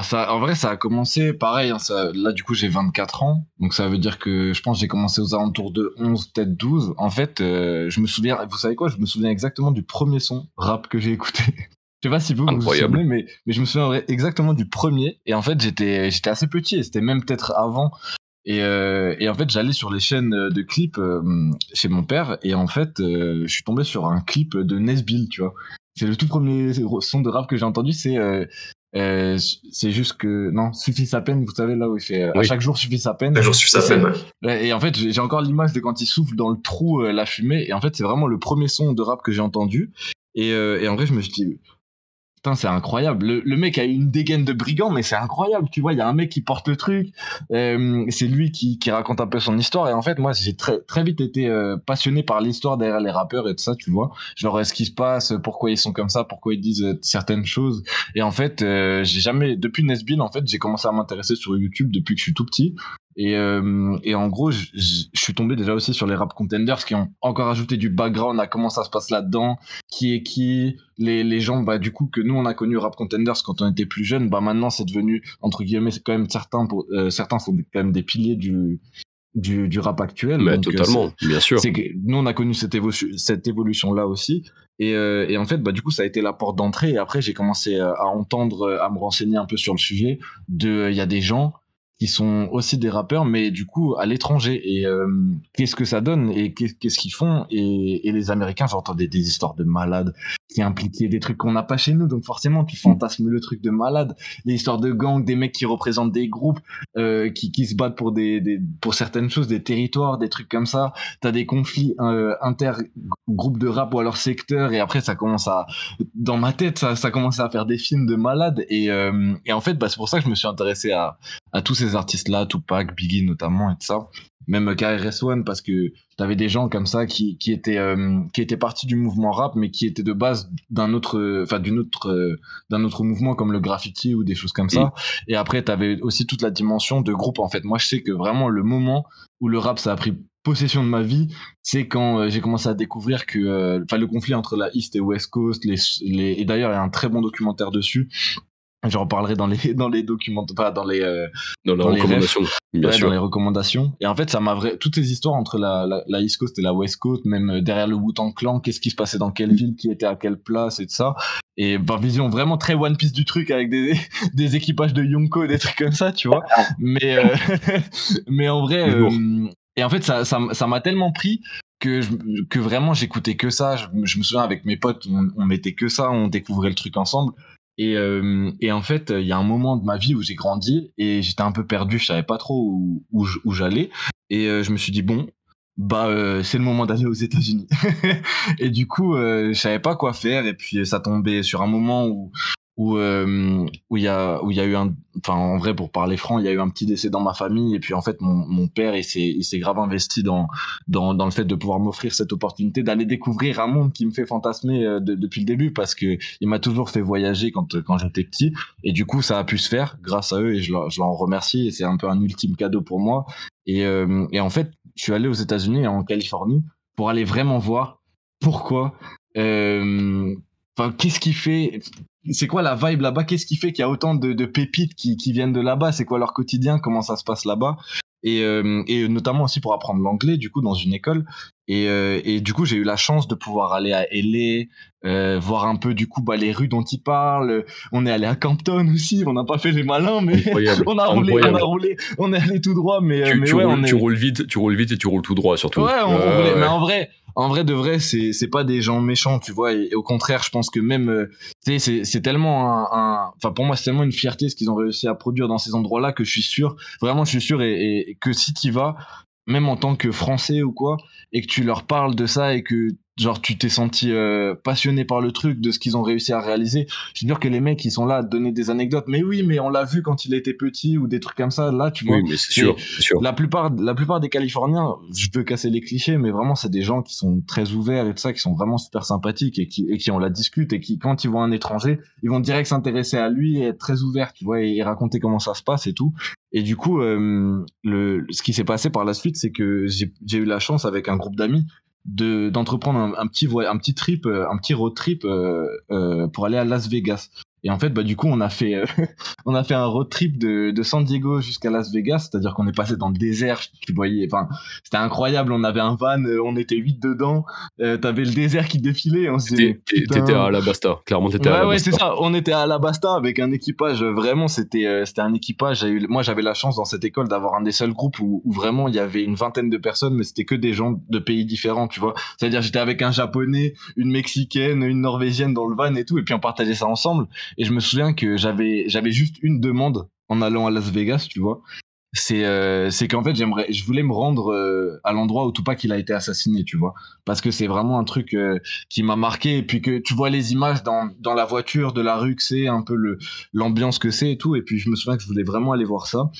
Ça, en vrai, ça a commencé pareil. hein, ça, là, du coup, j'ai 24 ans. Donc, ça veut dire que je pense que j'ai commencé aux alentours de 11, peut-être 12. En fait, euh, je me souviens, vous savez quoi? Je me souviens exactement du premier son rap que j'ai écouté. je sais pas si vous vous, vous Incroyable. souvenez, mais, mais je me souviens exactement du premier. Et en fait, j'étais j'étais assez petit. et C'était même peut-être avant. Et, euh, et en fait, j'allais sur les chaînes de clips euh, chez mon père. Et en fait, euh, je suis tombé sur un clip de Nesbill, tu vois. C'est le tout premier son de rap que j'ai entendu. C'est euh, euh, c'est juste que non suffit sa peine vous savez là où il fait euh, à Oui. chaque jour suffit sa peine Un jour suffit sa peine. ouais. Et en fait j'ai encore l'image de quand il souffle dans le trou euh, la fumée et en fait c'est vraiment le premier son de rap que j'ai entendu et, euh, et en vrai je me suis dit c'est incroyable le, mec a une dégaine de brigand mais c'est incroyable tu vois il y a un mec qui porte le truc euh, c'est lui qui, raconte un peu son histoire et en fait moi j'ai très très vite été euh, passionné par l'histoire derrière les rappeurs et tout ça tu vois genre ce qui se passe pourquoi ils sont comme ça pourquoi ils disent euh, certaines choses et en fait, j'ai jamais, depuis Nesbill, en fait, j'ai commencé à m'intéresser sur YouTube depuis que je suis tout petit. Et, euh, et en gros, je je- je suis tombé déjà aussi sur les rap contenders qui ont encore ajouté du background à comment ça se passe là-dedans, qui est qui, les, les gens, bah, du coup, que nous, on a connu rap contenders quand on était plus jeune, bah, maintenant, c'est devenu, entre guillemets, c'est quand même certains, pour, euh, certains sont quand même des piliers du, du, du rap actuel. Mais Donc, euh, totalement, bien sûr. c'est que nous on a connu cette, évo- cette évolution là aussi et, euh, et en fait bah du coup ça a été la porte d'entrée et après j'ai commencé euh, à entendre à me renseigner un peu sur le sujet de il y a des gens qui sont aussi des rappeurs mais du coup à l'étranger et euh, qu'est-ce que ça donne et qu'est- qu'est-ce qu'ils font? Et, et les américains j'entendais des histoires de malades qui impliquait des trucs qu'on n'a pas chez nous. Donc forcément, tu fantasmes le truc de malade, les histoires de gangs, des mecs qui représentent des groupes, euh, qui, qui se battent pour des, des, pour certaines choses, des territoires, des trucs comme ça. T'as des conflits euh, inter groupes de rap ou alors secteur, et après ça commence à, dans ma tête, ça, ça commence à faire des films de malade. Et, euh, et en fait, bah, c'est pour ça que je me suis intéressé à, à tous ces artistes-là, Tupac, Biggie notamment, et tout ça. Même KRS-One parce que t'avais des gens comme ça qui, qui étaient euh, qui étaient partis du mouvement rap mais qui étaient de base d'un autre enfin d'une autre euh, d'un autre mouvement comme le graffiti ou des choses comme ça. Et après t'avais aussi toute la dimension de groupe en fait. Moi je sais que vraiment le moment où le rap ça a pris possession de ma vie c'est quand euh, j'ai commencé à découvrir que enfin le conflit entre la East et West Coast les, les et d'ailleurs il y a un très bon documentaire dessus J'en reparlerai dans les dans les documents, pas dans les euh, dans, les recommandations, bien ouais, sûr. dans les recommandations. Et en fait, ça m'a vrai toutes ces histoires entre la, la, la, East Coast et la West Coast, même euh, derrière le Wu-Tang Clan, qu'est-ce qui se passait dans quelle ville, qui était à quelle place et tout ça. Et bah, vision vraiment très One Piece du truc avec des des équipages de Yonko et des trucs comme ça, tu vois. Mais euh, mais en vrai, euh, et en fait, ça ça ça m'a tellement pris que je, que vraiment j'écoutais que ça. Je, je, me souviens avec mes potes, on, on mettait que ça, on découvrait le truc ensemble. Et, euh, et en fait, il y a un moment de ma vie où j'ai grandi et j'étais un peu perdu, je savais pas trop où, où, j'allais. Et euh, je me suis dit, bon, bah euh, c'est le moment d'aller aux États-Unis. et du coup, je savais pas quoi faire. Et puis ça tombait sur un moment où où euh, où il y a où il y a eu un enfin en vrai pour parler franc il y a eu un petit décès dans ma famille. Et puis en fait mon, mon père il s'est il s'est grave investi dans dans dans le fait de pouvoir m'offrir cette opportunité d'aller découvrir un monde qui me fait fantasmer euh, de, depuis le début parce que il m'a toujours fait voyager quand quand j'étais petit. Et du coup ça a pu se faire grâce à eux et je je leur en remercie et c'est un peu un ultime cadeau pour moi. Et euh, et en fait je suis allé aux États-Unis en Californie pour aller vraiment voir pourquoi euh, Enfin, qu'est-ce qui fait C'est quoi la vibe là-bas? Qu'est-ce qui fait qu'il y a autant de, de pépites qui, qui, viennent de là-bas? C'est quoi leur quotidien? Comment ça se passe là-bas? Et, euh, et, notamment aussi pour apprendre l'anglais, du coup, dans une école. Et, euh, et du coup, j'ai eu la chance de pouvoir aller à LA, euh, voir un peu, du coup, bah, les rues dont ils parlent. On est allé à Campton aussi. On n'a pas fait les malins, mais on a roulé, on a roulé, on est allé tout droit. Mais, tu, mais tu, ouais, roules, on est... tu roules vite, tu roules vite et tu roules tout droit surtout. Ouais, on roulait. Mais en vrai, en vrai de vrai c'est c'est pas des gens méchants tu vois et, au contraire je pense que même euh, c'est c'est tellement un enfin pour moi c'est tellement une fierté ce qu'ils ont réussi à produire dans ces endroits là que je suis sûr vraiment je suis sûr et, et que si tu vas même en tant que français ou quoi et que tu leur parles de ça et que genre tu t'es senti euh, passionné par le truc de ce qu'ils ont réussi à réaliser. Je veux dire que les mecs ils sont là à te donner des anecdotes. Mais oui mais on l'a vu quand il était petit ou des trucs comme ça. Là tu vois oui mais c'est sûr, sûr. la plupart la plupart des californiens je peux casser les clichés mais vraiment c'est des gens qui sont très ouverts et tout ça qui sont vraiment super sympathiques et qui et qui on la discute et qui quand ils voient un étranger ils vont direct s'intéresser à lui et être très ouverts tu vois et, et, raconter comment ça se passe et tout. Et du coup euh, le ce qui s'est passé par la suite c'est que j'ai eu la chance avec un groupe d'amis de d'entreprendre un, un, petit un petit trip un petit road trip euh, euh, pour aller à Las Vegas et en fait bah du coup on a fait euh, on a fait un road trip de, de San Diego jusqu'à Las Vegas c'est-à-dire qu'on est passé dans le désert tu voyais enfin c'était incroyable on avait un van on était huit dedans euh, t'avais le désert qui défilait on t'étais à Alabasta clairement t'étais ouais, à Alabasta. ouais c'est ça on était à Alabasta avec un équipage vraiment c'était euh, c'était un équipage eu, moi j'avais la chance dans cette école d'avoir un des seuls groupes où, où, vraiment il y avait une vingtaine de personnes mais c'était que des gens de pays différents tu vois. C'est-à-dire j'étais avec un japonais une mexicaine une norvégienne dans le van et tout et puis on partageait ça ensemble et je me souviens que j'avais j'avais juste une demande en allant à Las Vegas, tu vois. C'est euh, c'est qu'en fait j'aimerais je voulais me rendre euh, à l'endroit où Tupac il a été assassiné, tu vois. Parce que c'est vraiment un truc euh, qui m'a marqué et puis que tu vois les images dans dans la voiture de la rue que c'est un peu le l'ambiance que c'est et tout et puis je me souviens que je voulais vraiment aller voir ça.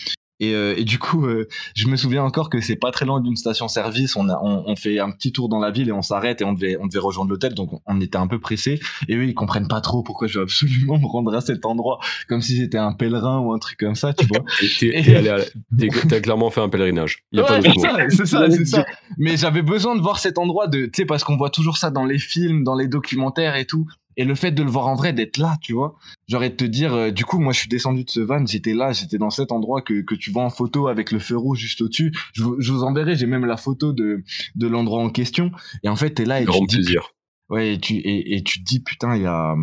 Et, euh, et, du coup, euh, je me souviens encore que c'est pas très loin d'une station-service. On, a, on, on, fait un petit tour dans la ville et on s'arrête et on devait, on devait rejoindre l'hôtel. Donc on était un peu pressé. Et eux, ils comprennent pas trop pourquoi je veux absolument me rendre à cet endroit, comme si j'étais un pèlerin ou un truc comme ça, tu vois. T'as clairement fait un pèlerinage. Ouais, c'est ça, c'est ça, c'est ça. Mais j'avais besoin de voir cet endroit de, tu sais, parce qu'on voit toujours ça dans les films, dans les documentaires et tout. Et le fait de le voir en vrai, d'être là, tu vois, j'aurais de te dire, euh, du coup, moi, je suis descendu de ce van, j'étais là, j'étais dans cet endroit que, que tu vois en photo avec le feu rouge juste au-dessus. Je, je, vous enverrai, j'ai même la photo de, de l'endroit en question. Et en fait, t'es là et Grand tu plaisir. Dis, ouais, et tu, et, et tu te dis, putain, il y a,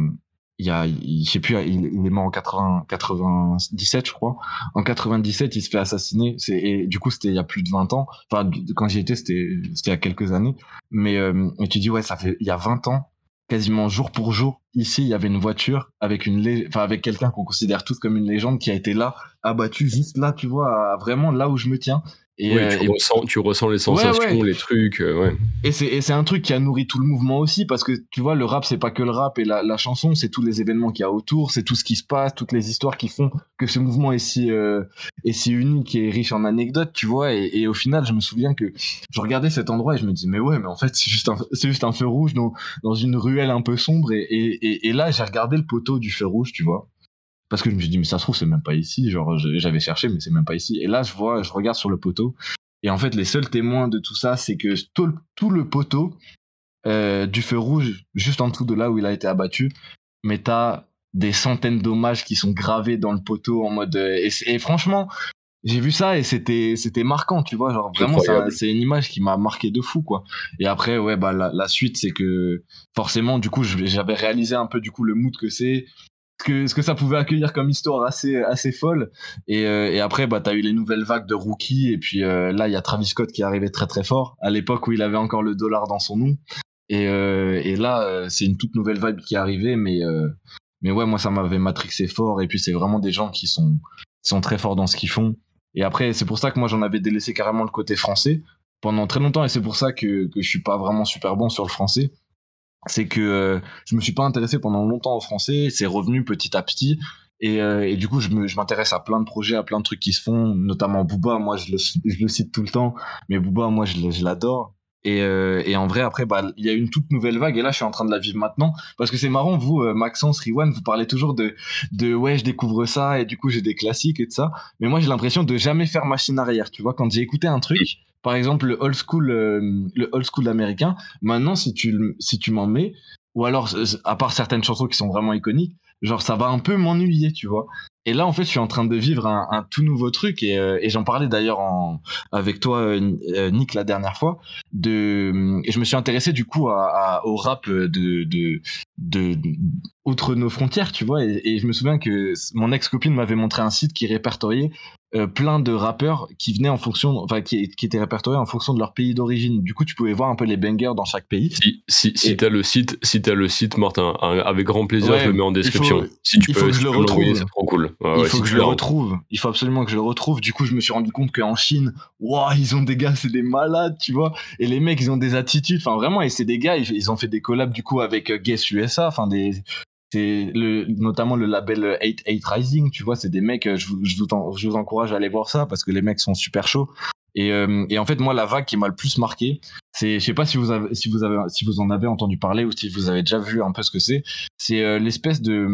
il y a, je sais plus, il, il, est mort en 80, 97, je crois. En 97, il se fait assassiner. C'est, et du coup, c'était il y a plus de 20 ans. Enfin, quand j'y étais, c'était, c'était il y a quelques années. Mais, euh, mais tu dis, ouais, ça fait, il y a 20 ans, quasiment jour pour jour, ici, il y avait une voiture avec une, enfin, avec quelqu'un qu'on considère tous comme une légende qui a été là, abattu juste là, tu vois, vraiment là où je me tiens. Et, Oui, euh, tu, et- ressens, tu ressens les sensations, ouais. les trucs. euh, ouais. et c'est et c'est un truc qui a nourri tout le mouvement aussi parce que tu vois le rap c'est pas que le rap et la, la chanson c'est tous les événements qu'il y a autour c'est tout ce qui se passe toutes les histoires qui font que ce mouvement est si euh, est si unique et riche en anecdotes tu vois et, et au final je me souviens que je regardais cet endroit et je me dis mais ouais mais en fait c'est juste un c'est juste un feu rouge dans dans une ruelle un peu sombre et, et là j'ai regardé le poteau du feu rouge tu vois parce que je me suis dit mais ça se trouve c'est même pas ici genre j'avais cherché mais c'est même pas ici et là je vois je regarde sur le poteau et en fait, les seuls témoins de tout ça, c'est que tout, le- tout le poteau euh, du feu rouge, juste en dessous de là où il a été abattu, mais t'as des centaines d'hommages qui sont gravés dans le poteau en mode. euh, et, franchement, j'ai vu ça et c'était c'était marquant, tu vois. Genre vraiment, c'est une image qui m'a marqué de fou, quoi. Et après, ouais, bah la, la suite, c'est que forcément, du coup, j'avais réalisé un peu du coup le mood que c'est. Ce que, ça pouvait accueillir comme histoire assez, assez folle. Et, euh, après, bah, t'as eu les nouvelles vagues de rookies. Et puis euh, là, il y a Travis Scott qui est arrivé très très fort, à l'époque où il avait encore le dollar dans son nom. Et, euh, là, c'est une toute nouvelle vibe qui est arrivée. Mais, mais ouais, moi, ça m'avait matrixé fort. Et puis, c'est vraiment des gens qui sont, sont très forts dans ce qu'ils font. Et après, c'est pour ça que moi, j'en avais délaissé carrément le côté français pendant très longtemps. Et c'est pour ça que, que je suis pas vraiment super bon sur le français. C'est que euh, je me suis pas intéressé pendant longtemps au français. C'est revenu petit à petit. Et, euh, du coup, je m'intéresse à plein de projets, à plein de trucs qui se font, notamment Booba. Moi, je le, cite tout le temps, mais Booba, moi, je, l'adore. Et, euh, et en vrai, après, bah, il y a une toute nouvelle vague, et là, je suis en train de la vivre maintenant. Parce que c'est marrant, vous, euh, Maxence, Riwan, vous parlez toujours de, de ouais, je découvre ça, et du coup, j'ai des classiques et tout ça. Mais moi, j'ai l'impression de jamais faire machine arrière. Tu vois, quand j'ai écouté un truc, par exemple, le old school, euh, le old school américain, maintenant, si tu, si tu m'en mets, ou alors, euh, à part certaines chansons qui sont vraiment iconiques, genre, ça va un peu m'ennuyer, tu vois. Et là, en fait, je suis en train de vivre un, tout nouveau truc, et, euh, j'en parlais d'ailleurs avec toi, Nick, la dernière fois, de, et je me suis intéressé du coup au rap de, outre nos frontières, tu vois, et, et je me souviens que mon ex-copine m'avait montré un site qui répertoriait euh, plein de rappeurs qui venaient en fonction, enfin, qui, qui étaient répertoriés en fonction de leur pays d'origine. Du coup, tu pouvais voir un peu les bangers dans chaque pays. Si, si, si Et- t'as le site, si t'as le site, Martin, avec grand plaisir, Ouais, je le mets en faut- description. si tu il peux, faut que si je le retrouve. c'est trop cool. Il ouais, faut que je le retrouve. Il faut absolument que je le retrouve. Du coup, je me suis rendu compte qu'en Chine, waouh, ils ont des gars, c'est des malades, tu vois. Et les mecs, ils ont des attitudes. Enfin, vraiment, et c'est des gars, ils, ils ont fait des collabs du coup avec euh, Guess USA. Enfin, des. C'est notamment le label 8-8 Rising, tu vois, c'est des mecs, euh, je vous, je, vous, encourage à aller voir ça parce que les mecs sont super chauds. Et, euh, et en fait, moi, la vague qui m'a le plus marqué, c'est, je sais pas si vous avez, si vous avez, si vous en avez entendu parler ou si vous avez déjà vu un peu ce que c'est, c'est euh, l'espèce de,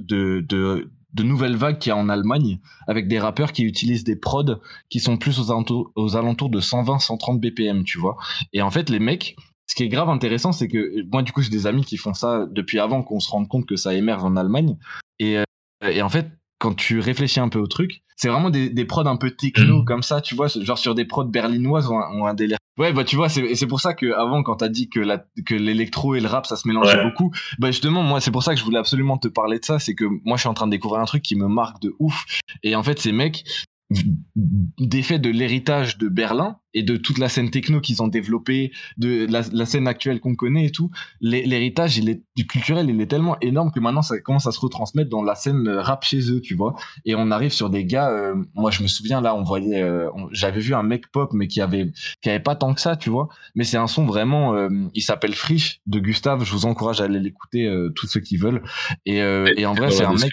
de, de, de nouvelle vague qu'il y a en Allemagne avec des rappeurs qui utilisent des prods qui sont plus aux alentours, aux alentours de 120-130 BPM, tu vois. Et en fait, les mecs, ce qui est grave intéressant, c'est que moi, du coup, j'ai des amis qui font ça depuis avant qu'on se rende compte que ça émerge en Allemagne. Et, euh, et en fait, quand tu réfléchis un peu au truc, c'est vraiment des, des prods un peu techno Mhm. comme ça, tu vois, genre sur des prods berlinoises ou un, un délire. Ouais, bah tu vois, c'est pour ça que avant, quand t'as dit que la, que l'électro et le rap, ça se mélangeait Ouais. beaucoup, bah justement, moi, c'est pour ça que je voulais absolument te parler de ça, c'est que moi, je suis en train de découvrir un truc qui me marque de ouf. Et en fait, ces mecs, d'effet de l'héritage de Berlin et de toute la scène techno qu'ils ont développée, de la, la scène actuelle qu'on connaît et tout, l'hé- l'héritage il est, culturel, il est tellement énorme que maintenant ça commence à se retransmettre dans la scène euh, rap chez eux, tu vois. Et on arrive sur des gars, euh, moi je me souviens là, on voyait, euh, j'avais vu un mec pop mais qui avait, qui avait pas tant que ça, tu vois. Mais c'est un son vraiment, euh, il s'appelle Frisch de Gustave. Je vous encourage à aller l'écouter, euh, tous ceux qui veulent. Et, euh, et en vrai, c'est un mec.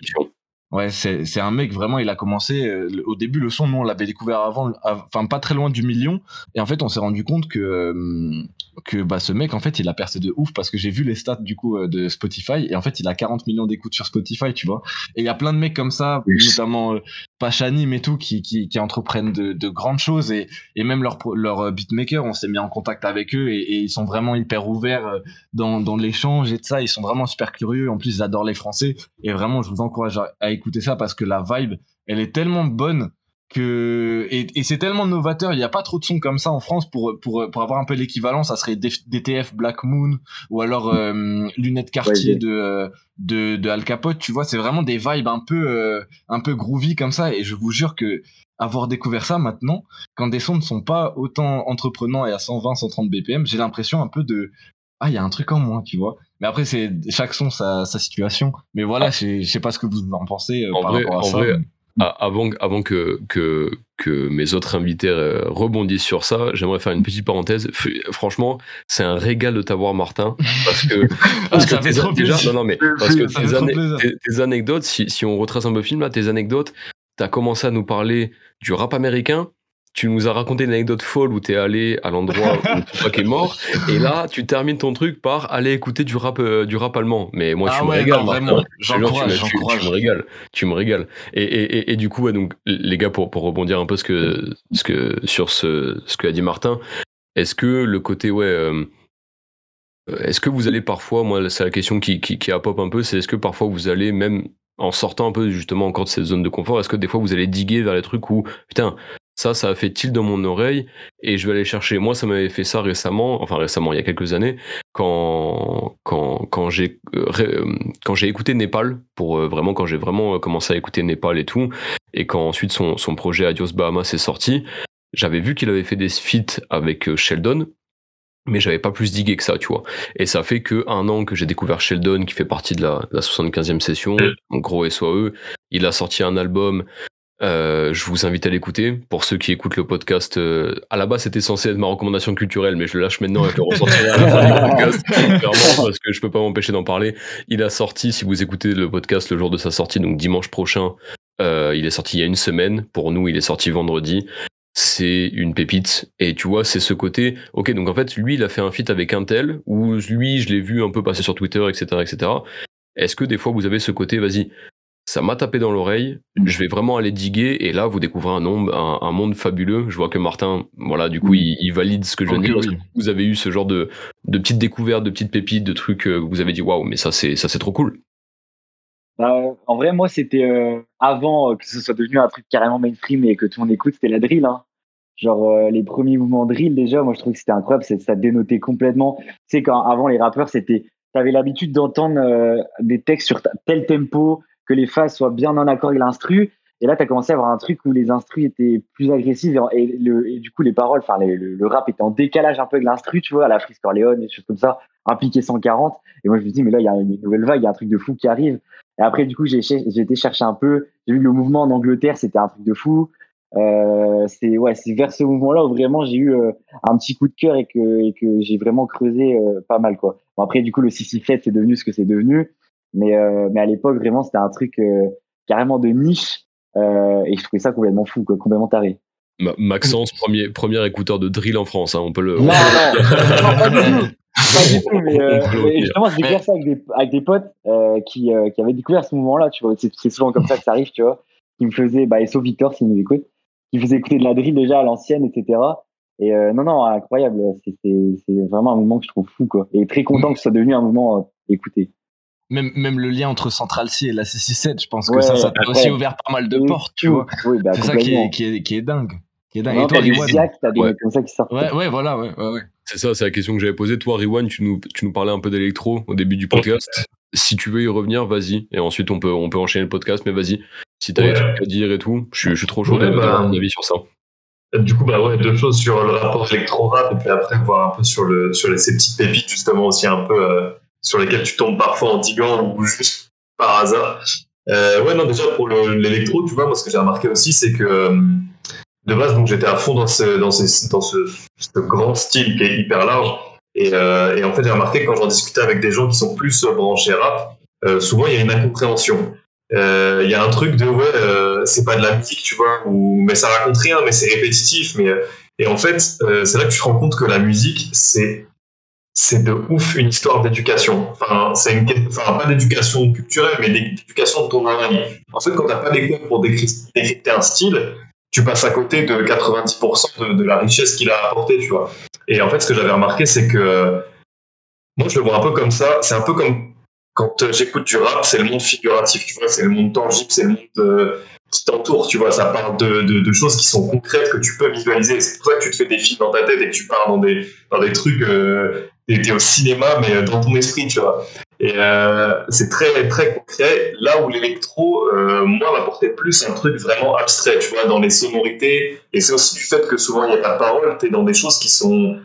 Ouais, c'est c'est un mec vraiment. Il a commencé euh, au début le son. Nous on l'avait découvert avant, av- enfin pas très loin du million. Et en fait, on s'est rendu compte que euh, que bah ce mec en fait il a percé de ouf parce que j'ai vu les stats du coup euh, de Spotify et en fait il a 40 millions d'écoutes sur Spotify, tu vois. Et il y a plein de mecs comme ça, Oui. notamment euh, Pachanim et tout, qui qui, qui entreprennent de, de grandes choses et et même leur leur beatmaker, on s'est mis en contact avec eux et, et ils sont vraiment hyper ouverts dans dans l'échange et de ça. Ils sont vraiment super curieux. En plus, ils adorent les Français. Et vraiment, je vous encourage à, à écouter ça parce que la vibe, elle est tellement bonne que et, et c'est tellement novateur. Il n'y a pas trop de sons comme ça en France pour pour pour avoir un peu l'équivalent. Ça serait DTF Black Moon ou alors euh, Lunettes Cartier Ouais, de de de Al Capote. Tu vois, c'est vraiment des vibes un peu euh, un peu groovy comme ça. Et je vous jure que avoir découvert ça maintenant, quand des sons ne sont pas autant entreprenants et à 120, 130 BPM, j'ai l'impression un peu de ah, il y a un truc en moins, tu vois. Mais après, c'est chaque son sa, sa situation. Mais voilà, je je sais pas ce que vous en pensez euh, En par vrai- rapport à en ça. vrai, mais- Ah, avant avant que, que, que mes autres invités euh, rebondissent sur ça, j'aimerais faire une petite parenthèse. Franchement, c'est un régal de t'avoir, Martin, parce que, parce Ah, ça que fait tes- trop déjà, non, non, mais parce que tes, ane- anecdotes, si, si on retrace un peu le film là, tes anecdotes, t'as commencé à nous parler du rap américain. Tu nous as raconté une anecdote folle où t'es allé à l'endroit où Tupac est mort, et là tu termines ton truc par aller écouter du rap, euh, du rap allemand. Mais moi, ah tu me ouais, régales, non, Martin. vraiment. Tu me- J'encourage, tu, tu j'encourage. me régales, tu me régales. Et, et, et, et du coup, ouais, donc les gars, pour, pour rebondir un peu ce que, ce que, sur ce, ce que a dit Martin, est-ce que le côté, ouais, euh, est-ce que vous allez parfois, moi, c'est la question qui, qui, qui a pop un peu, c'est est-ce que parfois vous allez même en sortant un peu justement encore de cette zone de confort, est-ce que des fois vous allez diguer vers les trucs où, putain, ça, ça a fait tilt dans mon oreille et je vais aller chercher. Moi, ça m'avait fait ça récemment, enfin récemment, il y a quelques années, quand, quand, quand j'ai euh, euh, quand j'ai écouté Népal, pour euh, vraiment, quand j'ai vraiment commencé à écouter Népal et tout, et quand ensuite son, son projet Adios Bahamas est sorti, j'avais vu qu'il avait fait des feats avec Sheldon, mais j'avais pas plus digué que ça, tu vois. Et ça fait que un an que j'ai découvert Sheldon, qui fait partie de la, la 75e session, en gros SOE. Il a sorti un album. Euh, je vous invite à l'écouter. Pour ceux qui écoutent le podcast, euh, à la base c'était censé être ma recommandation culturelle, mais je le lâche maintenant et je le ressortirai à la fin du podcast, clairement, parce que je peux pas m'empêcher d'en parler. Il a sorti, si vous écoutez le podcast le jour de sa sortie, donc dimanche prochain, euh, il est sorti il y a une semaine. Pour nous, il est sorti vendredi c'est une pépite. Et tu vois, c'est ce côté. Ok, donc en fait, lui, il a fait un feat avec un tel, où lui, je l'ai vu un peu passer sur Twitter, etc., etc. Est-ce que des fois, vous avez ce côté, vas-y, ça m'a tapé dans l'oreille, je vais vraiment aller diguer, et là, vous découvrez un, nombre, un, un monde fabuleux. Je vois que Martin, voilà, du coup, il, il valide ce que je viens de dire. Que vous avez eu ce genre de, de petites découvertes, de petites pépites, de trucs euh, que vous avez dit, waouh, mais ça, c'est ça, c'est trop cool. Bah, en vrai, moi, c'était euh, avant euh, que ce soit devenu un truc carrément mainstream et que tout le monde écoute, c'était la drill. Hein. Genre, euh, les premiers mouvements drill, déjà, moi, je trouve que c'était incroyable. Ça dénotait complètement. Tu sais, quand avant, les rappeurs, c'était. T'avais l'habitude d'entendre des textes sur tel tempo, que les phases soient bien en accord avec l'instru. Et là, tu as commencé à avoir un truc où les instrus étaient plus agressifs et, du coup, les paroles, enfin, le, rap était en décalage un peu avec l'instru, tu vois, à la Freeze Corleone des choses comme ça, impliqué 140. Et moi, je me dis, mais là, il y a une nouvelle vague, il y a un truc de fou qui arrive. Et après, du coup, j'ai été chercher un peu. J'ai vu que le mouvement en Angleterre, c'était un truc de fou. Euh, c'est ouais, c'est vers ce mouvement-là où vraiment j'ai eu euh, un petit coup de cœur et que, j'ai vraiment creusé euh, pas mal quoi. Bon, après, du coup, le 667 c'est devenu ce que c'est devenu, mais euh, mais à l'époque vraiment c'était un truc euh, carrément de niche euh, et je trouvais ça complètement fou, quoi, complètement taré. Ma- Maxence, premier, premier écouteur de drill en France, hein, on peut le. Non, non, non, pas du tout. Pas du tout, mais, euh, mais justement, j'ai découvert ça avec des, avec des potes euh, qui, euh, qui avaient découvert ce mouvement-là, tu vois. C'est souvent comme ça que ça arrive, tu vois. Qui me faisaient, bah, et sauf Victor, s'il nous écoute, qui faisait écouter de la drill déjà à l'ancienne, etc. Et euh, non, non, incroyable. C'est- vraiment un mouvement que je trouve fou, quoi. Et très content que ce soit devenu un mouvement euh, écouté. Même, même le lien entre Central C et la C67, je pense que Ouais, ça, ça t'a aussi ouvert pas mal de portes, tu vois. Oui, bah, C'est ça qui est, qui, est, qui est dingue. Qui est dingue. Non, Et toi, Siak, t'as des Ouais. mecs comme ça qui sortent. Ouais, ouais, voilà, ouais, ouais, ouais. C'est ça, c'est la question que j'avais posée. Toi, Riwan, tu nous, tu nous parlais un peu d'électro au début du podcast. Si tu veux y revenir, vas-y. Et ensuite, on peut, on peut enchaîner le podcast, mais vas-y. Si t'as Ouais. des trucs à dire et tout, je suis, je suis trop chaud Ouais, d'avoir bah. ton avis sur ça. Du coup, bah ouais, deux choses sur le rapport électro-rap et puis après voir un peu sur, le, sur les, ces petites pépites justement aussi un peu euh, sur lesquelles tu tombes parfois en diguant ou juste par hasard. Euh, ouais, non, déjà pour le- l'électro, tu vois, moi ce que j'ai remarqué aussi, c'est que euh, de base, donc j'étais à fond dans, ce, dans, ce, dans ce, grand style qui est hyper large. Et, euh, et en fait, j'ai remarqué quand j'en discutais avec des gens qui sont plus branchés rap, souvent il y a une incompréhension. Il y a un truc de ouais, c'est pas de la musique, tu vois, ou mais ça raconte rien, mais c'est répétitif. Mais et en fait, c'est là que tu te rends compte que la musique, c'est c'est de ouf une histoire d'éducation. Enfin, c'est une enfin pas d'éducation culturelle, mais d'éducation de ton oreille. En fait, quand t'as pas les codes pour décry- décrypter un style, tu passes à côté de 90% de, de la richesse qu'il a apporté, tu vois. Et en fait, ce que j'avais remarqué, c'est que moi, je le vois un peu comme ça. C'est un peu comme quand euh, j'écoute du rap, c'est le monde figuratif, tu vois, c'est le monde tangible, c'est le monde euh, qui t'entoure, tu vois. Ça parle de, de, choses qui sont concrètes que tu peux visualiser. C'est pour ça que tu te fais des films dans ta tête et que tu pars dans des, dans des trucs. Euh, t'es au cinéma, mais euh, dans ton esprit, tu vois. Et euh, c'est très, très concret. Là où l'électro, euh, moi, m'apportait plus un truc vraiment abstrait, tu vois, dans les sonorités. Et c'est aussi du fait que souvent, il n'y a pas de parole. T'es dans des choses qui sont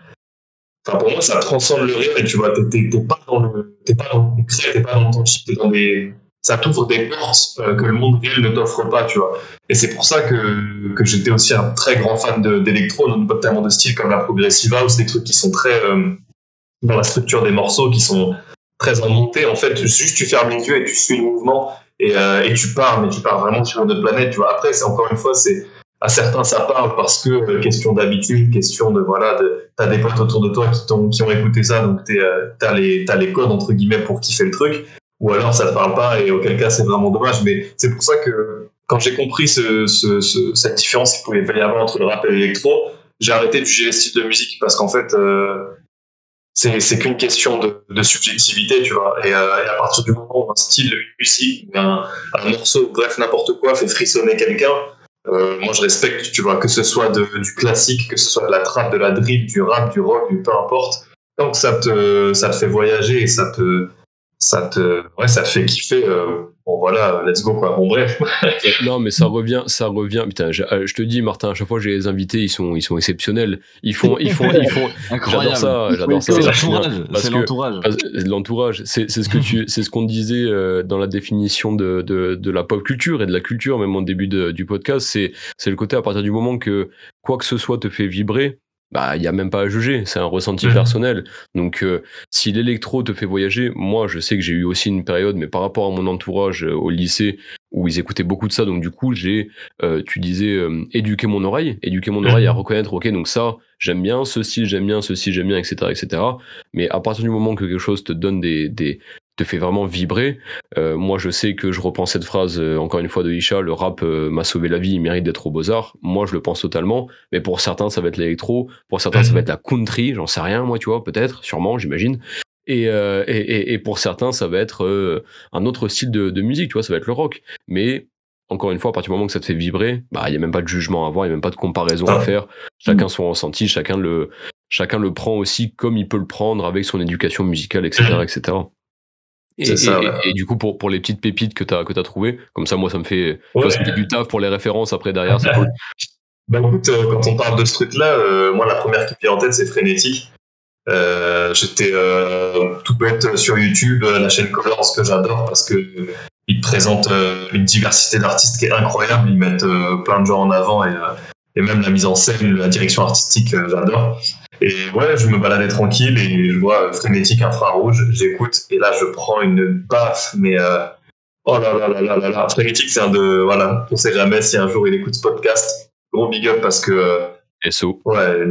Enfin, pour moi, ça transcende le réel, tu vois. T'es- pas dans le, t'es pas dans le concret, t'es pas dans le t'es dans des, ça t'ouvre des portes euh, que le monde réel ne t'offre pas, tu vois. Et c'est pour ça que, que j'étais aussi un très grand fan d'électro, notamment de style comme la progressive house, des trucs qui sont très euh, dans la structure des morceaux, qui sont très en montée. En fait, juste tu fermes les yeux et tu suis le mouvement et, euh, et tu pars, mais tu pars vraiment sur une autre planète, tu vois. Après, c'est encore une fois, c'est à certains ça parle parce que question d'habitude, question de voilà, de, t'as des potes autour de toi qui, t'ont- qui ont écouté ça, donc t'as les t'as les codes entre guillemets pour kiffer le truc, ou alors ça te parle pas et auquel cas c'est vraiment dommage. Mais c'est pour ça que quand j'ai compris ce, ce, ce- cette différence qu'il pouvait y avoir entre le rap et l'électro, j'ai arrêté de juger les styles de musique parce qu'en fait euh, c'est qu'une question de, subjectivité, tu vois. Et, euh, et à partir du moment où un style, une musique, un, un morceau, bref, n'importe quoi, fait frissonner quelqu'un, euh, moi je respecte, tu vois, que ce soit du classique, que ce soit de la trap, de la drill, du rap, du rock, du peu importe. Tant que ça te, ça te fait voyager et ça te, ça te, ouais, ça te fait kiffer, euh, bon voilà, let's go quoi. Bon bref. Non, mais ça revient, ça revient. Putain, je, euh, je te dis, Martin, à chaque fois que j'ai les invités, ils sont, ils sont exceptionnels. Ils font, ils font, ils font. Incroyable. J'adore ça, j'adore ça. C'est l'entourage. C'est l'entourage. C'est c'est ce que tu, c'est ce qu'on disait euh, dans la définition de, de, de la pop culture et de la culture, même au début de- du podcast. C'est c'est le côté à partir du moment que quoi que ce soit te fait vibrer, bah il y a même pas à juger. C'est un ressenti Mhm. personnel. Donc euh, si l'électro te fait voyager, moi je sais que j'ai eu aussi une période, mais par rapport à mon entourage euh, au lycée où ils écoutaient beaucoup de ça, donc du coup j'ai, euh, tu disais, éduqué mon oreille, éduquer mon oreille à reconnaître, ok, donc ça j'aime bien ce style, j'aime bien ceci, j'aime bien, etc., etc. Mais à partir du moment que quelque chose te donne des, des te fait vraiment vibrer, euh, moi je sais que je reprends cette phrase euh, encore une fois de Isha, le rap euh, m'a sauvé la vie, il mérite d'être aux beaux arts. Moi je le pense totalement, mais pour certains ça va être l'électro, pour certains ça va être la country, j'en sais rien moi tu vois, peut-être, sûrement, j'imagine. Et, et, et, et pour certains ça va être un autre style de, de musique, tu vois, ça va être le rock. Mais encore une fois, à partir du moment que ça te fait vibrer, bah il y a même pas de jugement à avoir, il y a même pas de comparaison à Ah. faire. Chacun son ressenti, chacun le chacun le prend aussi comme il peut le prendre avec son éducation musicale, etc., etc. Et, ça, et- ouais. et du coup, pour, pour les petites pépites que tu as, que as trouvées, comme ça, moi, ça me fait, tu vois, ça me fait du taf pour les références après derrière. c'est cool. Bah écoute, euh, quand on parle de ce truc-là, euh, moi la première qui me vient en tête c'est Frénétique. Euh, J'étais tout bête sur YouTube, la chaîne Colors que j'adore parce que ils te présentent une diversité d'artistes qui est incroyable. Ils mettent plein de gens en avant et, et même la mise en scène, la direction artistique, j'adore. Et ouais, je me baladais tranquille et je vois Frénétique infrarouge, j'écoute et là je prends une baffe, mais euh, oh là là là là là là. Frénétique, c'est un de voilà, on sait jamais si un jour il écoute ce podcast. Gros big up parce que euh, SO. Ouais,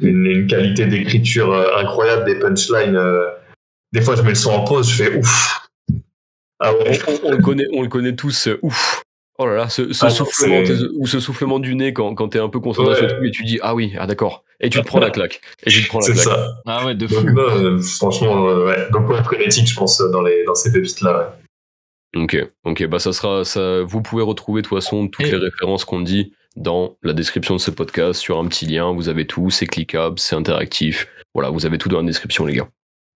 une, qualité d'écriture euh, incroyable, des punchlines. euh, des fois, je mets le son en pause, je fais ouf. Ah On, ouais. on- on le connaît, on le connaît tous. Ouf. Oh là là, ce, ce Ah soufflement, c'est- ou ce soufflement du nez quand, quand t'es un peu concentré sur Ouais. le truc et tu dis ah oui, ah d'accord. Et tu te prends la claque. Et tu te prends la C'est claque. ça. Ah ouais, de Donc, fou. non, euh, franchement, euh, ouais. Donc, je pense, euh, dans, les, dans ces pépites-là. ouais. Ok, ok, bah ça sera, ça, vous pouvez retrouver de toute façon toutes Et- les références qu'on dit dans la description de ce podcast sur un petit lien. Vous avez tout, c'est cliquable, c'est interactif. Voilà, vous avez tout dans la description, les gars.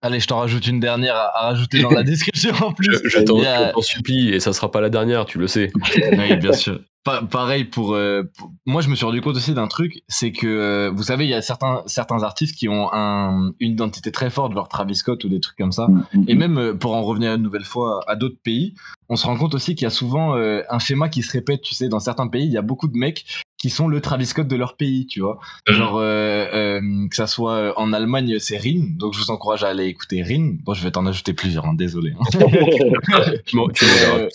Allez, je t'en rajoute une dernière à, à rajouter dans la description en plus. Je, t'en a- je t'en supplie, et ça sera pas la dernière, tu le sais. oui, bien sûr. Pa- pareil pour, euh, pour- moi, je me suis rendu compte aussi d'un truc, c'est que euh, vous savez, il y a certains certains artistes qui ont un, une identité très forte, genre Travis Scott ou des trucs comme ça. Et même euh, pour en revenir une nouvelle fois à d'autres pays, on se rend compte aussi qu'il y a souvent euh, un schéma qui se répète. Tu sais, dans certains pays, il y a beaucoup de mecs qui sont le Travis Scott de leur pays, tu vois. Genre euh, euh, que ça soit euh, en Allemagne, c'est Rin. Donc je vous encourage à aller écouter Rin. Bon, je vais t'en ajouter plusieurs, hein, désolé. hein. Euh.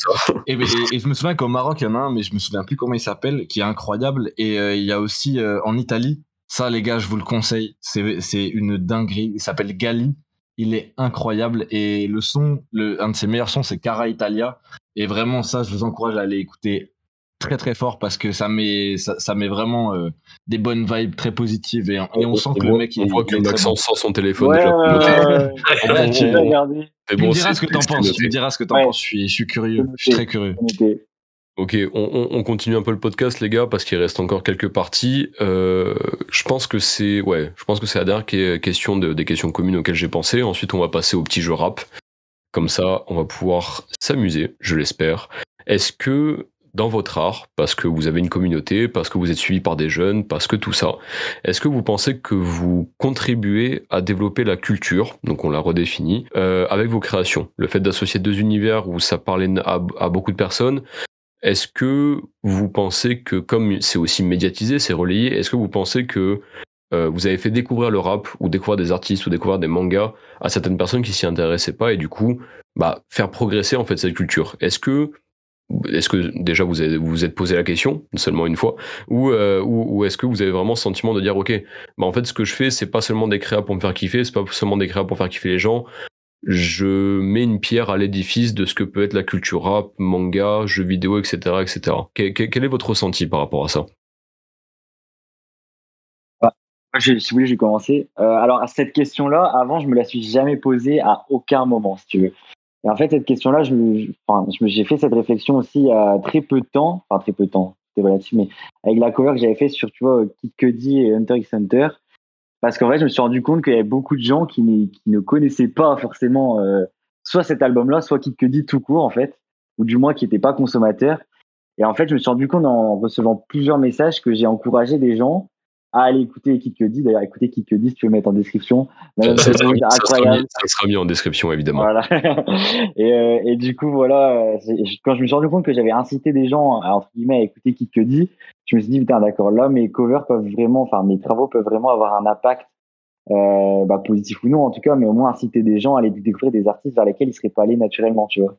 Et, et- et je me souviens qu'au Maroc, il y en a un, mais je me souviens plus comment il s'appelle, qui est incroyable. Et il y a aussi en Italie, ça les gars, je vous le conseille, c'est c'est une dinguerie. Il s'appelle Gali. Il est incroyable. Et le son, le, un de ses meilleurs sons, c'est Cara Italia. Et vraiment, ça, je vous encourage à aller écouter très très fort parce que ça met, ça, ça met vraiment euh, des bonnes vibes très positives. Et, et on sent que le mec, on il, voit que est très bon. Maxence sort son téléphone Ouais, déjà. ouais, ouais. Tu- bon, me diras ce que t'en penses. Tu me diras ce que t'en penses. Je suis, je suis curieux. Je suis très curieux. Ok. On, on- on continue un peu le podcast, les gars, parce qu'il reste encore quelques parties. Euh, je pense que c'est, ouais, je pense que c'est la dernière que- question de, des questions communes auxquelles j'ai pensé. Ensuite, on va passer au petit jeu rap. Comme ça, on va pouvoir s'amuser, je l'espère. Est-ce que dans votre art, parce que vous avez une communauté, parce que vous êtes suivi par des jeunes, parce que tout ça, est-ce que vous pensez que vous contribuez à développer la culture, donc on l'a redéfini, euh, avec vos créations? Le fait d'associer deux univers où ça parlait à, à beaucoup de personnes, est-ce que vous pensez que, comme c'est aussi médiatisé, c'est relayé, est-ce que vous pensez que euh, vous avez fait découvrir le rap ou découvrir des artistes ou découvrir des mangas à certaines personnes qui s'y intéressaient pas et du coup, bah, faire progresser en fait cette culture? Est-ce que est-ce que déjà vous vous, êtes posé la question seulement une fois ou, euh, ou, est-ce que vous avez vraiment sentiment de dire ok bah en fait ce que je fais c'est pas seulement des créas pour me faire kiffer c'est pas seulement des créas pour faire kiffer les gens je mets une pierre à l'édifice de ce que peut être la culture rap manga jeux vidéo etc etc quel, est votre ressenti par rapport à ça? Je, si vous voulez, j'ai commencé. Euh, alors, à cette question-là, avant, je me la suis jamais posée à aucun moment, si tu veux. Et en fait, cette question-là, je, j'ai fait cette réflexion aussi il y a très peu de temps, enfin très peu de temps, c'est relatif, mais avec la cover que j'avais fait sur, tu vois, Kid Cudi et Hunter x Hunter, parce qu'en fait, je me suis rendu compte qu'il y avait beaucoup de gens qui ne connaissaient pas forcément euh, soit cet album-là, soit Kid Cudi tout court, en fait, ou du moins qui n'étaient pas consommateurs. Et en fait, je me suis rendu compte en recevant plusieurs messages que j'ai encouragé des gens à aller écouter Kid Cudi. D'ailleurs, écoutez Kid Cudi, si tu veux mettre en description. ça, ça sera mis, Cedi, ça sera incroyable. mis- ça sera mis en description évidemment Voilà. et, euh, et du coup, voilà, euh, quand je me suis rendu compte que j'avais incité des gens à, entre guillemets, à écouter Kid Cudi, je me suis dit, putain, d'accord, là, mes covers peuvent vraiment, enfin, mes travaux peuvent vraiment avoir un impact, euh, bah, positif ou non, en tout cas, mais au moins inciter des gens à aller découvrir des artistes vers lesquels ils seraient pas allés naturellement, tu vois.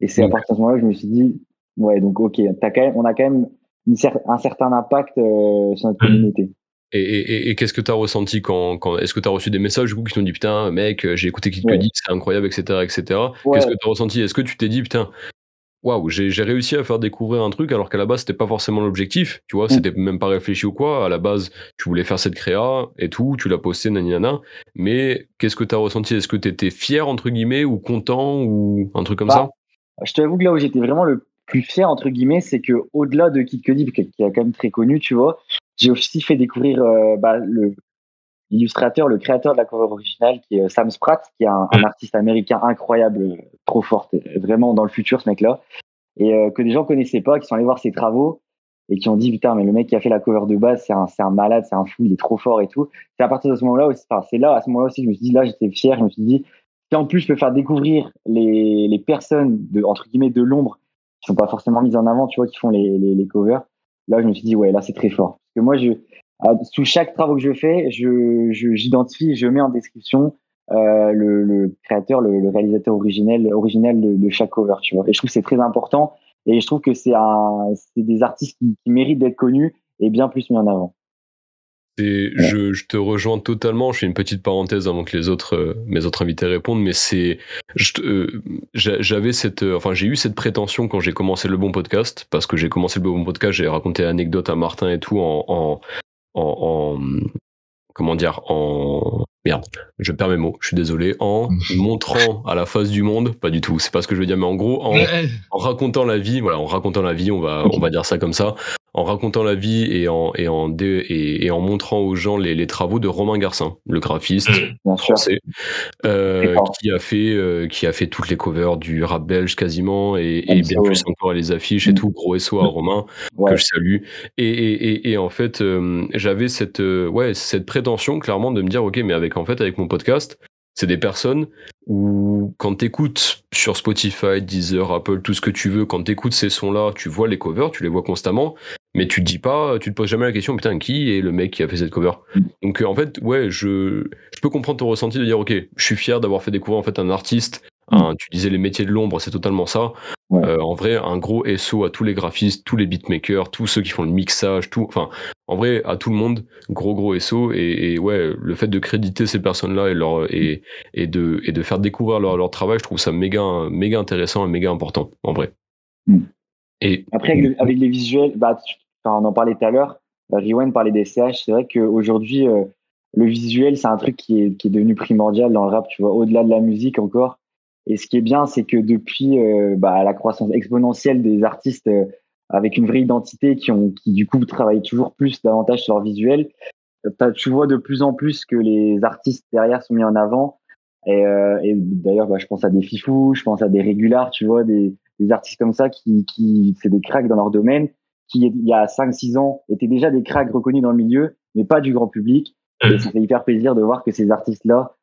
Et c'est à partir de ce moment-là que je me suis dit, ouais, donc, ok, t'as quand même, on a quand même une cer- un certain impact euh, sur notre Mhm. communauté. Et, et, et- et qu'est-ce que tu as ressenti quand, quand est-ce que tu as reçu des messages du coup qui t'ont dit putain mec euh, j'ai écouté Kid Ouais. Cudi c'est incroyable etc etc Ouais. qu'est-ce que tu as ressenti? Est-ce que tu t'es dit putain waouh j'ai réussi à faire découvrir un truc alors qu'à la base c'était pas forcément l'objectif tu vois Mm. c'était même pas réfléchi ou quoi à la base tu voulais faire cette créa et tout tu l'as posté naninana mais qu'est-ce que tu as ressenti? Est-ce que tu étais fier entre guillemets ou content ou un truc comme Bah, ça? Je t'avoue que là où j'étais vraiment le plus fier, entre guillemets, c'est que au-delà de Kid Cudi, qui est quand même très connu, tu vois, j'ai aussi fait découvrir euh, bah, le l'illustrateur, le créateur de la cover originale, qui est euh, Sam Spratt, qui est un, un artiste américain incroyable, trop fort, vraiment dans le futur, ce mec-là, et euh, que des gens connaissaient pas, qui sont allés voir ses travaux et qui ont dit putain mais le mec qui a fait la cover de base c'est un un malade c'est un fou il est trop fort et tout. C'est à partir de ce moment-là aussi enfin, c'est là à ce moment-là aussi que je me suis dit là j'étais fier je me suis dit si en plus je peux faire découvrir les, les personnes de entre guillemets de l'ombre qui sont pas forcément mises en avant tu vois qui font les, les, les covers. Là je me suis dit ouais là c'est très fort. Parce que moi je sous chaque travaux que je fais je je- j'identifie je mets en description euh, le, le créateur le, le réalisateur originel original de, de chaque cover tu vois. Et je trouve que c'est très important. Et je trouve que c'est un c'est des artistes qui méritent d'être connus et bien plus mis en avant Et je, je te rejoins totalement. Je fais une petite parenthèse avant que les autres, euh, mes autres invités répondent, mais c'est, euh, j'a- j'avais cette, euh, enfin j'ai eu cette prétention quand j'ai commencé le bon podcast, parce que j'ai commencé le bon podcast, j'ai raconté anecdotes à Martin et tout en, en, en, en- comment dire, en merde, je perds mes mots, je suis désolé, en montrant à la face du monde, pas du tout, c'est pas ce que je veux dire, mais en gros en en racontant la vie, voilà, en racontant la vie, on va, on va dire ça comme ça, en racontant la vie et en, et en, dé- et, et en montrant aux gens les, les travaux de Romain Garcin, le graphiste bien sûr français, euh, qui a fait, euh, qui a fait toutes les covers du rap belge quasiment et, bien plus encore les affiches et Mm. tout. Gros SO à Romain ouais que je salue. Et, et, et, et en fait, euh, j'avais cette, euh, ouais, cette prétention clairement de me dire, ok, mais avec en fait avec mon podcast, c'est des personnes où quand t'écoutes sur Spotify, Deezer, Apple, tout ce que tu veux, quand t'écoutes ces sons-là, tu vois les covers, tu les vois constamment, mais tu te dis pas, tu te poses jamais la question, putain, qui est le mec qui a fait cette cover? Donc euh, en fait, ouais, je, je peux comprendre ton ressenti de dire, ok, je suis fier d'avoir fait découvrir en fait un artiste. Un- tu disais les métiers de l'ombre, c'est totalement ça. Ouais. Euh, en vrai, un gros SO à tous les graphistes, tous les beatmakers, tous ceux qui font le mixage, tout, enfin, en vrai, à tout le monde, gros gros SO. Et, et ouais, le fait de créditer ces personnes-là et leur et, et de et de faire découvrir leur, leur travail, je trouve ça méga méga intéressant et méga important, en vrai. Mm. Et Après, avec, le- avec les visuels, bah, tu- on en parlait tout à l'heure, Riwan parlait des CH, c'est vrai qu'aujourd'hui, euh, le visuel, c'est un truc qui est, qui est devenu primordial dans le rap, tu vois, au-delà de la musique encore. Et ce qui est bien, c'est que depuis euh, bah, la croissance exponentielle des artistes euh, avec une vraie identité qui, ont, qui du coup travaillent toujours plus davantage sur leur visuel, tu vois de plus en plus que les artistes derrière sont mis en avant Et, euh, et d'ailleurs, bah, je pense à des fifous, je pense à des régulars, tu vois, des, des artistes comme ça qui, qui c'est des cracks dans leur domaine, qui il y a 5-6 ans étaient déjà des cracks reconnus dans le milieu, mais pas du grand public. Et ça fait hyper plaisir de voir que ces artistes-là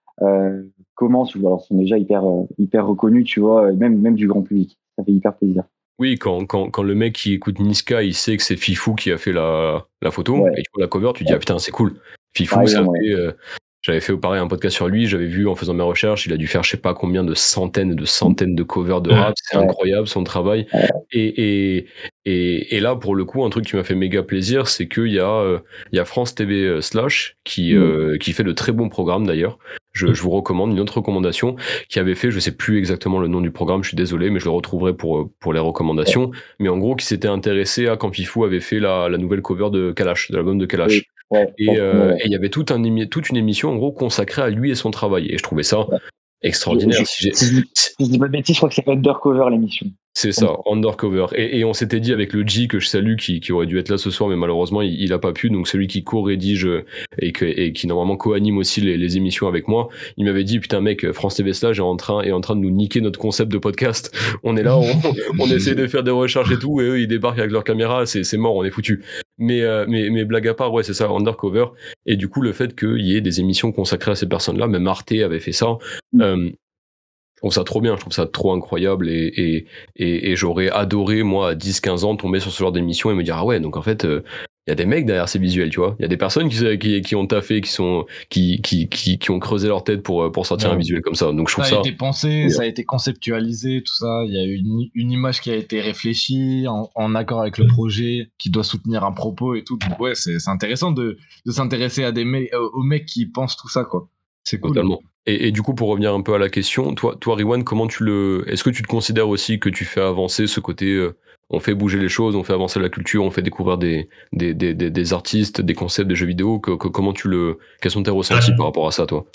commencent, ou alors sont déjà hyper euh, hyper reconnus, tu vois, même même du grand public. Ça fait hyper plaisir. Oui, quand, quand, quand le mec qui écoute Niska, il sait que c'est Fifou qui a fait la, la photo, Ouais. et tu vois la cover, tu dis, ah putain, c'est cool. Fifou, Ah ça ouais. fait, euh, j'avais fait pareil un podcast sur lui, j'avais vu en faisant mes recherches, il a dû faire je sais pas combien de centaines et de centaines de covers de rap, c'est Ouais. incroyable son travail. Et, et, et, et là, pour le coup, un truc qui m'a fait méga plaisir, c'est qu'il y, a, euh, il y a France TV euh, Slash qui, Mm. euh, qui fait de très bons programmes d'ailleurs. Je, je vous recommande une autre recommandation qui avait fait, je sais plus exactement le nom du programme, je suis désolé, mais je le retrouverai pour, euh, pour les recommandations. Mais en gros, qui s'était intéressé à quand Fifou avait fait la, la nouvelle cover de Kalash, de l'album de Kalash. Oui. Ouais, Et euh, et il y avait un, toute une émission en gros consacrée à lui et son travail. Et je trouvais ça extraordinaire. Si je dis pas de bêtises, je crois que c'est Undercover l'émission. C'est ça, Undercover. Et, et on s'était dit avec le G que je salue, qui, qui aurait dû être là ce soir, mais malheureusement il, il a pas pu. Donc celui qui co-rédige et, que, et qui normalement co-anime aussi les, les émissions avec moi, il m'avait dit putain mec, France TV Slash est en train est en train de nous niquer notre concept de podcast. On est là, on, on essaie de faire des recherches et tout, et eux ils débarquent avec leur caméra, c'est c'est mort, on est foutu. Mais, euh, mais mais blague à part, ouais c'est ça, Undercover. Et du coup le fait qu'il y ait des émissions consacrées à ces personnes-là, même Arte avait fait ça. Mm. euh, je trouve ça trop bien, je trouve ça trop incroyable et, et, et, et j'aurais adoré, moi, à 10-15 ans, tomber sur ce genre d'émission et me dire, ah ouais, donc en fait, euh, il y a des mecs derrière ces visuels, tu vois. Il y a des personnes qui, qui, qui ont taffé, qui, sont, qui, qui, qui, qui ont creusé leur tête pour, euh, pour sortir Ouais. un visuel comme ça. Donc je Ça a été pensé, ça a été conceptualisé, tout ça. Il y a une, une image qui a été réfléchie en, en accord avec le projet, qui doit soutenir un propos et tout. Donc ouais, c'est c'est intéressant de, de s'intéresser à des mecs, euh, aux mecs qui pensent tout ça, quoi. C'est cool. Totalement. Et, et du coup, pour revenir un peu à la question, toi, toi Riwan, comment tu le. Est-ce que tu te considères aussi que tu fais avancer ce côté. euh, on fait bouger les choses, on fait avancer la culture, on fait découvrir des, des, des, des, des artistes, des concepts, des jeux vidéo. Que, que- comment tu le. Quels sont tes ressentis par rapport à ça, toi?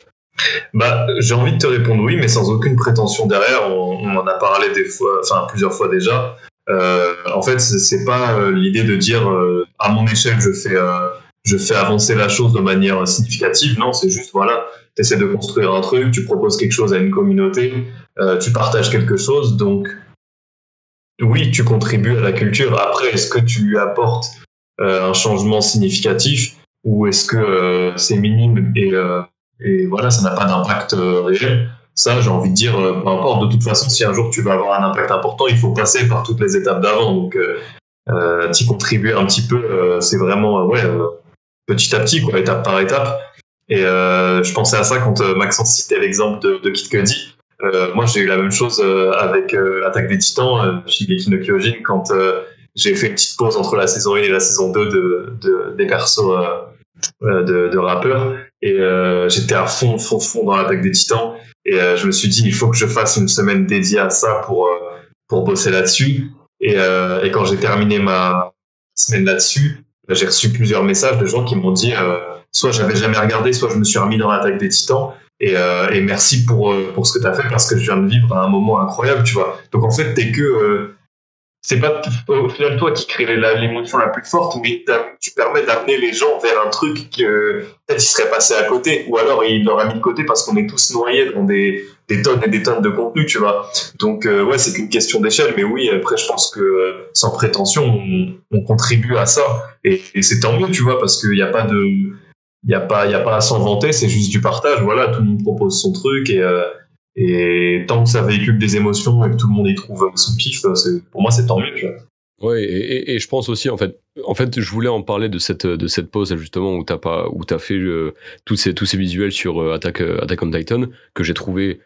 Bah, j'ai envie de te répondre oui, mais sans aucune prétention derrière. On, on en a parlé des fois, enfin plusieurs fois déjà. Euh, en fait, c'est pas euh, l'idée de dire euh, à mon échelle je fais je fais avancer la chose de manière significative. Non, c'est juste voilà, tu essaies de construire un truc, tu proposes quelque chose à une communauté, euh, tu partages quelque chose. Donc oui, tu contribues à la culture. Après, est-ce que tu lui apportes euh, un changement significatif ou est-ce que euh, c'est minime et euh, et voilà, ça n'a pas d'impact euh, réel? Ça, j'ai envie de dire, euh, peu importe, de toute façon, si un jour tu veux avoir un impact important, il faut passer par toutes les étapes d'avant. Donc, t'y contribuer un petit peu, c'est vraiment, ouais, petit à petit, quoi, étape par étape. Et euh, je pensais à ça quand euh, Maxence citait l'exemple de, de Kid Cudi. Euh, moi, j'ai eu la même chose avec l'attaque des Titans, Shigeki no Kyojin, quand j'ai fait une petite pause entre la saison 1 et la saison 2 de, de- des persos de, de rappeurs. Et euh, j'étais à fond, fond, fond dans l'attaque des Titans. Et euh, je me suis dit, il faut que je fasse une semaine dédiée à ça pour, euh, pour bosser là-dessus. Et, et quand j'ai terminé ma semaine là-dessus, euh, j'ai reçu plusieurs messages de gens qui m'ont dit, soit j'avais jamais regardé, soit je me suis remis dans l'attaque des Titans. Et, euh, merci pour, euh, pour ce que tu as fait parce que je viens de vivre un moment incroyable, tu vois. Donc en fait, t'es que. euh, c'est pas au final toi qui crée l'émotion la plus forte, mais tu permets d'amener les gens vers un truc que peut-être ils seraient passés à côté, ou alors ils l'auraient mis de côté parce qu'on est tous noyés dans des, des tonnes et des tonnes de contenu, tu vois. Donc euh, ouais, c'est qu'une question d'échelle, mais oui, après je pense que sans prétention, on, on contribue à ça, et, et c'est tant mieux, tu vois, parce qu'il n'y a pas de, il y a pas, il y a pas à s'en vanter, c'est juste du partage. Voilà, tout le monde propose son truc et euh, et tant que ça véhicule des émotions et que tout le monde y trouve son kiff, c'est, pour moi c'est tant mieux. vois. Ouais, et, et- et je pense aussi, en fait, en fait, je voulais en parler de cette, de cette pause, justement, où t'as pas, où t'as fait euh, tous ces, tous ces visuels sur euh, Attack, euh, Attack on Titan, que j'ai trouvé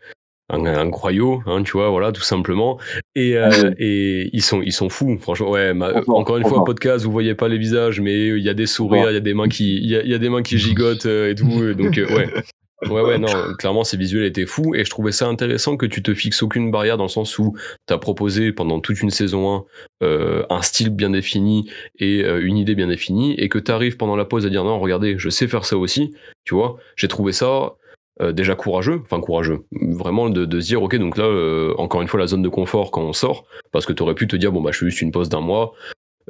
un, incroyable, hein, tu vois, voilà, tout simplement. Et, euh, Ah et ils sont, ils sont fous, franchement. Ouais, ma- encore une trop fois, un podcast, vous voyez pas les visages, mais il y a des sourires, il y a des mains qui, il y a, il y a des mains qui gigotent euh, et tout. donc, euh, ouais. Ouais, ouais, non, clairement, ces visuels étaient fous et je trouvais ça intéressant que tu te fixes aucune barrière dans le sens où tu as proposé pendant toute une saison 1 euh, un style bien défini et euh, une idée bien définie et que tu arrives pendant la pause à dire non, regardez, je sais faire ça aussi, tu vois. J'ai trouvé ça euh, déjà courageux, enfin courageux, vraiment de, de se dire ok, donc là, euh, encore une fois, la zone de confort quand on sort, parce que tu aurais pu te dire bon, bah, je fais juste une pause d'un mois.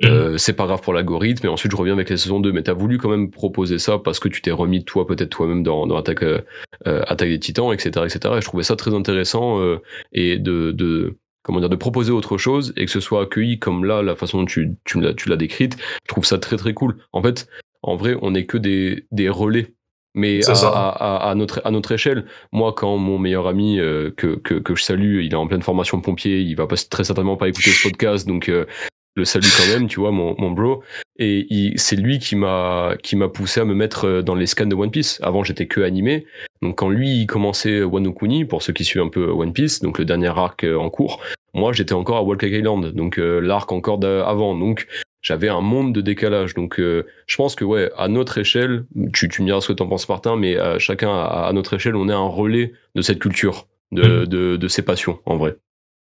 Euh, c'est pas grave pour l'algorithme, et ensuite je reviens avec la saison 2. Mais t'as voulu quand même proposer ça parce que tu t'es remis toi, peut-être toi-même dans, dans Attaque, euh, Attaque des Titans, etc., etc. Et je trouvais ça très intéressant et de, de comment dire de proposer autre chose et que ce soit accueilli comme là la façon dont tu, tu l'as tu l'as décrite. Je trouve ça très très cool. En fait, en vrai, on n'est que des, des relais. Mais à, à, à, notre, à notre échelle, moi, quand mon meilleur ami euh, que, que, que je salue, il est en pleine formation pompier, il va pas, très certainement pas écouter ce podcast, donc euh, le salue quand même, tu vois, mon, mon bro. Et c'est lui qui m'a qui m'a poussé à me mettre euh, dans les scans de One Piece. Avant, j'étais que animé. Donc quand lui il commençait Wano Kuni, pour ceux qui suivent un peu One Piece, donc le dernier arc euh, en cours, moi j'étais encore à Wall Cake Island, donc euh, l'arc encore d'avant. Donc j'avais un monde de décalage. Donc euh, je pense que ouais, à notre échelle, tu, tu me diras ce que t'en penses Martin, mais euh, chacun à, à notre échelle, on est un relais de cette culture, de, de, de ces passions en vrai.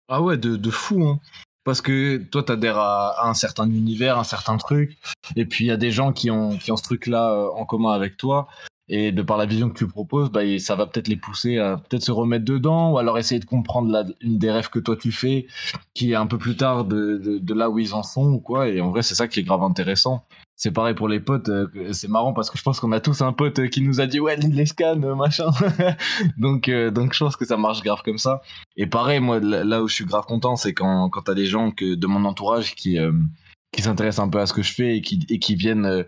Ah ouais, de, de fou, hein. Parce que toi, t'adhères à, à un certain univers, un certain truc, et puis il y a des gens qui ont, qui ont ce truc-là euh, en commun avec toi, et de par la vision que tu proposes, bah, ça va peut-être les pousser à peut-être se remettre dedans, ou alors essayer de comprendre la, une des rêves que toi tu fais, qui est un peu plus tard de, de, de là où ils en sont, ou quoi, et en vrai, c'est ça qui est grave intéressant. C'est pareil pour les potes, euh, c'est marrant parce que je pense qu'on a tous un pote euh, qui nous a dit ouais, les scans, euh, machin. donc, euh, donc je pense que ça marche grave comme ça. Et pareil, moi, là où je suis grave content, c'est quand, quand t'as des gens que, de mon entourage qui, euh, qui s'intéressent un peu à ce que je fais et qui, et qui viennent,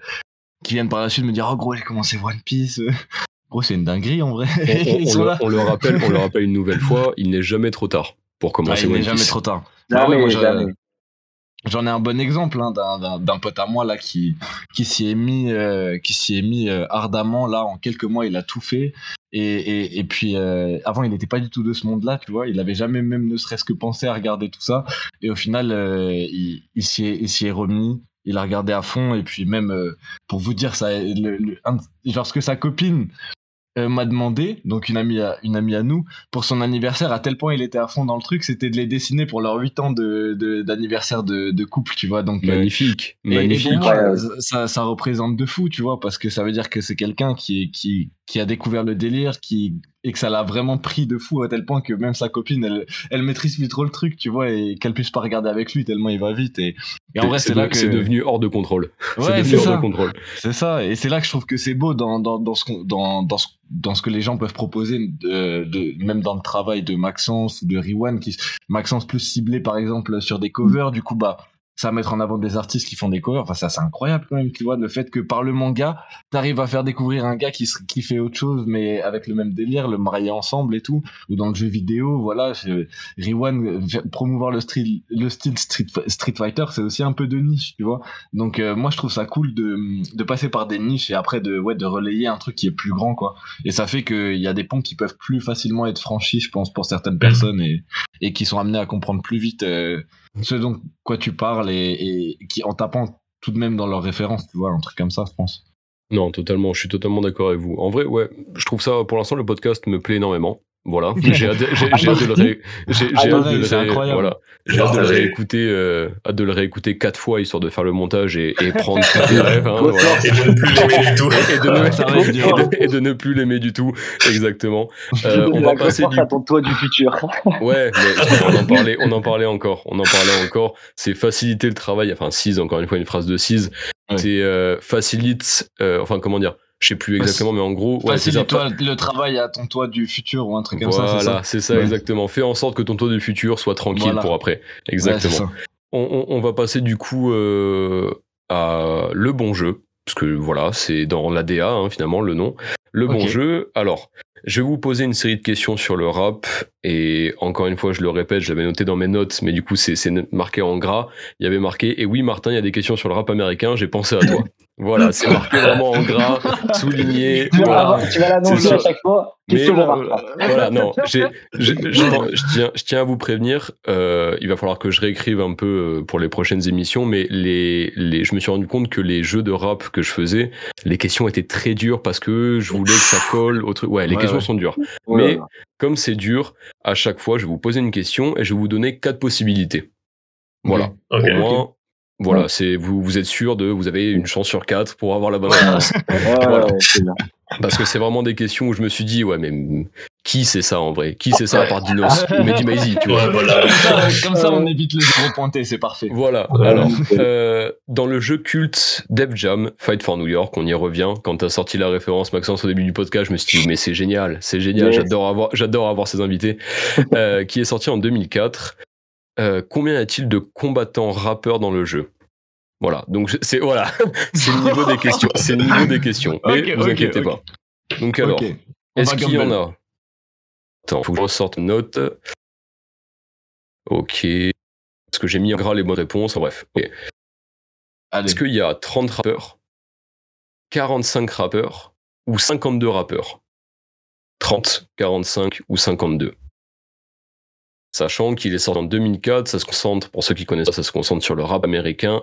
qui viennent par la suite me dire, oh gros, j'ai commencé One Piece. Gros, c'est une dinguerie en vrai. On, le, là. on le rappelle, on le rappelle une nouvelle fois, il n'est jamais trop tard pour Ah, commencer il n'est jamais trop tard. Ah ouais. J'en ai un bon exemple hein, d'un- d'un d'un pote à moi là qui qui s'y est mis euh, qui s'y est mis euh, ardemment là en quelques mois il a tout fait et et, et puis euh, avant il n'était pas du tout de ce monde là tu vois il avait jamais même ne serait-ce que pensé à regarder tout ça et au final euh, il il s'y est il s'y est remis il a regardé à fond et puis même euh, pour vous dire ça le, le- un- genre ce que sa copine euh, m'a demandé, donc une amie, à, une amie à nous, pour son anniversaire, à tel point il était à fond dans le truc, c'était de les dessiner pour leurs 8 ans de, de- d'anniversaire de, de couple, tu vois. Donc, euh, Magnifique, et, et magnifique. pour moi, Ouais. ça, ça représente de fou, tu vois, parce que ça veut dire que c'est quelqu'un qui, qui a découvert le délire, qui, et que ça l'a vraiment pris de fou à tel point que même sa copine, elle, elle maîtrise plus trop le truc, tu vois, et qu'elle puisse pas regarder avec lui tellement il va vite. Et, et en vrai, c'est là que. c'est devenu hors de contrôle. c'est Ouais, devenu c'est hors ça. de contrôle. C'est ça, et c'est là que je trouve que c'est beau dans, dans, dans, ce dans, dans, ce, dans ce que les gens peuvent proposer, de, de, même dans le travail de Maxence ou de Riwan, qui, Maxence plus ciblé par exemple sur des covers, du coup, bah, ça va mettre en avant des artistes qui font des covers, enfin, ça c'est incroyable quand même, tu vois, le fait que par le manga, t'arrives à faire découvrir un gars qui, qui fait autre chose, mais avec le même délire, le marier ensemble et tout, ou dans le jeu vidéo, voilà, je- Riwan, euh, promouvoir le style, le style Street, Street Fighter, c'est aussi un peu de niche, tu vois. Donc euh, moi je trouve ça cool de, de passer par des niches et après de ouais de relayer un truc qui est plus grand quoi. Et ça fait qu'il y a des ponts qui peuvent plus facilement être franchis je pense pour certaines personnes et, et qui sont amenés à comprendre plus vite euh, ce dont quoi tu parles et, qui en tapant tout de même dans leurs références tu vois un truc comme ça je pense. Non, totalement, je suis totalement d'accord avec vous. En vrai, ouais, je trouve ça, pour l'instant, le podcast me plaît énormément. Voilà, j'ai hâte, de- j'ai- j'ai hâte de le, ré- j'ai- j'ai Ah, hâte de pareil, le c'est ré- incroyable. voilà. J'ai hâte de le Partagez. réécouter, euh, hâte de le réécouter quatre fois histoire de faire le montage et, et prendre tous les rêves. hein, voilà. Et de ne plus l'aimer du tout. Et de, ne, dur. et de- et de ne plus l'aimer du tout, exactement. Euh, on va passer du toit du futur. Ouais, mais on en parlait, on en parlait encore, on en parlait encore. C'est faciliter le travail. Enfin, Cise, encore une fois, une phrase de Cise. Ouais. C'est euh, facilite. euh, enfin, comment dire? Je sais plus exactement, mais en gros, ouais, le travail à ton toit du futur ou un truc comme ça. Voilà, ça c'est ça, Ouais. exactement. Fais en sorte que ton toit du futur soit tranquille Voilà. pour après. Exactement. on, on- on va passer du coup euh, à le bon jeu, parce que voilà, c'est dans l'ADA hein, finalement le nom. Le bon jeu. Alors, je vais vous poser une série de questions sur le rap, et encore une fois, je le répète, je l'avais noté dans mes notes, mais du coup, c'est c'est marqué en gras. Il y avait marqué, et oui, Martin, il y a des questions sur le rap américain, j'ai pensé à toi. Voilà, c'est marqué vraiment en gras, souligné. Tu vas voilà. l'avoir- tu vas l'annoncer à chaque fois. Mais de euh, voilà, non, je, je tiens, je tiens à vous prévenir, euh, il va falloir que je réécrive un peu euh, pour les prochaines émissions, mais les, les, je me suis rendu compte que les jeux de rap que je faisais, les questions étaient très dures parce que je voulais que ça colle au truc. Ouais, les Ouais, questions ouais. sont dures. Mais comme c'est dur, à chaque fois, je vais vous poser une question et je vais vous donner quatre possibilités. Voilà. Au moins, Voilà, Ouais. c'est vous, vous êtes sûr de, vous avez une chance sur quatre pour avoir la bonne réponse. Voilà. Parce que c'est vraiment des questions où je me suis dit, ouais, mais qui c'est ça en vrai? Qui c'est ça à part Dinos? Ou Mehdi Maizi, tu vois? Ouais, voilà. Comme ça, comme ça, on évite les zéro pointés, c'est parfait. Voilà. Alors, euh, dans le jeu culte Def Jam, Fight for New York, on y revient. Quand t'as sorti la référence Maxence au début du podcast, je me suis dit, mais c'est génial, c'est génial. Yes. J'adore avoir, j'adore avoir ces invités. Euh, qui est sorti en 2004. Euh, combien y a-t-il de combattants rappeurs dans le jeu? Voilà. Donc c'est voilà, c'est le niveau des questions. C'est le niveau des questions. Mais Ok, vous inquiétez pas. Donc alors, est-ce qu'il y en a? Attends, faut que je ressorte une note. Ok. Parce que j'ai mis en gras les bonnes réponses. Bref. Est-ce qu'il y a 30 rappeurs, 45 rappeurs ou 52 rappeurs? 30, 45 ou 52 Sachant qu'il est sorti en 2004, ça se concentre, pour ceux qui connaissent ça, ça se concentre sur le rap américain.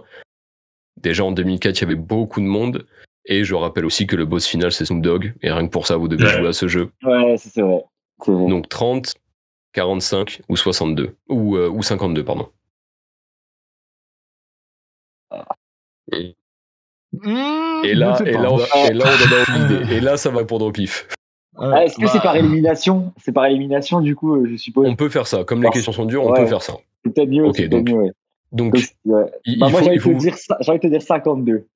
Déjà en 2004, il y avait beaucoup de monde. Et je rappelle aussi que le boss final, c'est Snoop Dogg. Et rien que pour ça, vous devez Ouais. jouer à ce jeu. Ouais, c'est vrai. Donc 30, 45 ou 62. Ou, euh, ou 52, pardon. Et là, sais et pas. là, on a, et là, on en a aucune idée. Et là, ça va répondre au pif. Ah, Est-ce que c'est bah, par élimination? C'est par élimination, du coup, euh, je suppose? On peut faire ça. Comme les questions sont dures, on ouais. peut faire ça. C'est peut-être mieux. Ok, c'est peut-être donc, mieux, ouais. Donc, Ouais. il, Bah, il moi, j'ai envie, faut- de te dire ça- j'ai envie de te dire 52.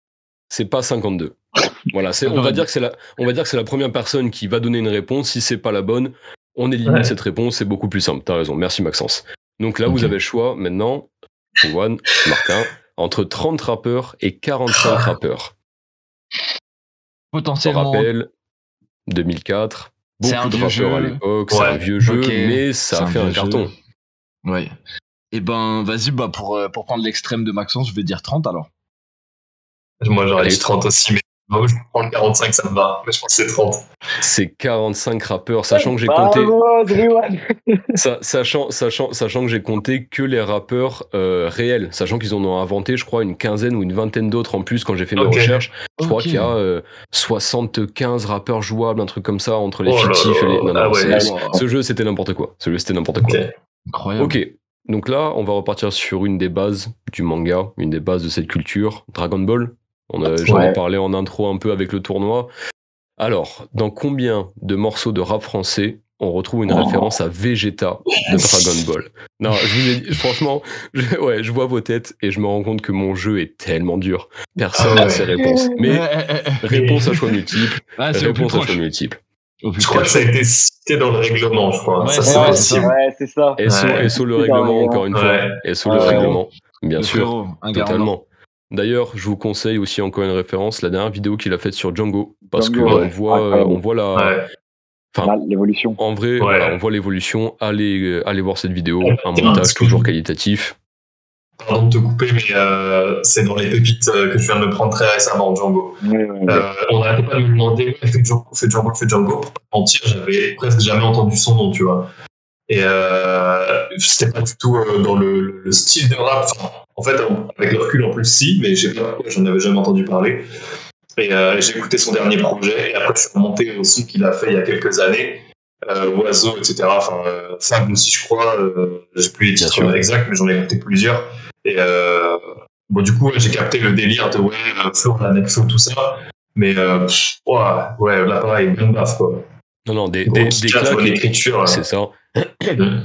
c'est pas 52. Voilà, on va dire que c'est la, on va dire que c'est la première personne qui va donner une réponse. Si c'est pas la bonne, on élimine Ouais. cette réponse. C'est beaucoup plus simple. T'as raison. Merci Maxence. Donc là, vous avez le choix maintenant, Juan, Martin, entre 30 rappeurs et 45 rappeurs. Je potentiellement. rappelle, 2004, C'est beaucoup un de rappeurs à jeu. l'époque, c'est un vieux jeu, Ok. mais ça a un fait un carton. Ouais. Et ben, vas-y, bah, pour, euh, pour prendre l'extrême de Maxence, je vais dire 30 alors. Moi, j'aurais dit 30 aussi, mais moi, je prends le 45, ça me va. Mais je pense que c'est 30. C'est 45 rappeurs, sachant que j'ai compté, sa- sachant, sachant, sachant que j'ai compté que les rappeurs euh, réels, sachant qu'ils en ont inventé, je crois, une quinzaine ou une vingtaine d'autres en plus quand j'ai fait mes Ok. recherches. Je crois qu'il y a euh, 75 rappeurs jouables, un truc comme ça, entre les Oh là fictifs et les. Non, non, Ah ouais. Wow. ce jeu c'était n'importe quoi. Ce jeu c'était n'importe quoi. Ok. Incroyable. Ok, donc là, on va repartir sur une des bases du manga, une des bases de cette culture, Dragon Ball. On a, J'en ai parlé en intro un peu avec le tournoi. Alors, dans combien de morceaux de rap français on retrouve une Oh. référence à Vegeta de Dragon Ball? Non, je vous ai dit, franchement, je, ouais, je vois vos têtes et je me rends compte que mon jeu est tellement dur. Personne Ah n'a ouais. ses réponses. Mais réponse à choix multiples. Ah, réponse à choix plus Je crois que ça a été cité dans le règlement, je crois. Ouais, ça, c'est c'est vrai, possible. Ouais, c'est ça. SO, Ouais. SO le règlement, dans le encore une fois. Ouais. SO le Ouais. règlement, bien Le sûr. Totalement. D'ailleurs, je vous conseille aussi encore une référence, la dernière vidéo qu'il a faite sur Django, parce Django, que ouais. on voit, on voit la. Enfin, L'évolution. en vrai, Ouais. voilà, on voit l'évolution. Allez, euh, allez voir cette vidéo, Ouais, un montage toujours qualitatif. Pardon de te couper, mais euh, c'est dans les pépites euh, que je viens de me prendre très récemment, Django. Euh, on n'arrêtait pas de me demander, fais Django, fais Django, fais Django. Pour pas mentir, j'avais presque jamais entendu son nom, tu vois. Et euh, c'était pas du tout euh, dans le, le style de rap. Enfin, en fait, avec le recul en plus, si, mais je sais pas pourquoi, j'en avais jamais entendu parler. Et euh, j'ai écouté son dernier projet, et après je suis remonté au son qu'il a fait il y a quelques années. Euh, Oiseau, etc. Enfin, euh, Fable aussi, je crois. Euh, j'ai plus les titres exacts, mais j'en ai écouté plusieurs. Et euh, bon, du coup, j'ai capté le délire de ouais, Flo, la Necflo, tout ça. Mais euh, ouais, ouais, là pareil, bien baf quoi. Non, non, des, des, des claques, c'est ça. Mm.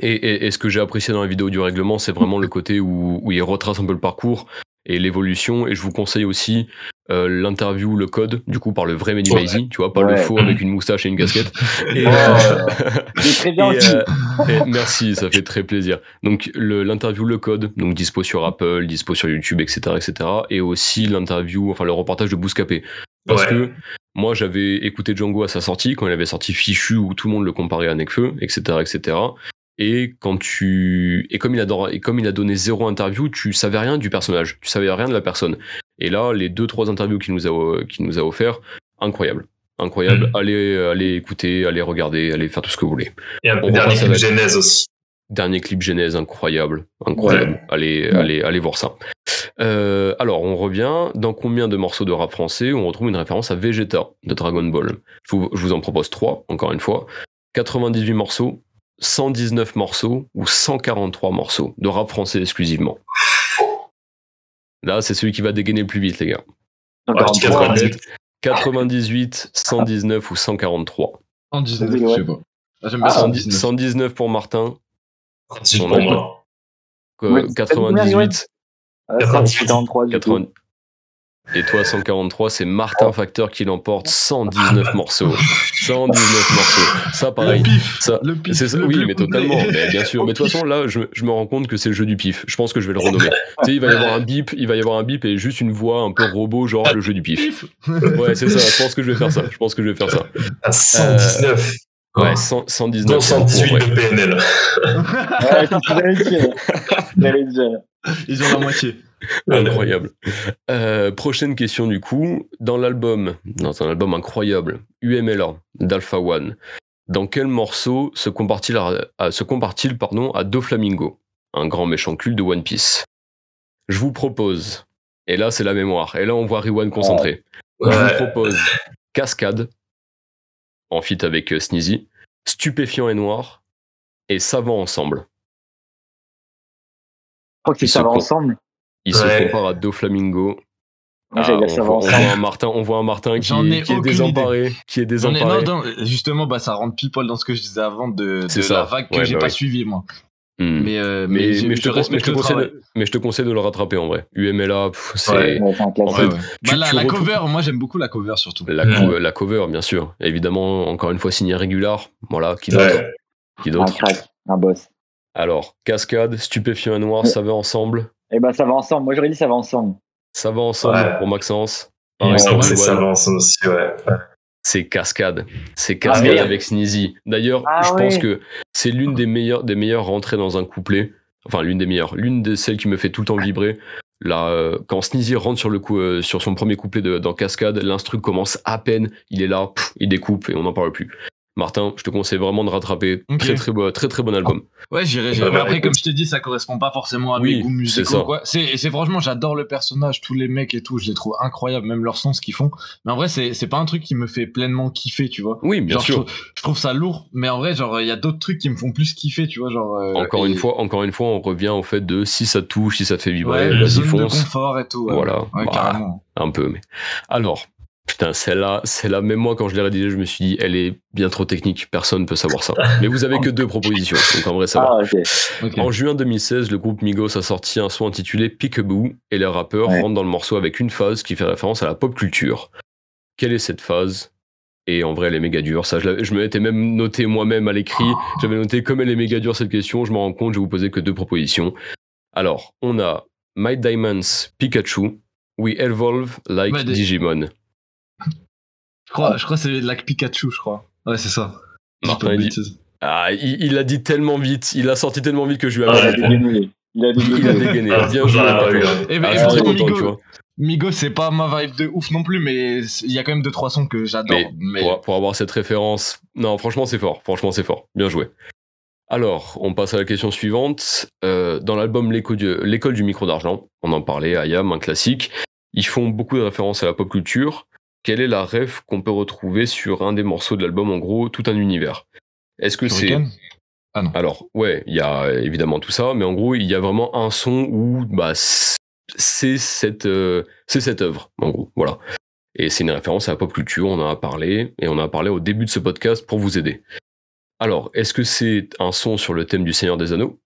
Et, et- et ce que j'ai apprécié dans la vidéo du règlement, c'est vraiment le côté où, où il retrace un peu le parcours et l'évolution. Et je vous conseille aussi euh, l'interview, le code, du coup, par le vrai Mehdi Ouais. Tu vois, pas le faux avec une moustache et une casquette. Et, euh, C'est très bien euh, et merci, ça fait très plaisir. Donc le- l'interview le code, donc dispo sur Apple, dispo sur YouTube, etc., etc. Et aussi l'interview, enfin le reportage de Bouscapé, parce Ouais. que moi j'avais écouté Django à sa sortie quand il avait sorti Fichu où tout le monde le comparait à Nekfeu, etc., etc. Et quand tu et comme il a et comme il a donné zéro interview, tu savais rien du personnage, tu savais rien de la personne. Et là, les deux trois interviews qu'il nous a qu'il nous a offert, incroyable, incroyable. Mhm. Allez allez écouter, allez regarder, allez faire tout ce que vous voulez. Et un On dernier clip Genèse aussi. Dernier clip Genèse, incroyable, incroyable. Allez, allez, allez voir ça. Euh, alors, on revient. Dans combien de morceaux de rap français on retrouve une référence à Vegeta de Dragon Ball? Je vous, je vous en propose trois, encore une fois. 98 morceaux, 119 morceaux ou 143 morceaux de rap français exclusivement. Là, c'est celui qui va dégainer le plus vite, les gars. Ouais, 143, 98. 98, 119 ou 143 En 19, Ouais. je sais pas. Ah, J'aime bien Ah, 119. 119 pour Martin, 38 On pour a- moi. euh, Ouais, c'est 98, Euh, 143 du coup. 80. Et toi, 143, c'est Martin Facteur qui l'emporte 119 morceaux. 119 morceaux. Ça, pareil. Le pif. Ça, le pif. c'est ça, le oui, mais totalement, mais bien sûr. Mais de toute façon, là, je, je me rends compte que c'est le jeu du pif. Je pense que je vais le renommer. tu sais, il va y avoir un bip, il va y avoir un bip et juste une voix un peu robot, genre le jeu du pif. Ouais, c'est ça. Je pense que je vais faire ça. Je pense que je vais faire ça. À 119. Ouais, 100 119. Dont c'est beaucoup, en 118 vrai. de PNL. Ouais, dire. J'allais dire. Ils ont la moitié. Incroyable. Euh, prochaine question du coup. Dans l'album, dans un album incroyable, UMLA d'Alpha One, dans quel morceau se compare-t-il à, à- se compare-t-il, pardon, à Doflamingo, un grand méchant culte de One Piece? Je vous propose, et là c'est la mémoire, et là on voit Riwan concentré. Je Ouais. vous propose Cascade, en feat avec euh, Sneezy, Stupéfiant et Noir, et Savant ensemble. Je crois que ensemble. Il se compare à Doflamingo. Ah, on, voit, on voit ensemble. un Martin, on voit un Martin qui, est désemparé, qui est J'en ai- non, désemparé. non, justement, bah, ça rentre pile poil dans ce que je disais avant de, de C'est ça. la vague que Ouais, j'ai bah pas ouais. suivi, moi. Mais, euh, mais, j'ai- mais je te, mais, je conseille de, mais je te conseille de le rattraper en vrai. UMLA, c'est Ouais. En fait, Ouais, tu- Bah, la, tu la retrouves- cover, moi j'aime beaucoup la cover surtout. la, co- la cover, bien sûr. Évidemment, encore une fois, signé régular. Voilà, qui d'autre Ouais. Qui un crack, un boss. Alors, Cascade, Stupéfiant et Noir, Ouais. ça va ensemble. Eh ben, ça va ensemble. Moi, j'aurais dit ça va ensemble. Ça va ensemble Ouais. pour Maxence. Pareil ça avance aussi, ouais. C'est Cascade. C'est Cascade merde. avec Sneezy. D'ailleurs, Ah je pense que c'est l'une des meilleures, des meilleures rentrées dans un couplet. Enfin, l'une des meilleures. L'une de celles qui me fait tout le temps vibrer. Là, euh, quand Sneezy rentre sur, le coup, euh, sur son premier couplet de, dans Cascade, l'instru commence à peine. Il est là, pff, il découpe et on n'en parle plus. Martin, je te conseille vraiment de rattraper. Ok. Très, très, beau, très, très bon album. Ouais, j'irai. Bah, Mais après, écoute. comme je t'ai dit, ça correspond pas forcément à Oui, mes goûts c'est musicaux. ça. Quoi. C'est, franchement, j'adore le personnage, tous les mecs et tout, je les trouve incroyables, même leur son, ce qu'ils font. Mais en vrai, c'est, c'est pas un truc qui me fait pleinement kiffer, tu vois. Oui, bien genre, sûr. Je trouve, je trouve ça lourd, mais en vrai, genre, il y a d'autres trucs qui me font plus kiffer, tu vois, genre. euh, Encore et- une fois, encore une fois, on revient au fait de si ça te touche, si ça te fait vibrer, Ouais, la vas-y zone de fonce. confort et tout. Voilà. Ouais, Bah, carrément. un peu, mais. Alors, putain, celle-là, celle-là, même moi, quand je l'ai rédigée, je me suis dit, elle est bien trop technique, personne ne peut savoir ça. Mais vous avez que deux propositions, donc en vrai, ça va. Ah. En juin 2016, le groupe Migos a sorti un son intitulé Peekaboo et les rappeurs Ouais. rentrent dans le morceau avec une phase qui fait référence à la pop culture. Quelle est cette phase? Et en vrai, elle est méga dure. Ça, je, l'avais- je me l'étais même noté moi-même à l'écrit. J'avais noté comme elle est méga dure cette question. Je me rends compte, je vais vous poser que deux propositions. Alors, on a My Diamonds Pikachu. We evolve like Ouais, des- Digimon. Je crois, je crois que c'est la Pikachu, je crois. Ouais, c'est ça. Martin, il dit-. Ah, il, il a dit tellement vite. Il a sorti tellement vite que je lui ai Ah, Il a dégainé. Il a Il a dégainé. dégainé. Ah, Bien joué. ah. Et, Ah, je suis très pourtant, content, Migo, tu vois. Migo, c'est pas ma vibe de ouf non plus, mais il y a quand même deux trois sons que j'adore. Mais, Mais, Pour, pour avoir cette référence, non, franchement, c'est fort. Franchement, c'est fort. Bien joué. Alors, on passe à la question suivante. Euh, dans l'album L'école du micro d'argent, on en parlait, Ayam, un classique. Ils font beaucoup de références à la pop culture. Quelle est la ref qu'on peut retrouver sur un des morceaux de l'album, en gros, tout un univers? Est-ce que c'est Ah non. alors, ouais, il y a évidemment tout ça, mais en gros, il y a vraiment un son où bah, c'est cette, euh, c'est cette œuvre, en gros, voilà. Et c'est une référence à la pop culture, on en a parlé, et on en a parlé au début de ce podcast pour vous aider. Alors, est-ce que c'est un son sur le thème du Seigneur des Anneaux?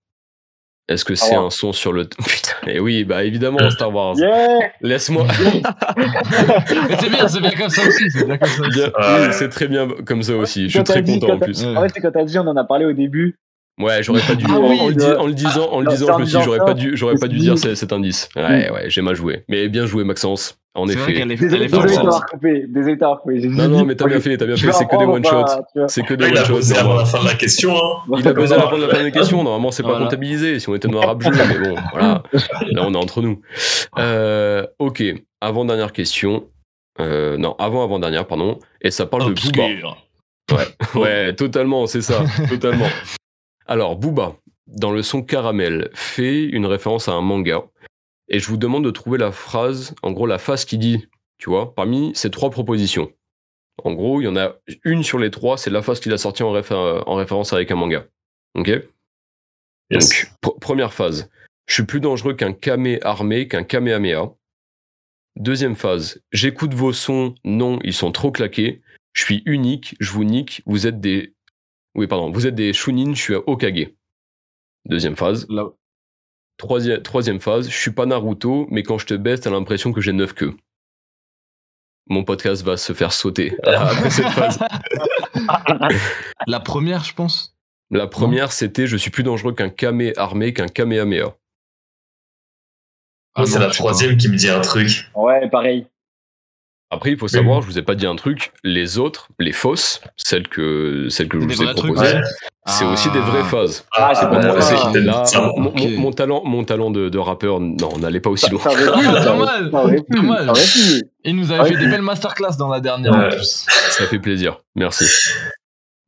Est-ce que c'est Star Wars. un son sur le... Putain, et oui, bah évidemment, Star Wars. Yeah Laisse-moi... Mais c'est bien, c'est bien comme ça aussi. C'est bien comme ça aussi. Bien- Ouais. oui, c'est très bien comme ça aussi, je suis très dit- content en plus. Ouais. En fait, c'est quand t'as dit, on en a parlé au début. Ouais, j'aurais pas dû. Ah en, oui, en le, dis- en le disant, en le disant, je me suis j'aurais pas dû, j'aurais pas dû dire cet, cet indice. Ouais, ouais, j'ai mal joué. Mais bien joué, Maxence. En effet. est, elle Désolé, t'avoir coupé. Désolé coupé. Non, non, mais t'as bien fait, t'as bien fait. C'est que des one shots. C'est que des Ouais, il one a shots. posé avant normalement. la fin de la question. Hein. Il a posé à la fin de la questions. Normalement, c'est pas comptabilisé. Si on était dans un rap jeu, mais bon, voilà. Là, on est entre nous. Euh, ok. Avant dernière question. Euh, non, avant avant dernière, pardon. Et ça parle de Booba. Obscur. Ouais, totalement, c'est ça, totalement. Alors, Booba, dans le son Caramel, fait une référence à un manga. Et je vous demande de trouver la phrase, en gros, la phrase qui dit, tu vois, parmi ces trois propositions. En gros, il y en a une sur les trois, c'est la phrase qu'il a sortie en, réfé- en référence avec un manga. Ok? Yes. Donc, pr- première phase. je suis plus dangereux qu'un Kame armé, qu'un Kamehameha. Deuxième phase, j'écoute vos sons, non, ils sont trop claqués. Je suis unique, je vous nique, vous êtes des. Oui, pardon, vous êtes des Shunin, je suis à Okage. Deuxième phase. Là- Troisième, troisième phase, je suis pas Naruto, mais quand je te baisse, t'as l'impression que j'ai neuf queues. Mon podcast va se faire sauter après cette phase. La première, je pense. La première, c'était je suis plus dangereux qu'un Kame armé, qu'un Kamehameha. Ah c'est la troisième qui me dit un truc. Ouais, pareil. Après, il faut savoir, je vous ai pas dit un truc, les autres, les fausses, celles que, celles que je vous ai proposées, Ouais. c'est Ah. aussi des vraies phases. Ah, c'est pas c'est- ah, là, mon, Ok. mon- mon talent, mon talent de, de rappeur, non, on n'allait pas aussi loin. Pu. Il nous avait fait des belles masterclass dans la dernière en Ouais. plus. Ça fait plaisir. Merci.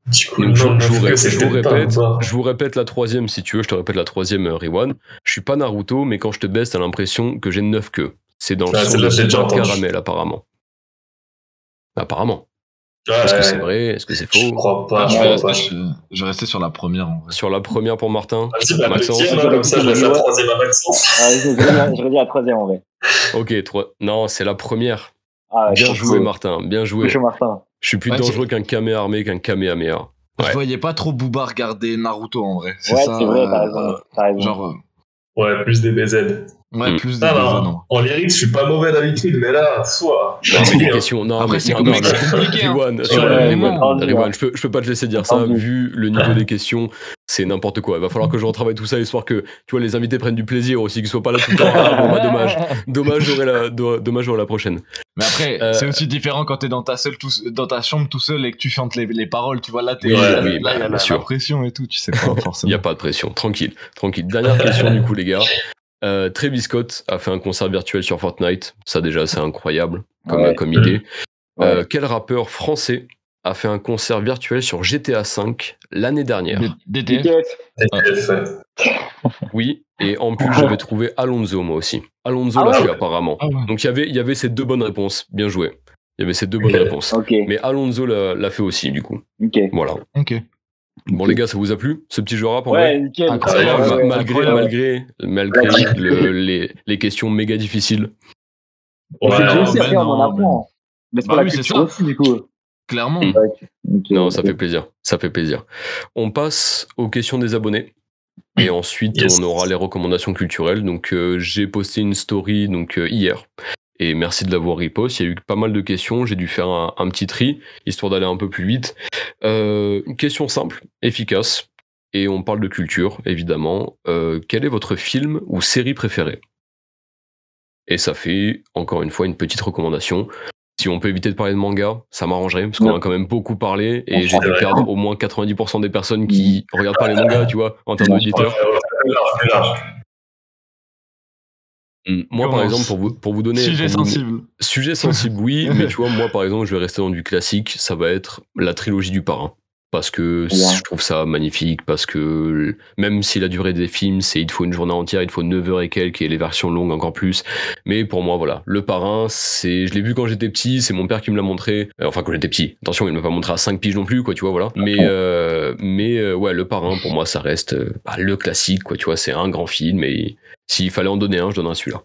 Du coup, Donc, je, non, je vous, ré- je répète, un je vous répète la troisième si tu veux, je te répète la troisième euh, Riwan. Je suis pas Naruto, mais quand je te baisse, t'as l'impression que j'ai neuf queues. C'est dans le Ah, son de. Caramel, apparemment. Apparemment. Ouais, Est-ce que c'est vrai? Est-ce que c'est Je faux? crois pas. je, je vais crois pas. rester, sur- je vais rester sur la première en vrai. Sur la première pour Martin? Bah, Maxence? deuxième, hein, comme ça, je laisse la troisième à Maxence. Ouais, je redis la troisième en vrai. Ok, trois. Non, c'est la première. Ah, Bien joué. Martin. Bien joué. Martin. Je suis plus Ouais, dangereux qu'un Kame armé, qu'un Kamehameha. Ouais. Je voyais pas trop Booba regarder Naruto en vrai. C'est Ouais, ça, c'est vrai, t'as euh, raison. Genre, euh, Ouais, plus des BZ. Ouais, Mm. plus des Ah, deux, bah, non. en lyrique, je suis pas mauvais d'habitude, mais là, soit. Des questions. Non, Après, mais c'est compliqué, c'est hein. Hein. je peux, je peux pas te laisser dire ça, vu le niveau des questions, c'est n'importe quoi. Il va falloir que je retravaille tout ça, histoire que, tu vois, les invités prennent du plaisir aussi, qu'ils soient pas là tout le temps. Ah, bon, bah, dommage. Dommage, j'aurai la, do- dommage, j'aurai la prochaine. Mais après, Euh, c'est aussi différent quand t'es dans ta seule, tout- dans ta chambre tout seul et que tu chantes les, les paroles. Tu vois, là, t'es, Oui, là, oui, il y bah, a la, pression et tout. Tu sais pas Il forcément. n'y a pas de pression. Tranquille, tranquille. Dernière question, du coup, les gars. Euh, Travis Scott a fait un concert virtuel sur Fortnite. Ça, déjà, c'est incroyable comme, Ouais. comme idée. Euh, Ouais. quel rappeur français a fait un concert virtuel sur GTA V l'année dernière DTF. Oui, et en plus, j'avais trouvé Alonso, moi aussi. Alonso Ah l'a ouais fait, apparemment. Ah. Donc, il y avait- il y avait ces deux bonnes réponses. Bien joué. Il y avait ces deux bonnes réponses. Mais Alonso l'a fait aussi, du coup. Voilà. Ok. Bon, les gars, ça vous a plu, ce petit jeu rap en vrai Ouais, nickel. Incroyable. Ouais, Ma- ouais, malgré, malgré, malgré le- les, les questions méga difficiles. Aussi, on en non, apprend. Mais c'est Bah la oui, c'est culture ça. aussi, du coup. Clairement. Non, ça fait plaisir. Ça fait plaisir. On passe aux questions des abonnés. Et ensuite, Yes. on aura les recommandations culturelles. Donc, euh, j'ai posté une story donc euh, hier. Et merci de l'avoir repost. Il y a eu pas mal de questions. J'ai dû faire un, un petit tri, histoire d'aller un peu plus vite. Euh, une question simple, efficace. Et on parle de culture, évidemment. Euh, quel est votre film ou série préférée? Et ça fait, encore une fois, une petite recommandation. Si on peut éviter de parler de manga, ça m'arrangerait, parce qu'on a quand même beaucoup parlé, et j'ai dû perdre au moins 90% des personnes qui regardent pas les mangas, tu vois, en termes d'auditeurs. Mm. Moi, par exemple, pour vous, pour vous donner... Sujet vous- sensible. Sujet sensible, oui, mais tu vois, moi, par exemple, je vais rester dans du classique, ça va être la trilogie du parrain. Parce que Ouais. je trouve ça magnifique, parce que même si la durée des films, c'est il te faut une journée entière, il te faut 9 heures et quelques, et les versions longues encore plus. Mais pour moi, voilà, le parrain, c'est, je l'ai vu quand j'étais petit, c'est mon père qui me l'a montré. Euh, Enfin, quand j'étais petit. Attention, il ne m'a pas montré à 5 piges non plus, quoi, tu vois, voilà. Mais, euh, mais euh, ouais, le parrain, pour moi, ça reste bah, le classique, quoi, tu vois, c'est un grand film, et s'il fallait en donner un, je donnerais celui-là.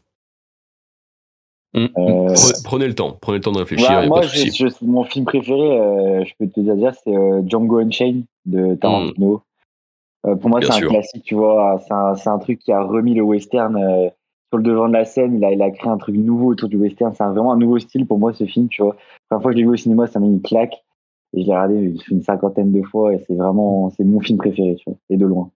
Mm. Euh, Pre- Prenez le temps, prenez le temps de réfléchir, Ouais, a moi, pas de je, souci. je- mon film préféré, euh, je peux te dire, c'est euh, Django Unchained de Tarantino. Euh, pour moi, c'est un classique, tu vois. C'est un, truc qui a remis le western euh, sur le devant de la scène. Il a, il a créé un truc nouveau autour du western. C'est vraiment un nouveau style pour moi, ce film, tu vois. La première fois que je l'ai vu au cinéma, ça m'a mis une claque. Et je l'ai regardé une, une cinquantaine de fois et c'est vraiment, c'est mon film préféré, tu vois. Et de loin.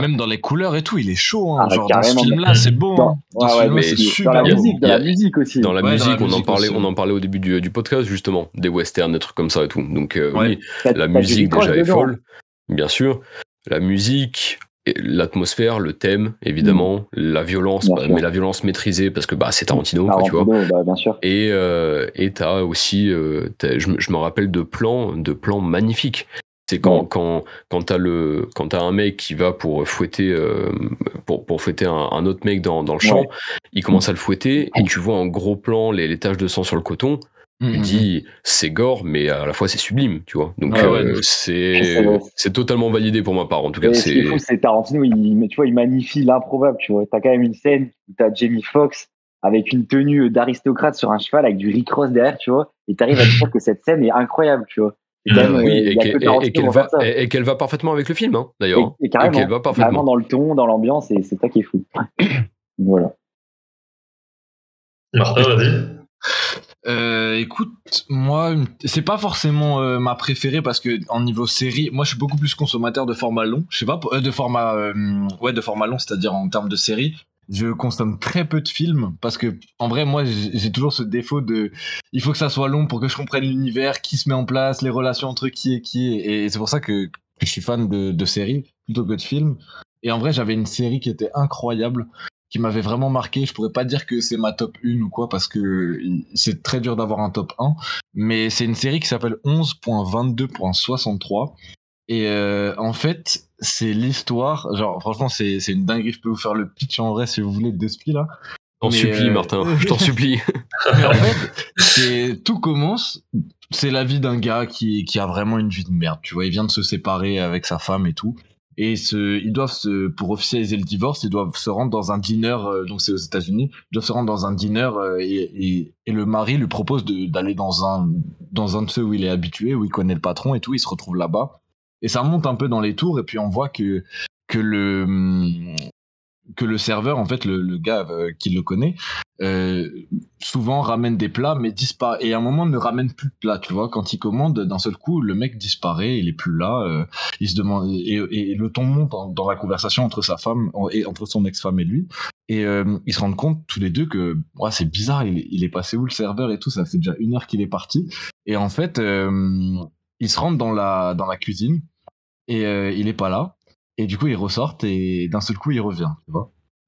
Même dans les couleurs et tout, il est chaud. Hein. Ah, Genre dans ce film-là, c'est beau. Dans- Hein. Dans ouais, ce ouais, film-là, mais c'est Dans super la beau. dans la musique aussi. Dans la Ouais, dans musique, la on en parlait, aussi. on en parlait au début du, du podcast justement, des westerns, des trucs comme ça et tout. Donc euh, Ouais. oui, T'as- la t'as musique déjà est folle, bien sûr. La musique, l'atmosphère, le thème, évidemment, la violence, bah, mais la violence maîtrisée parce que bah c'est Tarantino, quoi, tu vois. Tarantino, bah, bien sûr. Et euh, et t'as aussi, euh, je, me- je me rappelle de plans, de plans magnifiques. C'est quand quand quand t'as le quand t'as un mec qui va pour fouetter euh, pour pour fouetter un, un autre mec dans dans le champ, Ouais. il commence à le fouetter et tu vois en gros plan les, les taches de sang sur le coton. tu Mhm. dis c'est gore, mais à la fois c'est sublime, tu vois. Donc Ouais, euh, c'est C'est- totalement validé pour ma part. En tout cas, c'est Tarantino, il, mais tu vois, il magnifie l'improbable, tu vois. T'as quand même une scène où t'as Jamie Foxx avec une tenue d'aristocrate sur un cheval avec du Rick Ross derrière, tu vois. Et t'arrives à te dire que cette scène est incroyable, tu vois. Euh, même, euh, oui, et qu'elle et- et va, et- et parfaitement avec le film, hein, d'ailleurs. Et, et carrément, qu'elle va parfaitement. carrément dans le ton, dans l'ambiance, et c'est ça qui est fou. voilà. Martin, vas-y. Euh, écoute, moi, c'est pas forcément euh, ma préférée parce que en niveau série, moi, je suis beaucoup plus consommateur de format long. Je sais pas, euh, de format, euh, ouais, de format long, c'est-à-dire en termes de série. Je consomme très peu de films parce que, en vrai, moi, j'ai toujours ce défaut de, il faut que ça soit long pour que je comprenne l'univers, qui se met en place, les relations entre qui et qui. Et c'est pour ça que, que je suis fan de, de séries plutôt que de films. Et en vrai, j'avais une série qui était incroyable qui m'avait vraiment marqué. Je pourrais pas dire que c'est ma top 1 ou quoi parce que c'est très dur d'avoir un top 1, mais c'est une série qui s'appelle 11.22.63 et euh, en fait, c'est l'histoire, genre franchement c'est c'est une dinguerie, je peux vous faire le pitch en vrai si vous voulez de spi là. T'en supplie, euh, Martin. Je t'en supplie. Mais en fait, c'est tout commence. C'est la vie d'un gars qui qui a vraiment une vie de merde. Tu vois, il vient de se séparer avec sa femme et tout. Et ce, ils doivent se, pour officialiser le divorce, ils doivent se rendre dans un dîner. euh, donc c'est aux États-Unis. Ils doivent se rendre dans un dîner euh, et, et, et le mari lui propose de- d'aller dans un dans un de ceux où il est habitué, où il connaît le patron et tout. Il se retrouve là-bas et ça monte un peu dans les tours et puis on voit que que le hum, que le serveur en fait le, gars euh, qui le connaît euh, souvent ramène des plats mais disparaît et à un moment ne ramène plus de plats tu vois. Quand il commande d'un seul coup le mec disparaît il est plus là euh, il se demande et, le ton monte dans, la conversation entre sa femme et entre son ex-femme et lui. Et ils se rendent compte tous les deux que ouais, c'est bizarre il, est- il est passé où le serveur et tout ça fait déjà une heure qu'il est parti. Et en fait ils se rendent dans la dans la cuisine et euh, il est pas là. Et du coup ils ressortent et d'un seul coup il revient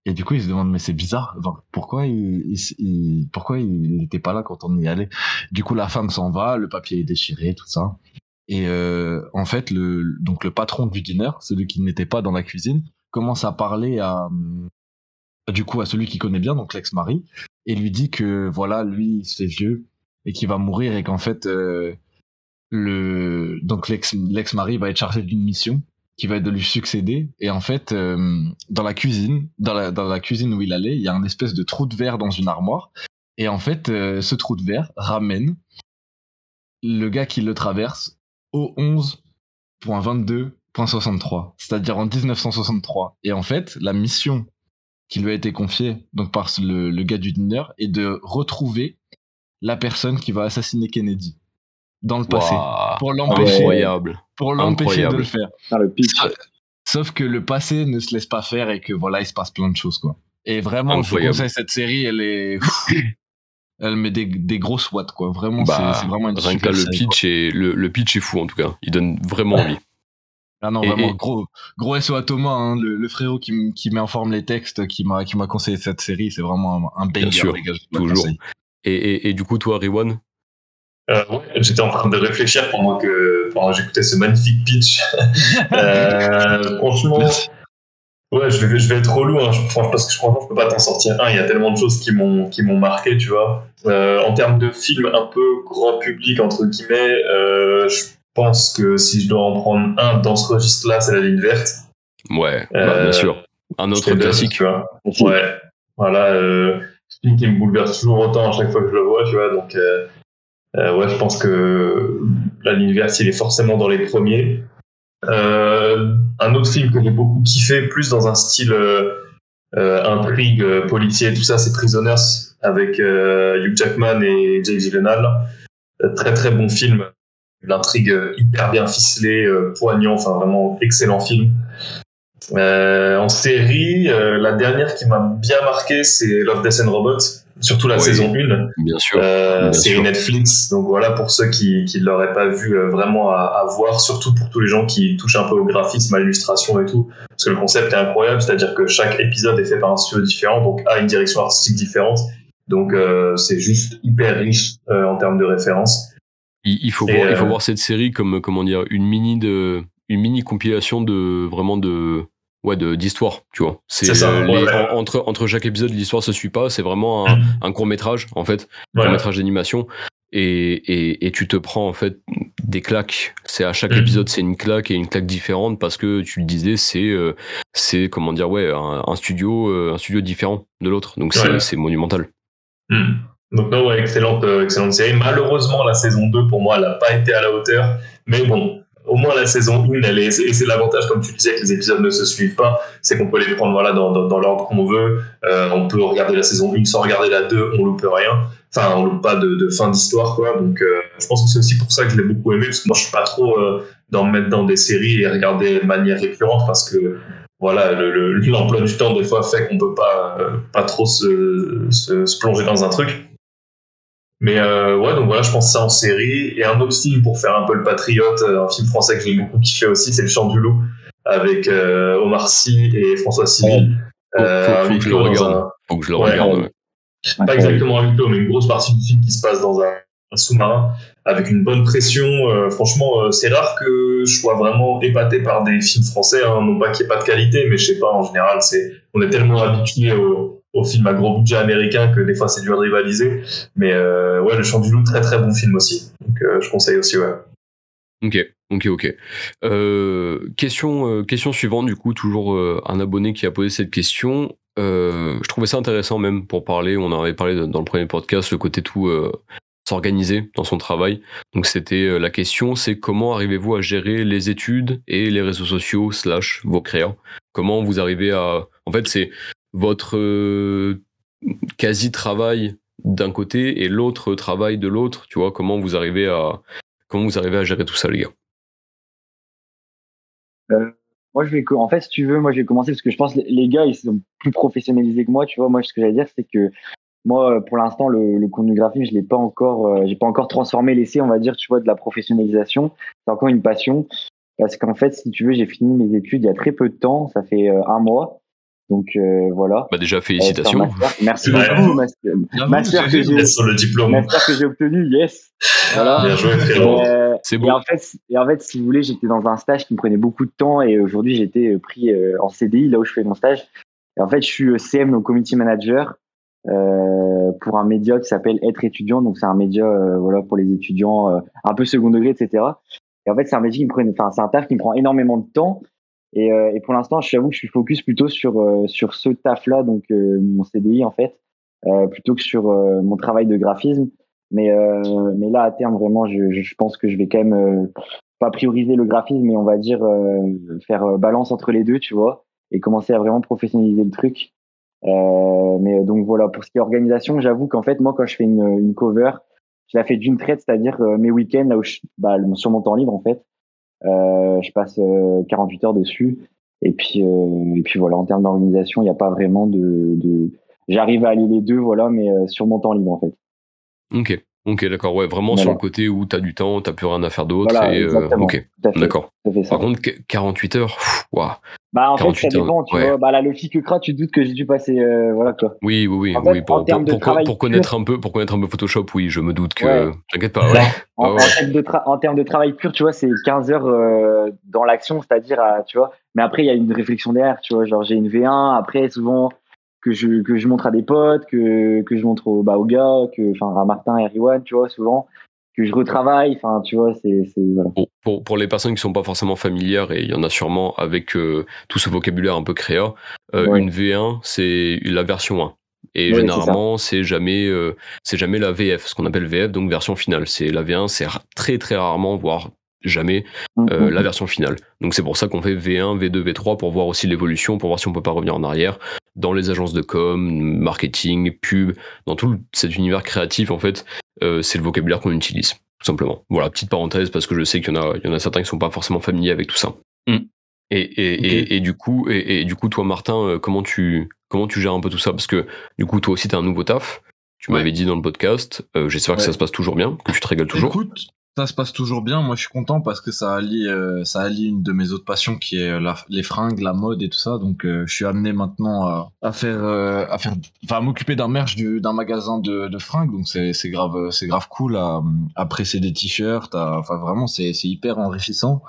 et du coup, ils se demandent, mais c'est bizarre, pourquoi il, pourquoi il n'était pas là quand on y allait? Du coup, la femme s'en va, le papier est déchiré, tout ça. Et euh, en fait, le, donc le patron du dîner, celui qui n'était pas dans la cuisine, commence à parler à, du coup, à celui qui connaît bien, donc l'ex-mari, et lui dit que voilà, lui, fait vieux et qu'il va mourir et qu'en fait, euh, donc l'ex, l'ex-mari va être chargé d'une mission qui va être de lui succéder. Et en fait, euh, dans la cuisine, dans la, dans la cuisine où il allait, il y a un espèce de trou de verre dans une armoire. Et en fait, euh, ce trou de verre ramène le gars qui le traverse au 11.22.63, c'est-à-dire en 1963. Et en fait, la mission qui lui a été confiée donc par le, le gars du dîner est de retrouver la personne qui va assassiner Kennedy dans le passé Waouh. pour l'empêcher Incroyable. pour l'empêcher de Incroyable. le faire. Putain, le pitch. Sauf que le passé ne se laisse pas faire et que voilà, il se passe plein de choses quoi. Et vraiment, je vous Incroyable. conseille cette série, elle est elle met des, des grosses watts quoi. Vraiment, Bah, c'est vraiment une rien que super là, le série, pitch, est, le, le pitch est fou en tout cas. Il donne vraiment envie. quoi. Ah non, Et- vraiment et- gros gros SO à Thomas, hein, le, le frérot qui, qui met en forme les textes, qui m'a qui m'a conseillé cette série, c'est vraiment un, un banger sûr, les gars. toujours. Et, et, et du coup, toi, Riwan, Euh, ouais, J'étais en train de réfléchir pendant que, pendant que j'écoutais ce magnifique pitch. Euh, franchement, ouais, je vais, je vais être relou, hein. je, franchement, parce que je franchement, je peux pas t'en sortir un. Il y a tellement de choses qui m'ont, qui m'ont marqué, tu vois. Euh, en termes de film un peu grand public, entre guillemets, euh, je pense que si je dois en prendre un dans ce registre-là, c'est La Ligne Verte. ouais, bah, Euh, bien sûr. Un autre classique. tu vois. Ouais, voilà, euh, film qui me bouleverse toujours autant à chaque fois que je le vois, tu vois. Donc, euh, ouais, je pense que la ligne verte, il est forcément dans les premiers. Euh, un autre film que j'ai beaucoup kiffé, plus dans un style euh, euh, intrigue, euh, policier, tout ça, c'est Prisoners avec euh, Hugh Jackman et Jake Gyllenhaal. Très très bon film. L'intrigue hyper bien ficelée, poignant, enfin vraiment excellent film. En série, la dernière qui m'a bien marqué, c'est Love, Death and Robots, surtout la Oui. saison 1. Bien sûr. Euh, série. Netflix, donc voilà pour ceux qui qui l'auraient pas vu euh, vraiment à, à voir, surtout pour tous les gens qui touchent un peu au graphisme, à l'illustration et tout, parce que le concept est incroyable, c'est-à-dire que chaque épisode est fait par un studio différent, donc a une direction artistique différente, donc euh, c'est juste hyper riche euh, en termes de références. Il, il faut Et, voir, il faut voir cette série comme comment dire une mini de une mini compilation de vraiment de ouais de d'histoire tu vois c'est ça, euh, ouais, les- ouais. en- entre entre chaque épisode l'histoire se suit pas c'est vraiment un, un court métrage en fait Voilà. court métrage d'animation et, et, et tu te prends en fait des claques. C'est à chaque Mhm. épisode, c'est une claque et une claque différente parce que tu le disais, c'est euh, c'est comment dire ouais un, un studio euh, un studio différent de l'autre. Donc c'est monumental. Hmm. Donc non, ouais, excellente, excellente série. Malheureusement, la saison 2, pour moi, elle n'a pas été à la hauteur. Mais bon, au moins la saison 1, elle est, et c'est l'avantage, comme tu disais, que les épisodes ne se suivent pas, c'est qu'on peut les prendre voilà, dans, dans, dans l'ordre qu'on veut. Euh, on peut regarder la saison 1 sans regarder la 2, on loupe rien. Enfin, on loupe pas de, de fin d'histoire, quoi. Donc euh, je pense que c'est aussi pour ça que je l'ai beaucoup aimé, parce que moi, je suis pas trop euh, dans me mettre dans des séries et regarder de manière récurrente, parce que voilà, le- le- l'emploi du temps, des fois, fait qu'on peut pas, euh, pas trop se, se, se plonger dans un truc. Mais euh, ouais, donc voilà, je pense ça en série. Et un autre film pour faire un peu le patriote, euh, un film français que j'ai beaucoup kiffé aussi, c'est Le Chant du Loup, avec euh, Omar Sy et François Civil. Faut- Euh, faut- que je le regarde. Faut que je le regarde. pas exactement un huis mais une grosse partie du film qui se passe dans un, un sous-marin avec une bonne pression. Euh, franchement, euh, c'est rare que je sois vraiment épaté par des films français. Hein. Non pas qu'il n'y ait pas de qualité, mais je sais pas, en général, c'est on est tellement habitué aux, aux films à gros budget américains que des fois c'est dur de rivaliser. Mais euh, ouais, Le Chant du Loup, très très bon film aussi. Donc euh, je conseille aussi, ouais. Ok, ok, ok. Euh, question, euh, question suivante, du coup, toujours un abonné qui a posé cette question. Je trouvais ça intéressant même pour parler, on en avait parlé dans le premier podcast, le côté tout s'organiser dans son travail. Donc c'était la question, c'est comment arrivez-vous à gérer les études et les réseaux sociaux slash vos créas? Comment vous arrivez à... En fait, c'est votre euh, quasi-travail d'un côté et l'autre travail de l'autre, tu vois, comment vous arrivez à... Comment vous arrivez à gérer tout ça, les gars? Moi, je vais, en fait, si tu veux, moi, je vais commencer parce que je pense que les gars, ils sont plus professionnalisés que moi. Tu vois, moi, ce que j'allais dire, c'est que moi, euh, pour l'instant, le, contenu graphique, je l'ai pas encore, euh, j'ai pas encore transformé l'essai, on va dire, tu vois, de la professionnalisation. C'est encore une passion parce qu'en fait, si tu veux, j'ai fini mes études il y a très peu de temps. Ça fait euh, un mois. Donc euh, voilà. Bah déjà Euh, félicitations. Merci Ouais. beaucoup, master, master que j'ai, Yes, sur le diplôme. master que j'ai obtenu, yes. Voilà. Bien joué. Euh, C'est et beau. en fait, et en fait, si vous voulez, j'étais dans un stage qui me prenait beaucoup de temps et aujourd'hui, j'étais euh, pris en CDI là où je fais mon stage. Et en fait, je suis CM, donc community manager, euh, pour un média qui s'appelle Être étudiant. Donc, c'est un média, euh, voilà, pour les étudiants euh, un peu second degré, etc. Et en fait, c'est un métier qui me prend, enfin, c'est un taf qui me prend énormément de temps. Et, euh, et pour l'instant, je je suis focus plutôt sur euh, sur ce taf-là, donc euh, mon CDI en fait, plutôt que sur mon travail de graphisme. Mais mais là, à terme, vraiment, je, je pense que je vais quand même pas prioriser le graphisme, mais on va dire faire balance entre les deux, tu vois, et commencer à vraiment professionnaliser le truc. Euh, mais donc voilà, pour ce qui est organisation, j'avoue qu'en fait, moi, quand je fais une, une cover, je la fais d'une traite, c'est-à-dire euh, mes week-ends, là où je, bah, sur mon temps libre, en fait, je passe euh, 48 heures dessus. Et puis, euh, et puis voilà, en termes d'organisation, il n'y a pas vraiment de, de... j'arrive à allier les deux, voilà, mais euh, sur mon temps libre, en fait. Ok, ok, d'accord. Ouais, vraiment Voilà. sur le côté où t'as du temps, t'as plus rien à faire d'autre. Voilà, et, euh, ok, d'accord. Par contre, qu- 48 heures, ouah. Bah, en fait, 48 ça dépend, heures, tu ouais. vois. Bah, la Lofi que Kra, tu te doutes que j'ai dû passer, euh, voilà, quoi. Oui, oui, oui, En fait, oui. Pour, pour- connaître un peu, pour connaître un peu Photoshop, oui, je me doute que. Ouais. T'inquiète pas, ouais. En, ouais. en termes de tra- en termes de travail pur, tu vois, c'est 15 heures euh, dans l'action, c'est-à-dire, tu vois. Mais après, il y a une réflexion derrière, tu vois. Genre, j'ai une V1, après, souvent, que je, que je montre à des potes, que, que je montre au, bah, aux gars, que, enfin, à Martin et Riwan, tu vois, souvent, que je retravaille, enfin, tu vois, c'est, c'est, voilà. Pour, pour, pour les personnes qui sont pas forcément familières, et il y en a sûrement avec euh, tout ce vocabulaire un peu créa, euh, Ouais. une V1, c'est la version 1. Et Ouais, généralement, c'est jamais, euh, c'est jamais la VF, ce qu'on appelle VF, donc version finale. C'est la V1, c'est très très rarement, voire jamais, euh, la version finale. Donc c'est pour ça qu'on fait V1, V2, V3 pour voir aussi l'évolution, pour voir si on peut pas revenir en arrière dans les agences de com, marketing, pub, dans tout cet univers créatif en fait, euh, c'est le vocabulaire qu'on utilise tout simplement. Voilà, petite parenthèse parce que je sais qu'il y en a, il y en a certains qui sont pas forcément familiers avec tout ça. Mm. Et, et, Ok. et, et du coup, et, et du coup, toi Martin, euh, comment tu comment tu gères un peu tout ça? Parce que du coup, toi aussi, t'as un nouveau taf. Tu Ouais. m'avais dit dans le podcast. euh, J'espère que ça se passe toujours bien, que tu te régales toujours. Écoute, ça se passe toujours bien. Moi, je suis content parce que ça allie, euh, ça allie une de mes autres passions qui est la- les fringues, la mode et tout ça. Donc, euh, je suis amené maintenant à, faire, euh, à faire, enfin, m'occuper d'un merch du- d'un magasin de, de fringues. Donc, c'est grave, euh, c'est grave cool à, presser des t-shirts. Enfin, vraiment, c'est hyper enrichissant.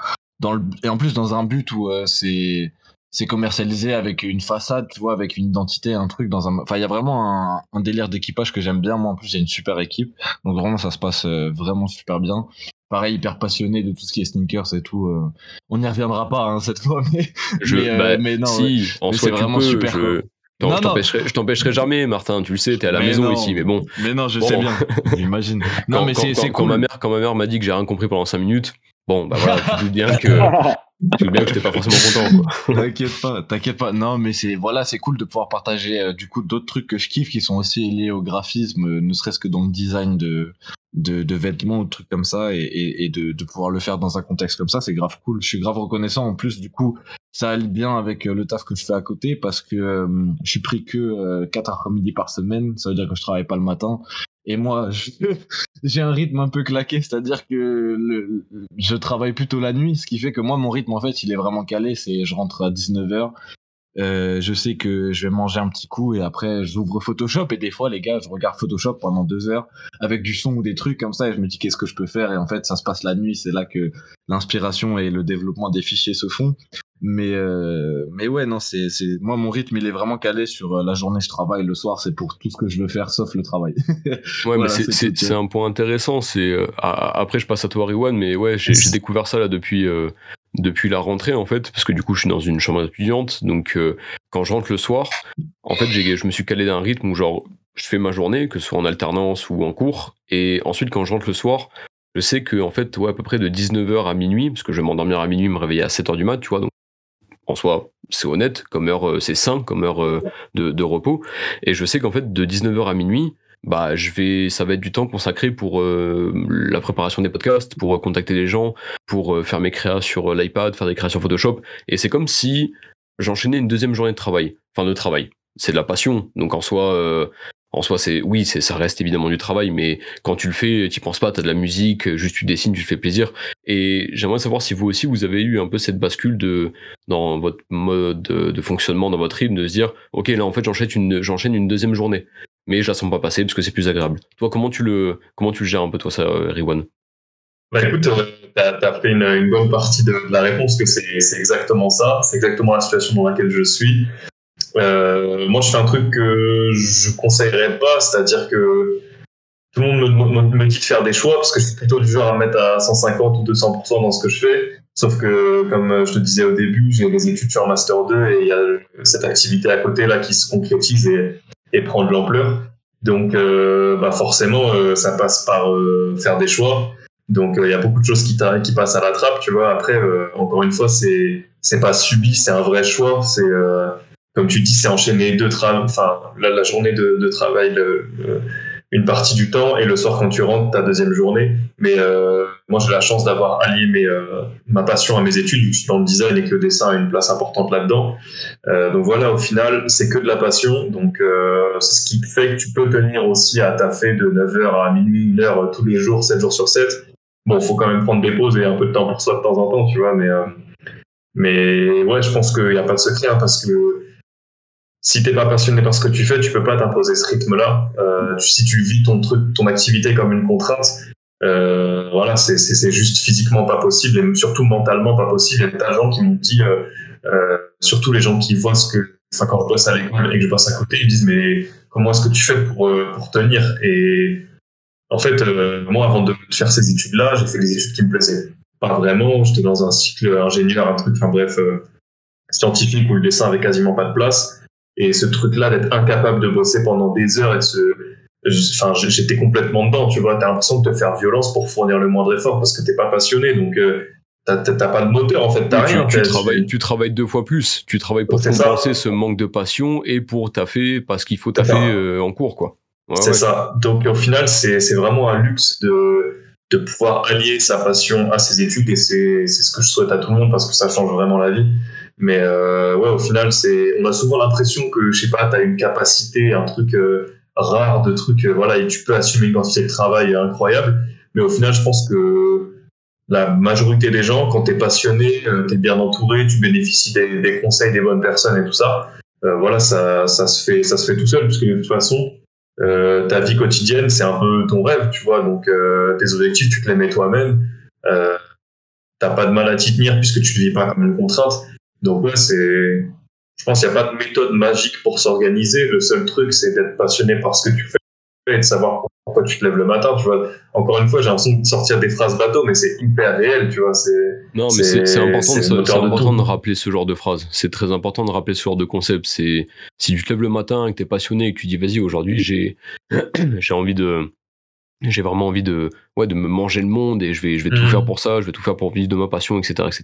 Et en plus, dans un but où euh, c'est c'est commercialisé avec une façade, tu vois, avec une identité, un truc dans un. Enfin, il y a vraiment un, un délire d'équipage que j'aime bien. Moi, en plus, j'ai une super équipe, donc vraiment, ça se passe euh, vraiment super bien. Pareil, hyper passionné de tout ce qui est sneakers et tout. euh. On n'y reviendra pas hein, cette fois, mais Je, mais, euh, bah, mais non, si, en Mais soi, c'est tu vraiment peux, super, je-. Non, Non, je t'empêcherai, jamais, Martin. Tu le sais, t'es à la Mais maison non. ici, mais bon. mais non, je Bon. sais bien, j'imagine. Non, Quand- mais c'est quand cool. ma mère, quand ma mère m'a dit que j'ai rien compris pendant 5 minutes, bon, bah voilà, tu te doutes bien que, tu bien que j'étais pas forcément content. T'inquiète pas, t'inquiète pas. Non, mais c'est voilà, c'est cool de pouvoir partager euh, du coup d'autres trucs que je kiffe qui sont aussi liés au graphisme, euh, ne serait-ce que dans le design de de, de vêtements ou de trucs comme ça, et, et, et de, de pouvoir le faire dans un contexte comme ça, c'est grave cool. Je suis grave reconnaissant. En plus, du coup, ça allie bien avec euh, le taf que je fais à côté parce que euh, je suis pris que euh, 4 après-midi par semaine. Ça veut dire que je travaille pas le matin. Et moi, j'ai un rythme un peu claqué, c'est-à-dire que je travaille plutôt la nuit, ce qui fait que moi, mon rythme, en fait, il est vraiment calé. C'est je rentre à 19h, euh, je sais que je vais manger un petit coup et après, j'ouvre Photoshop. Et des fois, les gars, je regarde Photoshop pendant deux heures avec du son ou des trucs comme ça et je me dis qu'est-ce que je peux faire? Et en fait, ça se passe la nuit, c'est là que l'inspiration et le développement des fichiers se font. Mais euh, mais ouais non c'est c'est moi mon rythme il est vraiment calé sur euh, la journée je travaille le soir c'est pour tout ce que je veux faire sauf le travail Ouais, Voilà, mais c'est- c'est un point intéressant. C'est euh, après je passe à toi, Riwan, mais ouais, j'ai j'ai découvert ça là depuis euh, depuis la rentrée en fait, parce que du coup je suis dans une chambre étudiante, donc euh, quand je rentre le soir, en fait je me suis calé d'un rythme où genre je fais ma journée, que ce soit en alternance ou en cours, et ensuite quand je rentre le soir, je sais que en fait ouais à peu près de 19h à minuit, parce que je vais m'endormir à minuit, me réveiller à 7h du mat, tu vois, donc en soi c'est honnête, comme heure euh, c'est sain, comme heure euh, de, de repos, et je sais qu'en fait de 19h à minuit bah je vais ça va être du temps consacré pour euh, la préparation des podcasts pour euh, contacter les gens pour euh, faire mes créas sur euh, l'iPad faire des créations Photoshop. Et c'est comme si j'enchaînais une deuxième journée de travail. Enfin de travail. C'est de la passion. Donc en soi euh, en soi c'est oui c'est ça reste évidemment du travail mais quand tu le fais tu penses pas t'as de la musique juste tu dessines tu te fais plaisir. Et j'aimerais savoir si vous aussi vous avez eu un peu cette bascule de dans votre mode de, de fonctionnement dans votre rythme de se dire ok là en fait j'enchaîne une j'enchaîne une deuxième journée mais je la sens pas passer parce que c'est plus agréable. Toi, comment tu le, comment tu le gères un peu toi ça, euh, Riwan? Bah écoute, euh, t'as as fait une, bonne partie de, la réponse, que c'est exactement ça, c'est exactement la situation dans laquelle je suis. Euh, moi, je fais un truc que je conseillerais pas, c'est-à-dire que tout le monde me, dit de faire des choix, parce que je suis plutôt du genre à me mettre à 150 ou 200% dans ce que je fais. Sauf que, comme je te disais au début, j'ai les études sur Master 2 et il y a cette activité à côté là qui se concrétise et, et prend de l'ampleur. Donc, euh, bah forcément, euh, ça passe par euh, faire des choix. Donc, il y a beaucoup de choses qui, qui passent à la trappe, tu vois. Après, encore une fois, c'est c'est pas subi, c'est un vrai choix. C'est comme tu dis, c'est enchaîner deux travaux, enfin la, la journée de, travail, le- une partie du temps, et le soir quand tu rentres, ta deuxième journée. Mais euh, moi, j'ai la chance d'avoir allié mes, euh, ma passion à mes études, je suis dans le design et que le dessin a une place importante là-dedans. Euh, donc voilà, au final, c'est que de la passion. Donc c'est ce qui fait que tu peux tenir aussi à taffer de 9h à minuit, 1h tous les jours, 7 jours sur 7. Bon, faut quand même prendre des pauses et un peu de temps pour soi de temps en temps, tu vois, mais, mais ouais, je pense qu'il n'y a pas de secret, hein, parce que si t'es pas passionné par ce que tu fais, tu peux pas t'imposer ce rythme-là. Euh, si tu vis ton truc, ton activité comme une contrainte, euh, voilà, c'est- juste physiquement pas possible et surtout mentalement pas possible. Il y a des gens qui m'ont dit, euh, euh, surtout les gens qui voient ce que, enfin quand je bosse à l'école et que je bosse à côté, ils me disent mais comment est-ce que tu fais pour euh, pour tenir? Et en fait, euh, moi avant de faire ces études-là, j'ai fait des études qui me plaisaient pas vraiment. J'étais dans un cycle ingénieur, un truc, enfin bref, scientifique où le dessin avait quasiment pas de place. Et ce truc-là d'être incapable de bosser pendant des heures et de se enfin j'étais complètement dedans tu vois t'as l'impression de te faire violence pour fournir le moindre effort parce que t'es pas passionné donc euh, t'as pas de moteur en fait t'as tu, rien tu travailles, tu travailles deux fois plus. Tu travailles pour ça. compenser ce manque de passion et pour taffer parce qu'il faut taffer euh, en cours, quoi. Ouais, c'est ouais. ça donc au final c'est vraiment un luxe de de pouvoir allier sa passion à ses études et c'est ce que je souhaite à tout le monde parce que ça change vraiment la vie mais euh, ouais au final c'est on a souvent l'impression que je sais pas t'as une capacité un truc euh, rare de trucs euh, voilà et tu peux assumer une quantité de travail incroyable mais au final je pense que la majorité des gens quand t'es passionné euh, t'es bien entouré tu bénéficies des, des conseils des bonnes personnes et tout ça voilà ça ça se fait ça se fait tout seul puisque de toute façon ta vie quotidienne, c'est un peu ton rêve, tu vois. Donc, tes objectifs, tu te les mets toi-même. T'as pas de mal à t'y tenir puisque tu ne vis pas comme une contrainte. Donc ouais, c'est. Je pense qu'il n'y a pas de méthode magique pour s'organiser. Le seul truc, c'est d'être passionné par ce que tu fais et de savoir pourquoi tu te lèves le matin. Tu vois. Encore une fois, j'ai l'impression de sortir des phrases bateau, mais c'est hyper réel, tu vois. C'est. Non, mais c'est important, de, important de rappeler ce genre de phrase. C'est très important de rappeler ce genre de concept. C'est si tu te lèves le matin et que t'es passionné et que tu dis vas-y aujourd'hui j'ai j'ai envie de j'ai vraiment envie de ouais de me manger le monde et je vais je vais tout Mhm. faire pour ça, je vais tout faire pour vivre de ma passion, etc. etc.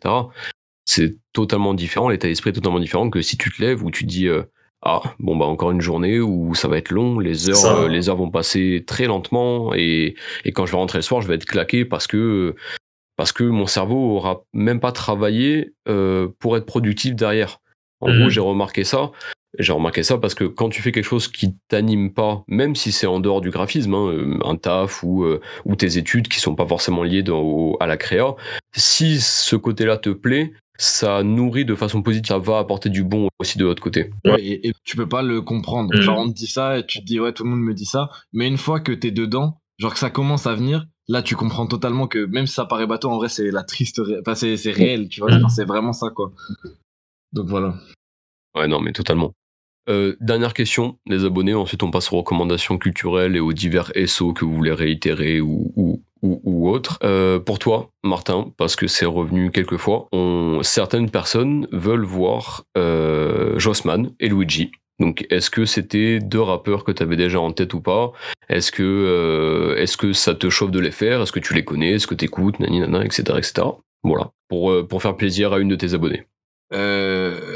C'est totalement différent, l'état d'esprit est totalement différent que si tu te lèves où tu te dis euh, ah bon bah encore une journée où ça va être long, les heures euh, les heures vont passer très lentement et et quand je vais rentrer le soir je vais être claqué parce que parce que mon cerveau aura même pas travaillé euh, pour être productif derrière. En Mhm. gros, j'ai remarqué ça. J'ai remarqué ça parce que quand tu fais quelque chose qui t'anime pas, même si c'est en dehors du graphisme, hein, un taf ou, euh, ou tes études qui sont pas forcément liées dans- au- à la créa, si ce côté-là te plaît, ça nourrit de façon positive, ça va apporter du bon aussi de l'autre côté. Ouais, et, et tu peux pas le comprendre. Mhm. Genre, on te dit ça et tu te dis, ouais, tout le monde me dit ça. Mais une fois que t'es dedans, genre que ça commence à venir, là, tu comprends totalement que même si ça paraît bateau, en vrai, c'est la triste. ré- Enfin, c'est c'est réel, tu vois. Genre, C'est vraiment ça, quoi. Donc voilà. Ouais, non, mais totalement. Euh, dernière question, les abonnés. Ensuite, on passe aux recommandations culturelles et aux divers SO que vous voulez réitérer ou, ou, ou, ou autres. Euh, pour toi, Martin, parce que c'est revenu quelques fois, certaines personnes veulent voir euh, Jossman et Luigi. Donc, est-ce que c'était deux rappeurs que tu avais déjà en tête ou pas? Est-ce que, euh, est-ce que ça te chauffe de les faire? Est-ce que tu les connais? Est-ce que tu écoutes Nani, nana, etc., etc. Voilà, pour, pour faire plaisir à une de tes abonnés. Euh...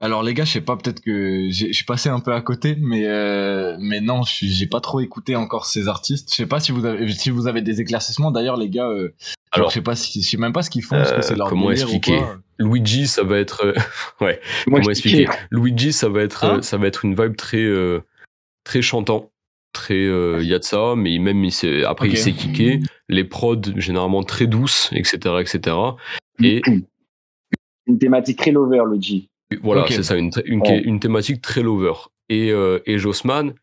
Alors les gars, je sais pas, peut-être que j'ai- je suis passé un peu à côté, mais euh, mais non, je suis- j'ai pas trop écouté encore ces artistes. Je sais pas si vous avez si vous avez des éclaircissements. D'ailleurs, les gars, euh, Alors, je sais pas si je sais même pas ce qu'ils font, est-ce que c'est leur comment expliquer Luigi, ça va être. ouais, comment kiffais. expliquer Luigi, ça va être, Hein ça va être une vibe très, euh, très chantant. Très, euh, il y a de ça, mais même il s'est- après il s'est kické. Les prods généralement très douces, etc., etc. Et Une thématique très lover, G. voilà, c'est ça, une, une, une thématique très lover. Et, euh, et Jossman,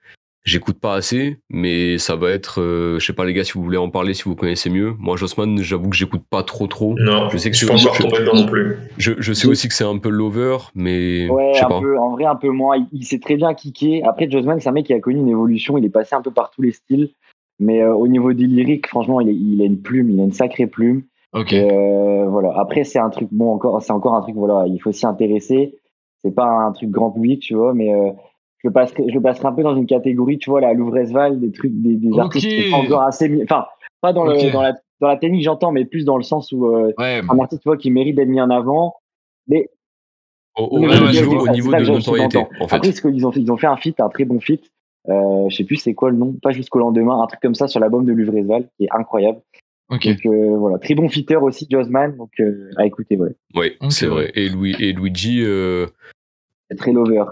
j'écoute pas assez, mais ça va être, euh, je sais pas les gars si vous voulez en parler, si vous connaissez mieux. Moi, Jossman, j'avoue que j'écoute pas trop trop. Non, Je sais que je suis pas dedans non plus. Je, je sais aussi que c'est un peu lover, mais Ouais, je sais un pas. peu, en vrai, un peu moins. Il, il s'est très bien kické. Après, Josman, c'est un mec qui a connu une évolution. Il est passé un peu par tous les styles. Mais euh, au niveau des lyriques, franchement, il, est- il a une plume, il a une sacrée plume. Ok. Euh, voilà. Après, c'est un truc, bon, encore, c'est encore un truc, voilà, il faut s'y intéresser. C'est pas un truc grand public, tu vois, mais euh, je le passerai, je le passerai un peu dans une catégorie, tu vois, la Louvresval, des trucs, des, des artistes encore assez, enfin, pas dans, le, dans la, dans la technique, j'entends, mais plus dans le sens où euh, Ouais. un artiste, tu vois, qui mérite d'être mis en avant. Mais Au, au- mais au ouais, je- ouais, je- niveau, au de notoriété, en fait. Après, ce qu'ils ont, ils ont fait un feat, un très bon feat. Euh, je sais plus c'est quoi le nom, pas jusqu'au lendemain, un truc comme ça sur l'album de Luvresval, qui est incroyable. Ok. Donc euh, voilà, très bon fitter aussi, Josman, donc euh, à écouter, ouais. Oui, Ok, c'est ouais. vrai. Et, Louis, et Luigi, euh, C'est très lover.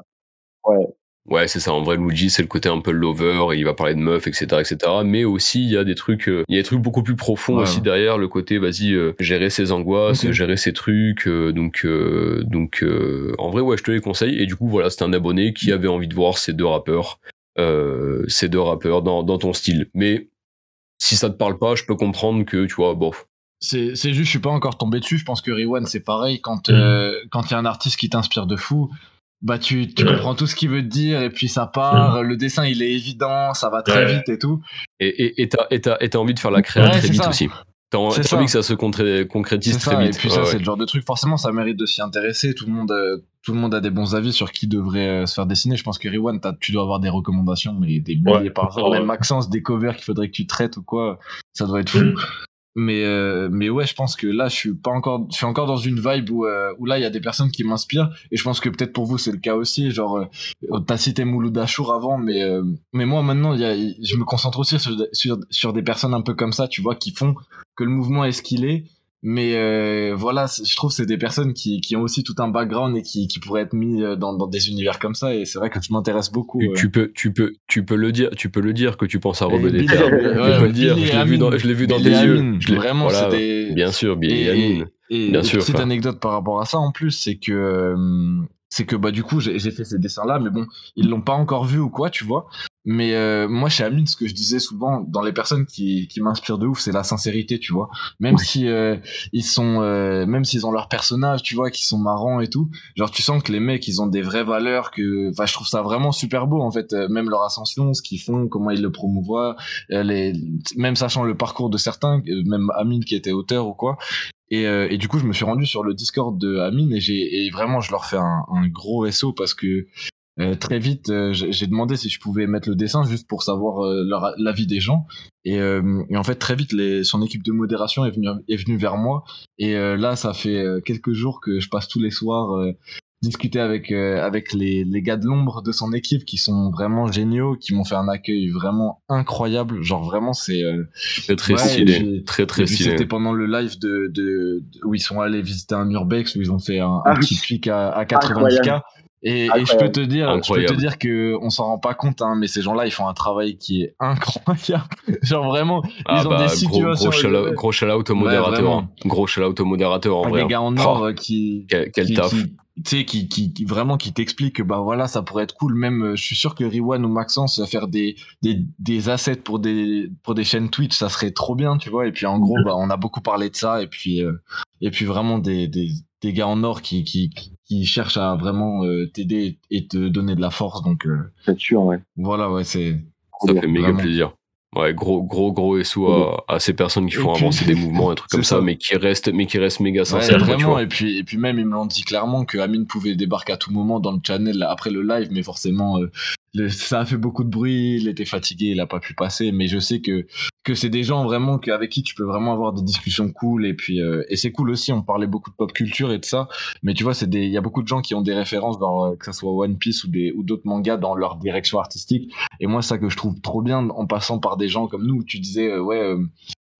Ouais. ouais, c'est ça. En vrai, Luigi, c'est le côté un peu lover. et il va parler de meufs, etc., etc. Mais aussi, il y a des trucs, euh, il y a des trucs beaucoup plus profonds Ouais, aussi ouais. derrière le côté, vas-y, euh, gérer ses angoisses, gérer ses trucs. euh, donc, euh, donc, euh, en vrai, ouais, je te les conseille. Et du coup, voilà, c'est un abonné qui avait envie de voir ces deux rappeurs, euh, ces deux rappeurs dans, dans ton style. Mais si ça te parle pas, je peux comprendre que, tu vois, bof. C'est c'est juste, je suis pas encore tombé dessus. Je pense que Riwan, c'est pareil. Quand Mhm. euh, quand il y a un artiste qui t'inspire de fou, bah tu, tu Ouais. comprends tout ce qu'il veut te dire et puis ça part. Le dessin, il est évident, ça va très Ouais. vite et tout. Et t'as et t'as envie de faire la créa Ouais, très c'est vite ça. aussi. T'as envie que ça se concré- concrétise C'est très ça. vite. Et puis ça, ouais. c'est le genre de truc. Forcément, ça mérite de s'y intéresser. Tout le monde, euh, tout le monde a des bons avis sur qui devrait euh, se faire dessiner. Je pense que Riwan, t'as- tu dois avoir des recommandations, mais des milliers Ouais. par jour. Ouais. Même Maxence, des covers qu'il faudrait que tu traites ou quoi. Ça doit être fou. Mais euh, mais ouais, je pense que là, je suis pas encore, je suis encore dans une vibe où euh, où là, il y a des personnes qui m'inspirent et je pense que peut-être pour vous c'est le cas aussi. Genre, euh, t'as cité Mouloud Achour avant, mais euh, mais moi maintenant, y a, je me concentre aussi sur, sur sur des personnes un peu comme ça, tu vois, qui font que le mouvement est ce qu'il est. Mais euh, voilà, je trouve que c'est des personnes qui, qui ont aussi tout un background et qui, qui pourraient être mis euh, dans, dans des univers comme ça. Et c'est vrai que je m'intéresse beaucoup. Tu, euh. tu peux, tu peux, tu peux le dire, tu peux le dire que tu penses à Robin Billy- ouais, Tu peux le dire. Billy Je l'ai vu dans, je l'ai vu dans tes yeux. Je l'ai- vraiment, voilà, des- Bien sûr, Billy et, Et, Amine. et- Bien et sûr, petite anecdote par rapport à ça en plus, c'est que euh, c'est que bah du coup j'ai j'ai fait ces dessins là, mais bon ils l'ont pas encore vu ou quoi, tu vois. Mais euh, moi, chez Amine, ce que je disais souvent dans les personnes qui, qui m'inspirent de ouf, c'est la sincérité, tu vois. Même si euh, ils sont, euh, même s'ils ont leur personnage, tu vois, qui sont marrants et tout. Genre, tu sens que les mecs, ils ont des vraies valeurs. Que, enfin, je trouve ça vraiment super beau en fait. Euh, même leur ascension, ce qu'ils font, comment ils le promouvoient, euh, les, même sachant le parcours de certains, euh, même Amine qui était auteur ou quoi. Et, euh, et du coup, je me suis rendu sur le Discord de Amine et j'ai et vraiment, je leur fais un, un gros SO parce que euh, très vite, euh, j'ai j'ai demandé si je pouvais mettre le dessin juste pour savoir euh, leur- l'avis des gens. Et, euh, et en fait, très vite, les, son équipe de modération est venue, est venue vers moi. Et euh, là, ça fait euh, quelques jours que je passe tous les soirs euh, discuter avec euh, avec les, les gars de l'ombre de son équipe qui sont vraiment géniaux, qui m'ont fait un accueil vraiment incroyable. Genre vraiment, c'est euh, Très très Ouais, stylé. Très très stylé. c'était pendant le live de, de, de- où ils sont allés visiter un urbex où ils ont fait un, un Ah petit pic à, à 90k. Et, et je peux Incroyable. te dire, je peux Incroyable. te dire que on s'en rend pas compte, hein, mais ces gens-là, ils font un travail qui est incroyable. Genre vraiment, Ah ils ont bah, des gros, situations. gros shout-out au modérateur. hein. Gros shout-out au modérateur en vrai. hein. gars en Oh, or euh, qui, quel, quel qui, taf. qui- tu sais, qui, qui, qui vraiment qui t'explique que bah voilà, ça pourrait être cool. Même, euh, je suis sûr que Riwan ou Maxence va faire des, des, des assets pour des, pour des chaînes Twitch, ça serait trop bien, tu vois. Et puis en gros, bah, on a beaucoup parlé de ça. Et puis, euh, et puis vraiment des, des, des gars en or qui, qui, qui cherchent à vraiment euh, t'aider et te donner de la force. Donc euh, C'est sûr, ouais. voilà, ouais, c'est. Ça fait méga Vraiment. plaisir. Ouais, gros, gros, gros SO à, à ces personnes qui Et font puis- avancer des mouvements, un truc comme ça, ça. mais qui restent, mais qui restent méga Ouais, sincères. tu vraiment, et puis, et puis même, ils me l'ont dit clairement que Amine pouvait débarquer à tout moment dans le channel là, après le live, mais forcément, euh, le- ça a fait beaucoup de bruit, il était fatigué, il a pas pu passer, mais je sais que, que c'est des gens vraiment avec qui tu peux vraiment avoir des discussions cool, et puis, euh, et c'est cool aussi, on parlait beaucoup de pop culture et de ça, mais tu vois, c'est des, il y a beaucoup de gens qui ont des références dans, euh, que ça soit One Piece ou des, ou d'autres mangas dans leur direction artistique, et moi, ça que je trouve trop bien en passant par des gens comme nous, tu disais, euh, ouais, euh,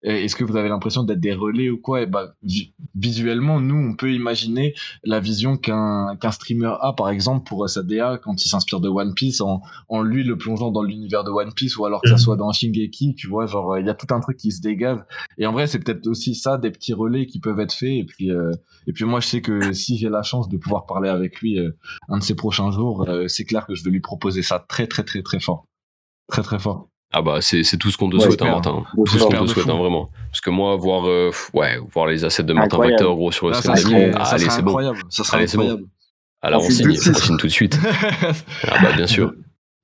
est-ce que vous avez l'impression d'être des relais ou quoi? Et bah, vi- visuellement, nous, on peut imaginer la vision qu'un qu'un streamer a, par exemple, pour sa DA quand il s'inspire de One Piece, en, en lui le plongeant dans l'univers de One Piece, ou alors que ça Mhm. soit dans Shingeki, tu vois, genre, il y a tout un truc qui se dégage. Et en vrai, c'est peut-être aussi ça, des petits relais qui peuvent être faits. Et puis, euh, et puis moi, je sais que si j'ai la chance de pouvoir parler avec lui euh, un de ces prochains jours, euh, c'est clair que je vais lui proposer ça très, très, très, très fort. Très, très fort. Ah bah c'est c'est tout ce qu'on te Ouais, souhaite, hein. Martin. Tout ce qu'on te souhaite, hein, vraiment. Parce que moi, voir, euh, ouais, voir les assets de Martin. Factor, gros, sur le Ah, stream ça d'Amine, serait, ah, allez, c'est bon. incroyable. Ça serait Allez, bon. incroyable. Ah là, On on signe signe, tout de suite. on signe tout de suite. Ah bah bien sûr.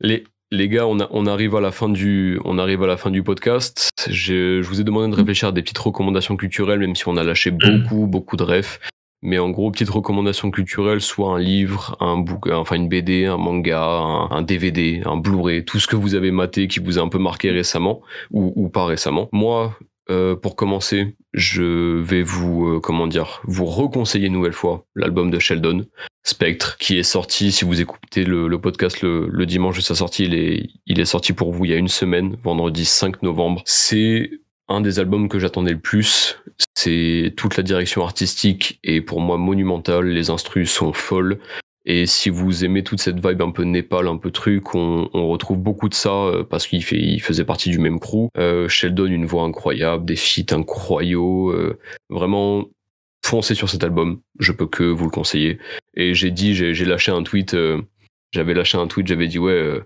Les, les gars, on, a- on arrive à la fin du, on arrive à la fin du podcast. Je, je vous ai demandé de réfléchir à des petites recommandations culturelles, même si on a lâché beaucoup, beaucoup de refs. Mais en gros, petite recommandation culturelle, soit un livre, un book, enfin une BD, un manga, un, DVD, un Blu-ray, tout ce que vous avez maté qui vous a un peu marqué récemment ou, pas récemment. Moi, euh, pour commencer, je vais vous, euh, comment dire, vous reconseiller une nouvelle fois l'album de Sheldon, Spectre, qui est sorti, si vous écoutez le, podcast le, le dimanche de sa sortie, il est, il est sorti pour vous il y a une semaine, vendredi 5 novembre. C'est un des albums que j'attendais le plus. C'est toute la direction artistique et pour moi monumentale. Les instrus sont folles. Et si vous aimez toute cette vibe un peu Népal, un peu truc, on, retrouve beaucoup de ça euh, parce qu'il faisait partie du même crew. Euh, Sheldon, une voix incroyable, des feats incroyaux. euh, vraiment, foncez sur cet album. Je peux que vous le conseiller. Et j'ai dit, j'ai lâché un tweet. j'avais lâché un tweet, j'avais dit ouais.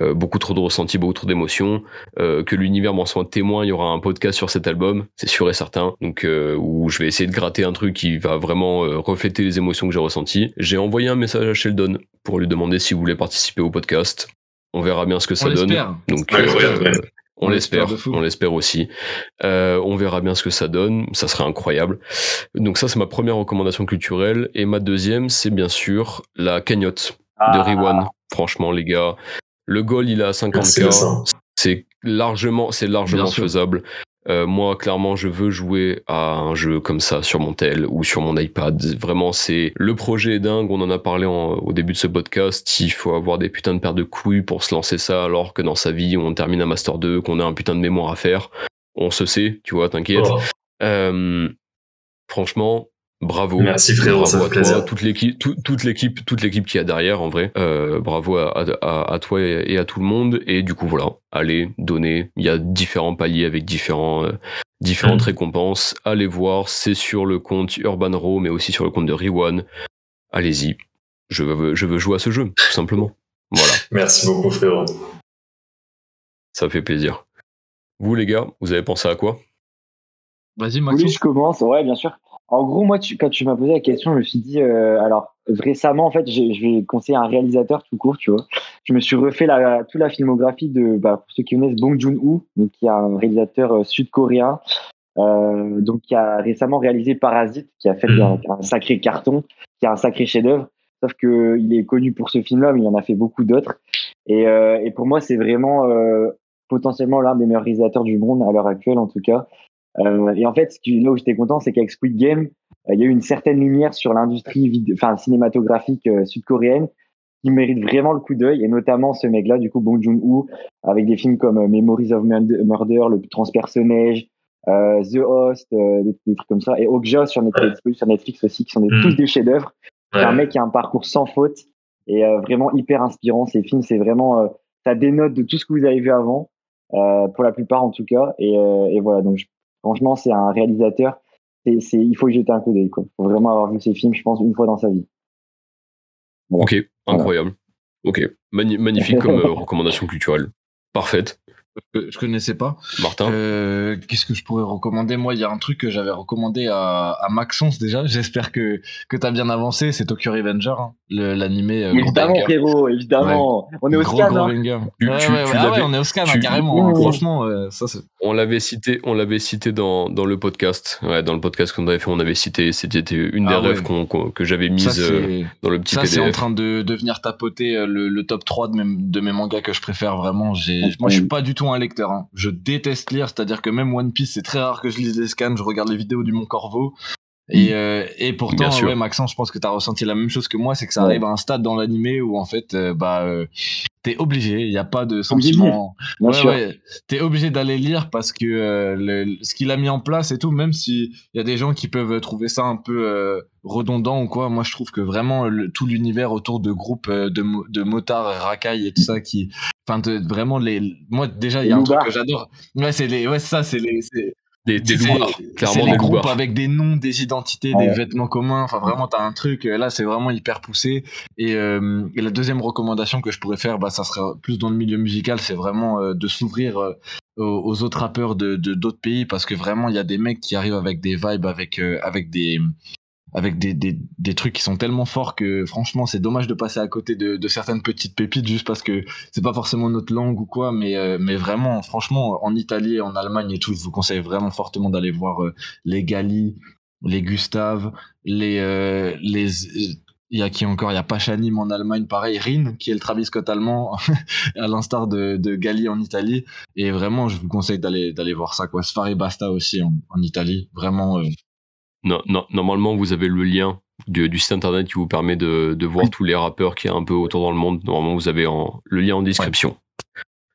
Euh, beaucoup trop de ressentis, beaucoup trop d'émotions, euh, que l'univers m'en soit témoin, il y aura un podcast sur cet album, c'est sûr et certain, donc euh, où je vais essayer de gratter un truc qui va vraiment euh, refléter les émotions que j'ai ressenties. J'ai envoyé un message à Sheldon pour lui demander s'il voulait participer au podcast. On verra bien ce que ça On donne. Donc, Ouais, euh, ouais, ouais. on l'espère, on l'espère aussi. Euh, on verra bien ce que ça donne, ça serait incroyable. Donc ça, c'est ma première recommandation culturelle. Et ma deuxième, c'est bien sûr la cagnotte de Ah. Riwan. Franchement, les gars, le goal, il est à Merci 50k. Vincent. C'est largement, c'est largement faisable. Euh, moi, clairement, je veux jouer à un jeu comme ça sur mon tel ou sur mon iPad. Vraiment, c'est le projet est dingue. On en a parlé en- au début de ce podcast. Il faut avoir des putains de paires de couilles pour se lancer ça, alors que dans sa vie, on termine un master 2, qu'on a un putain de mémoire à faire. On se sait, tu vois, t'inquiète. Oh, Euh, franchement, bravo. Merci, frérot, ça fait à toi, plaisir. toute l'équipe, tout- toute l'équipe, toute l'équipe qui a derrière, en vrai. Euh, bravo à, à- à toi et, à tout le monde. Et du coup, voilà, allez, donnez. Il y a différents paliers avec différents, euh, différentes Mhm. récompenses. Allez voir, c'est sur le compte Urban Raw, mais aussi sur le compte de Riwan. Allez-y. Je veux, je veux jouer à ce jeu, tout simplement. Voilà. Merci beaucoup, frérot. Ça fait plaisir. Vous, les gars, vous avez pensé à quoi? Vas-y, Oui, Maxence. je commence. Ouais, bien sûr. En gros, moi, tu- quand tu m'as posé la question, je me suis dit, euh, alors récemment, en fait, je vais conseiller un réalisateur tout court, tu vois. Je me suis refait la, toute la filmographie de, bah, pour ceux qui connaissent, Bong Joon-ho, donc qui est un réalisateur euh, sud-coréen, euh, donc qui a récemment réalisé Parasite, qui a fait un, un sacré carton, qui a un sacré chef-d'œuvre. Sauf que il est connu pour ce film-là, mais il en a fait beaucoup d'autres. Et, euh, et pour moi, c'est vraiment euh, potentiellement l'un des meilleurs réalisateurs du monde à l'heure actuelle, en tout cas. Euh, et en fait, ce qui, là où j'étais content, c'est qu'avec Squid Game, euh, il y a eu une certaine lumière sur l'industrie enfin, cinématographique euh, sud-coréenne qui mérite vraiment le coup d'œil, et notamment ce mec-là, du coup, Bong Joon-ho, avec des films comme Memories of Murder, Le Transpersonnage, euh, The Host, euh, des, des trucs comme ça, et Okja sur Netflix, sur Netflix aussi, qui sont des, Mm. tous des chefs-d'œuvre. C'est un mec qui a un parcours sans faute et euh, vraiment hyper inspirant. Ces films, c'est vraiment, euh, ça dénote de tout ce que vous avez vu avant, euh, pour la plupart en tout cas. Et, euh, et voilà, donc je- franchement, c'est un réalisateur. C'est, c'est, il faut y jeter un coup d'œil. Il faut vraiment avoir vu ces films, je pense, une fois dans sa vie. Voilà. Ok, incroyable. Ok, Magni- magnifique comme euh, recommandation culturelle. Parfaite. Euh, Je connaissais pas. Martin Euh, Qu'est-ce que je pourrais recommander? Moi, il y a un truc que j'avais recommandé à, à Maxence déjà. J'espère que, que tu as bien avancé. C'est Tokyo Revenger, hein, le- l'animé. euh, gros évidemment, frérot, évidemment. On est au Gros, scan. gros hein. Tu- Ouais, tu- ouais, tu ouais. Ah ouais, on est au scan, hein, tu- carrément. hein. Franchement, euh, ça, c'est. On l'avait cité, on l'avait cité dans, dans le podcast. Ouais, dans le podcast qu'on avait fait, on avait cité. C'était une des Ah ouais. rêves que j'avais Ça, mise euh, dans le petit Ça, c'est en train de, de venir tapoter euh, le, le top 3 de mes, de mes mangas que je préfère vraiment. J'ai, moi, je suis pas du tout un lecteur. hein. Je déteste lire, c'est-à-dire que même One Piece, c'est très rare que je lise les scans. Je regarde les vidéos du Mont Corvo. Et, euh, et pourtant, ouais, Maxence, je pense que tu as ressenti la même chose que moi, c'est que ça arrive à un stade dans l'animé où en fait, euh, bah, euh, t'es obligé, il n'y a pas de sentiment. Ouais, ouais, t'es obligé d'aller lire parce que euh, le- ce qu'il a mis en place et tout, même si il y a des gens qui peuvent trouver ça un peu euh, redondant ou quoi, moi je trouve que vraiment le- tout l'univers autour de groupes de, de motards, racailles et tout ça qui, enfin vraiment les, moi déjà il y a un truc que j'adore, ouais c'est les, ouais ça c'est les, c'est- Des, des loupards, clairement groupes loupards. avec des noms, des identités, Ouais. des vêtements communs. Enfin, vraiment, t'as un truc. euh, Là, c'est vraiment hyper poussé. Et, euh, et la deuxième recommandation que je pourrais faire, bah, ça serait plus dans le milieu musical, c'est vraiment euh, de s'ouvrir euh, aux, aux autres rappeurs de de- d'autres pays parce que vraiment, il y a des mecs qui arrivent avec des vibes, avec euh, avec des avec des, des, des trucs qui sont tellement forts que franchement c'est dommage de passer à côté de, de certaines petites pépites juste parce que c'est pas forcément notre langue ou quoi mais euh, mais vraiment franchement en Italie en Allemagne et tout je vous conseille vraiment fortement d'aller voir euh, les Gali les Gustave les euh, les il y a qui encore? Il y a Pachanim en Allemagne pareil Rin qui est le Travis Scott allemand à l'instar de, de Gali en Italie. Et vraiment je vous conseille d'aller d'aller voir ça quoi. Sfare Basta aussi en, en Italie. Vraiment Non, non, normalement, vous avez le lien du, du site internet qui vous permet de, de voir tous les rappeurs qui est un peu autour dans le monde. Normalement, vous avez en- le lien en description.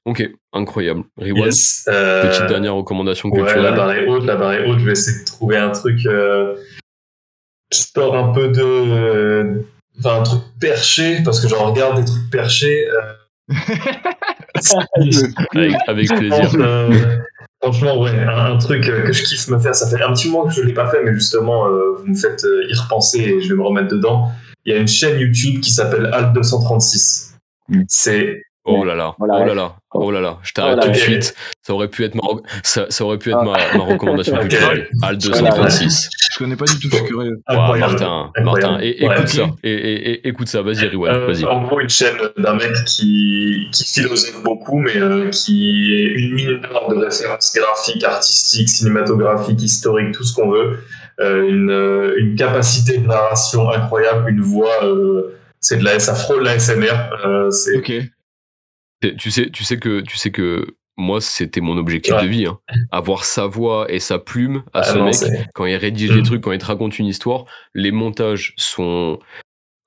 Ok, incroyable. Yes. euh, petite dernière recommandation Ouais, la culturelle. barre est haute, la barre est haute. Je vais essayer de trouver un truc. Euh, je sors un peu de. euh, Enfin, un truc perché, parce que j'en regarde des trucs perchés. euh, avec, avec plaisir. Franchement, ouais, un, un truc euh, que je kiffe me faire. Ça fait un petit moment que je ne l'ai pas fait, mais justement, euh, vous me faites euh, y repenser et je vais me remettre dedans. Il y a une chaîne YouTube qui s'appelle Alt236. Mm. C'est Oh là là, Voilà, oh là là, oh là là, je t'arrête Oh là tout de là. suite. Ça aurait pu être ma, ça, ça aurait pu être ma, ma recommandation culturelle. Al Voilà, 236. je connais pas du tout curieux Ouah, incroyable. Martin. Martin, et, Ouais. écoute ça, et, et- et- écoute ça, vas-y Riwan, Euh, vas-y. en gros, une chaîne d'un mec qui, qui philosophe beaucoup, mais euh, qui est une mine d'or de références graphiques, artistiques, cinématographiques, historiques, tout ce qu'on veut. Euh, une, une capacité de narration incroyable, une voix, euh, c'est de la, ça frôle la SMR. euh, c'est ok Tu- sais, tu sais que, tu sais que moi, c'était mon objectif Ouais. de vie. hein. Avoir sa voix et sa plume à Ah ce non, mec quand il rédige Mm. des trucs, quand il te raconte une histoire. Les montages sont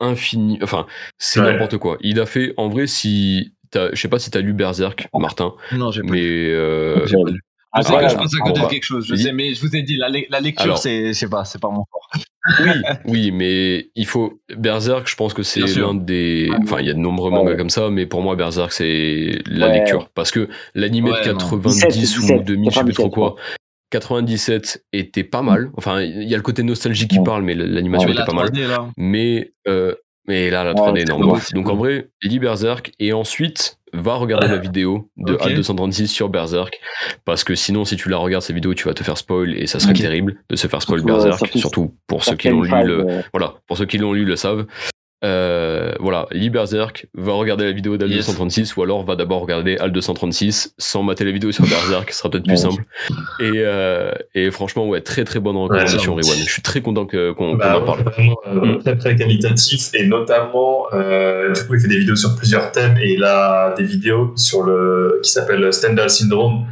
infinis. Enfin, c'est Ouais. n'importe quoi. Il a fait, en vrai, si. Je sais pas si t'as lu Berserk, Martin, non j'ai pas mais. euh, J'ai- Je sais que je pense à côté de quelque chose. Je sais, mais je vous ai dit, la, le- la lecture, c'est, je sais pas, c'est pas mon fort. Oui, oui, mais il faut. Berserk, je pense que c'est l'un des. Enfin, il y a de nombreux Ouais. mangas comme ça, mais pour moi, Berserk, c'est la Ouais. lecture. Parce que l'animé Ouais, de non. 90 17, ou 2000, je sais plus trop 97, quoi. 97 était pas mal. Enfin, il y a le côté nostalgie qui Ouais. parle, mais l'animation était la pas mal. 3D, là. Mais, euh, mais là, la Ouais, 3D, c'est non. Donc en vrai, il dit Berserk, et ensuite, va regarder la vidéo de Ok. Al 236 sur Berserk parce que sinon si tu la regardes cette vidéo tu vas te faire spoil et ça serait terrible de se faire spoil Surtout, euh, Berserk surtout- surtout pour ceux qui l'ont lu le euh, voilà pour ceux qui l'ont lu le savent euh, voilà, lis Berserk, va regarder la vidéo d'Al Yes. 236 ou alors va d'abord regarder Al 236 sans mater la vidéo sur Berserk, ce sera peut-être plus simple. Et, euh, et franchement, ouais, très très bonne recommandation, Ouais, Riwan. Je suis très content que- qu'on Bah, en parle. vraiment euh, Mm. très très qualitatif et notamment euh, du coup il fait des vidéos sur plusieurs thèmes et il a des vidéos sur le qui s'appelle Stendhal Syndrome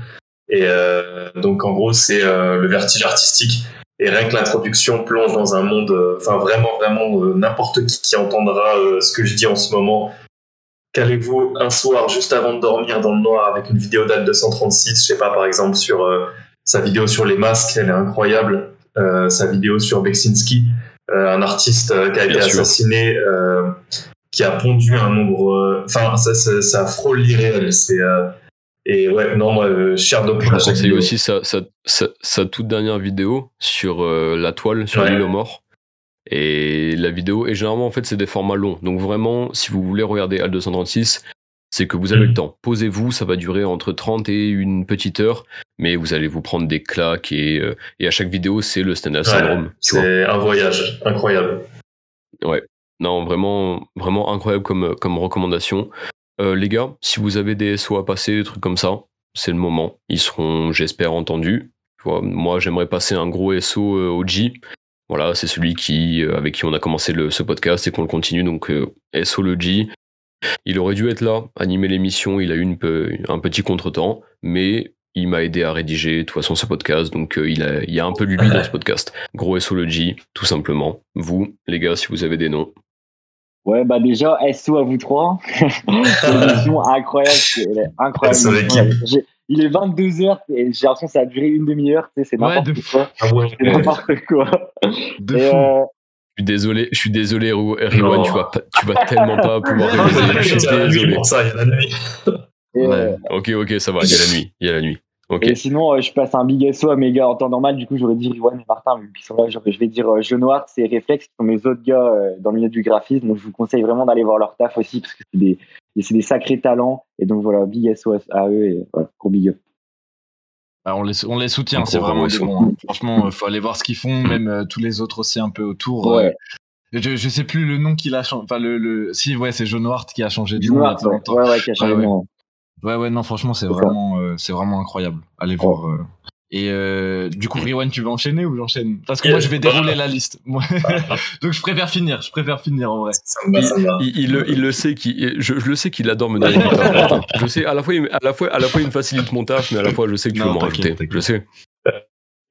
et euh, donc en gros c'est euh, le vertige artistique et rien que l'introduction plonge dans un monde euh, enfin vraiment vraiment euh, n'importe qui qui entendra euh, ce que je dis en ce moment. Qu'allez-vous un soir juste avant de dormir dans le noir avec une vidéo date 236, je sais pas par exemple sur sa vidéo sur les masques, elle est incroyable, sa vidéo sur Beksinski, un artiste qui a été Bien assassiné, qui a pondu un nombre, enfin ça, ça, ça frôle l'irréel, c'est euh, et ouais non moi euh, cher de Je vous conseille aussi sa, sa, sa, sa toute dernière vidéo sur euh, la toile, sur Ouais. l'île aux morts. Et la vidéo, et généralement en fait c'est des formats longs. Donc vraiment, si vous voulez regarder Al 236, c'est que vous avez Mhm. le temps. Posez-vous, ça va durer entre 30 et une petite heure, mais vous allez vous prendre des claques et, euh, et à chaque vidéo c'est le Stendhal Syndrome. tu vois. c'est un voyage incroyable. Non, vraiment, vraiment incroyable comme, comme recommandation. Euh, les gars, si vous avez des SO à passer, des trucs comme ça, c'est le moment. Ils seront, j'espère, entendus. Tu vois, moi, j'aimerais passer un gros SO euh, au G. Voilà, c'est celui qui, euh, avec qui on a commencé le, ce podcast et qu'on le continue. Donc, euh, SO le G. Il aurait dû être là, animer l'émission. Il a eu une peu- un petit contretemps, mais il m'a aidé à rédiger de toute façon ce podcast. Donc, euh, il, a, il y a un peu de lui dans ce podcast. Gros SO le G, tout simplement. Vous, les gars, si vous avez des noms. Ouais, bah déjà, SO à vous trois. c'est une émission incroyable. c'est- elle est incroyable. Il est 22h et j'ai l'impression que ça a duré une demi-heure. tu sais, C'est Ouais, n'importe de quoi. Ah ouais, C'est n'importe quoi. De Et, fou. euh, Je suis désolé, je suis désolé, Non. tu vas, pas- tu vas tellement pas pouvoir mais Je suis il y a la nuit désolé. pour ça, il y a la nuit. et, Ouais. euh, Ok, ok, ça va, il y a la nuit, il y a la nuit. Et sinon, euh, je passe un big SO à mes gars en temps normal. Du coup, j'aurais dit Riwan et Martin, qu'ils sont là, je je vais dire euh, Jeu Noir, c'est Réflex, qui sont mes autres gars euh, dans le milieu du graphisme. Donc, je vous conseille vraiment d'aller voir leur taf aussi, parce que c'est des, des sacrés talents. Et donc, voilà, big SO à eux et voilà, gros big up. Ah, on, les, on les soutient, c'est vraiment des bons. hein. Franchement, il faut aller voir ce qu'ils font, même euh, tous les autres aussi un peu autour. euh, je, je sais plus le nom qu'il a changé. Enfin, le, le... Si, ouais, c'est John Hart qui a changé de nom Noir, ouais, ouais, qui a changé de ouais. nom. Ouais, ouais, non, franchement, c'est vraiment, euh, c'est vraiment incroyable. Allez voir. euh. Et euh, du coup, Riwan, tu veux enchaîner ou j'enchaîne? Parce que moi, je vais dérouler la liste. Moi- Donc, je préfère finir. Je préfère finir en vrai. Il, il le- il le sait, qu'il- je, je le sais qu'il adore me donner. Je sais, à la, fois, il, à, la fois, à la fois, il me facilite mon taf, mais à la fois, je sais que tu Non, veux m'en rajouter. Je sais.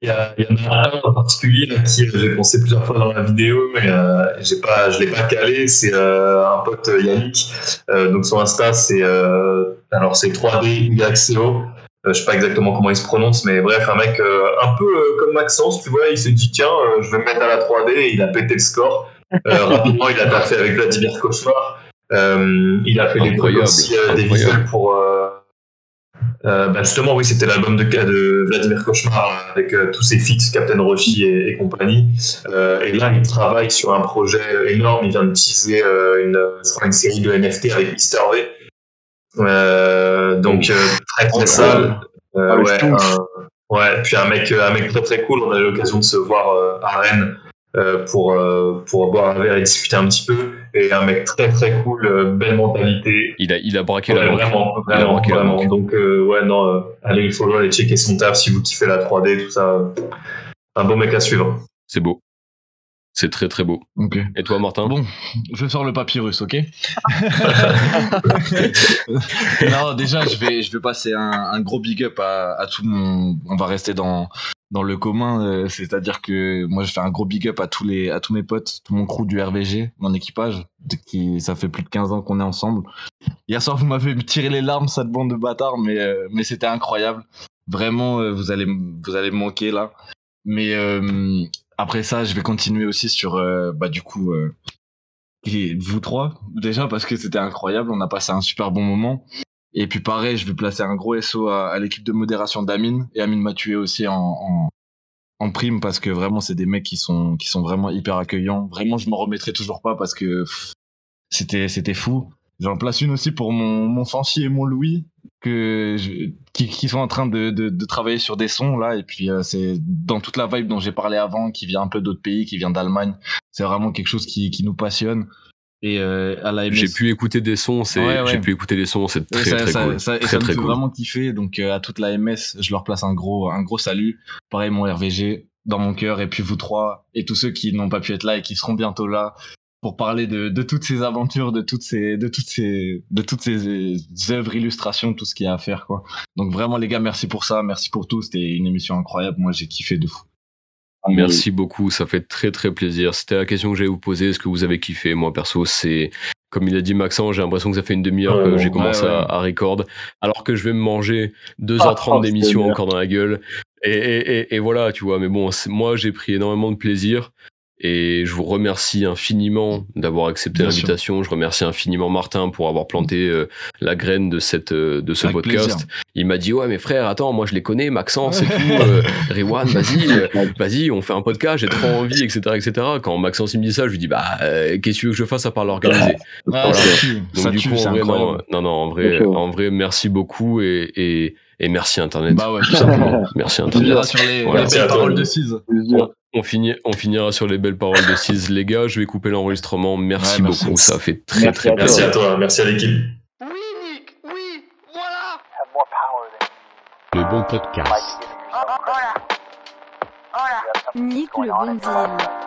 Il y, a, il y en a un en particulier à qui j'ai pensé plusieurs fois dans la vidéo, mais euh, j'ai pas, je l'ai pas calé. C'est euh, un pote euh, Yannick. Euh, donc son Insta, c'est alors c'est 3D YCO. Euh, je sais pas exactement comment il se prononce, mais bref, un mec un peu comme Maxence, tu vois, il s'est dit tiens, je vais me mettre à la 3D et il a pété le score. Rapidement, il a taffé avec Vladimir Cauchemar. Il a fait Incroyable, aussi des visuels pour. Euh, bah justement, oui, c'était l'album de, de Vladimir Cauchemar avec euh, tous ses feats, Captain Roshi et, et compagnie. Euh, et là, il travaille sur un projet énorme. Il vient de teaser euh, une, une série de NFT avec Mister V. Donc, très très sale. Ah, le ouais, ouais, puis un mec, un mec très très cool. On a eu l'occasion de se voir à Rennes pour, euh, pour boire un verre et discuter un petit peu. Et un mec très très cool, euh, belle mentalité. Il a, il a braqué Ouais, la banque. vraiment, Il a vraiment, braqué la vraiment. banque. Donc, euh, ouais, non, euh, allez, il faut aller checker son taf si vous kiffez la 3D, tout ça. Un bon mec à suivre. C'est beau. C'est très très beau. Ok. Et toi, Martin? Bon, je sors le papyrus, ok? Non, déjà, je vais, je vais passer un, un gros big up à, à tout mon. On va rester dans, dans le commun, euh, c'est-à-dire que moi, je fais un gros big up à tous les, à tous mes potes, tout mon crew du RVG, mon équipage, qui ça fait plus de 15 ans qu'on est ensemble. Hier soir, vous m'avez tiré les larmes, cette bande de bâtards, mais, euh, mais c'était incroyable. Vraiment, euh, vous allez, vous allez me manquer là. Mais après ça, je vais continuer aussi sur, bah du coup. et vous trois, déjà parce que c'était incroyable, on a passé un super bon moment. Et puis pareil, je vais placer un gros SO à, l'équipe de modération d'Amine. Et Amine m'a tué aussi en, en, prime parce que vraiment, c'est des mecs qui sont, qui sont vraiment hyper accueillants. Vraiment, je m'en remettrai toujours pas parce que c'était, c'était fou. J'en place une aussi pour mon, mon Fancy et mon Louis, que qui, sont en train de, de, de travailler sur des sons là. Et puis euh, c'est dans toute la vibe dont j'ai parlé avant, qui vient un peu d'autres pays, qui vient d'Allemagne. C'est vraiment quelque chose qui, qui nous passionne. Et euh, à la MS, J'ai pu écouter des sons, c'est Ouais, ouais. j'ai pu écouter des sons, c'est très ça, très ça- cool. ça- et très ça me très fait cool. vraiment kiffer. Donc euh, à toute la MS, je leur place un gros, un gros salut. Pareil mon RVG dans mon cœur. Et puis vous trois et tous ceux qui n'ont pas pu être là et qui seront bientôt là pour parler de, de toutes ces aventures, de toutes ces, de toutes ces, de toutes ces œuvres, illustrations, tout ce qu'il y a à faire quoi. Donc vraiment les gars, merci pour ça, merci pour tout. C'était une émission incroyable. Moi j'ai kiffé de fou. Merci beaucoup, ça fait très très plaisir. C'était la question que j'allais vous poser, est-ce que vous avez kiffé? Moi perso, c'est comme il a dit Maxence, j'ai l'impression que ça fait une demi-heure Ouais, que j'ai commencé ouais, ouais. À, à record, alors que je vais me manger 2h30 Ah, d'émission Seigneur. encore dans la gueule. Et, et, et, et voilà, tu vois, mais bon, moi j'ai pris énormément de plaisir. Et je vous remercie infiniment d'avoir accepté l'invitation. Je remercie infiniment Martin pour avoir planté euh, la graine de cette euh, de ce Avec podcast. plaisir. Il m'a dit ouais mais frère attends moi je les connais Maxence et tout euh, Rewan vas-y euh, vas-y on fait un podcast j'ai trop envie etc etc quand Maxence il me dit ça je lui dis bah euh, qu'est-ce que tu veux que je fasse à part l'organiser? Ah, Voilà. ça tue, donc ça du tue, coup c'est en vrai non, non non en vrai en vrai merci beaucoup et et, et merci internet Bah ouais, tout simplement merci On internet sur les, Voilà. les belles paroles de Cise. On, finit, on finira sur les belles paroles de Cise les gars je vais couper l'enregistrement merci, Ouais, merci. beaucoup ça fait très Merci très toi. Merci plaisir à toi, merci à l'équipe. Oui, Nick, oui, voilà Le bon podcast. Nick le bon deal.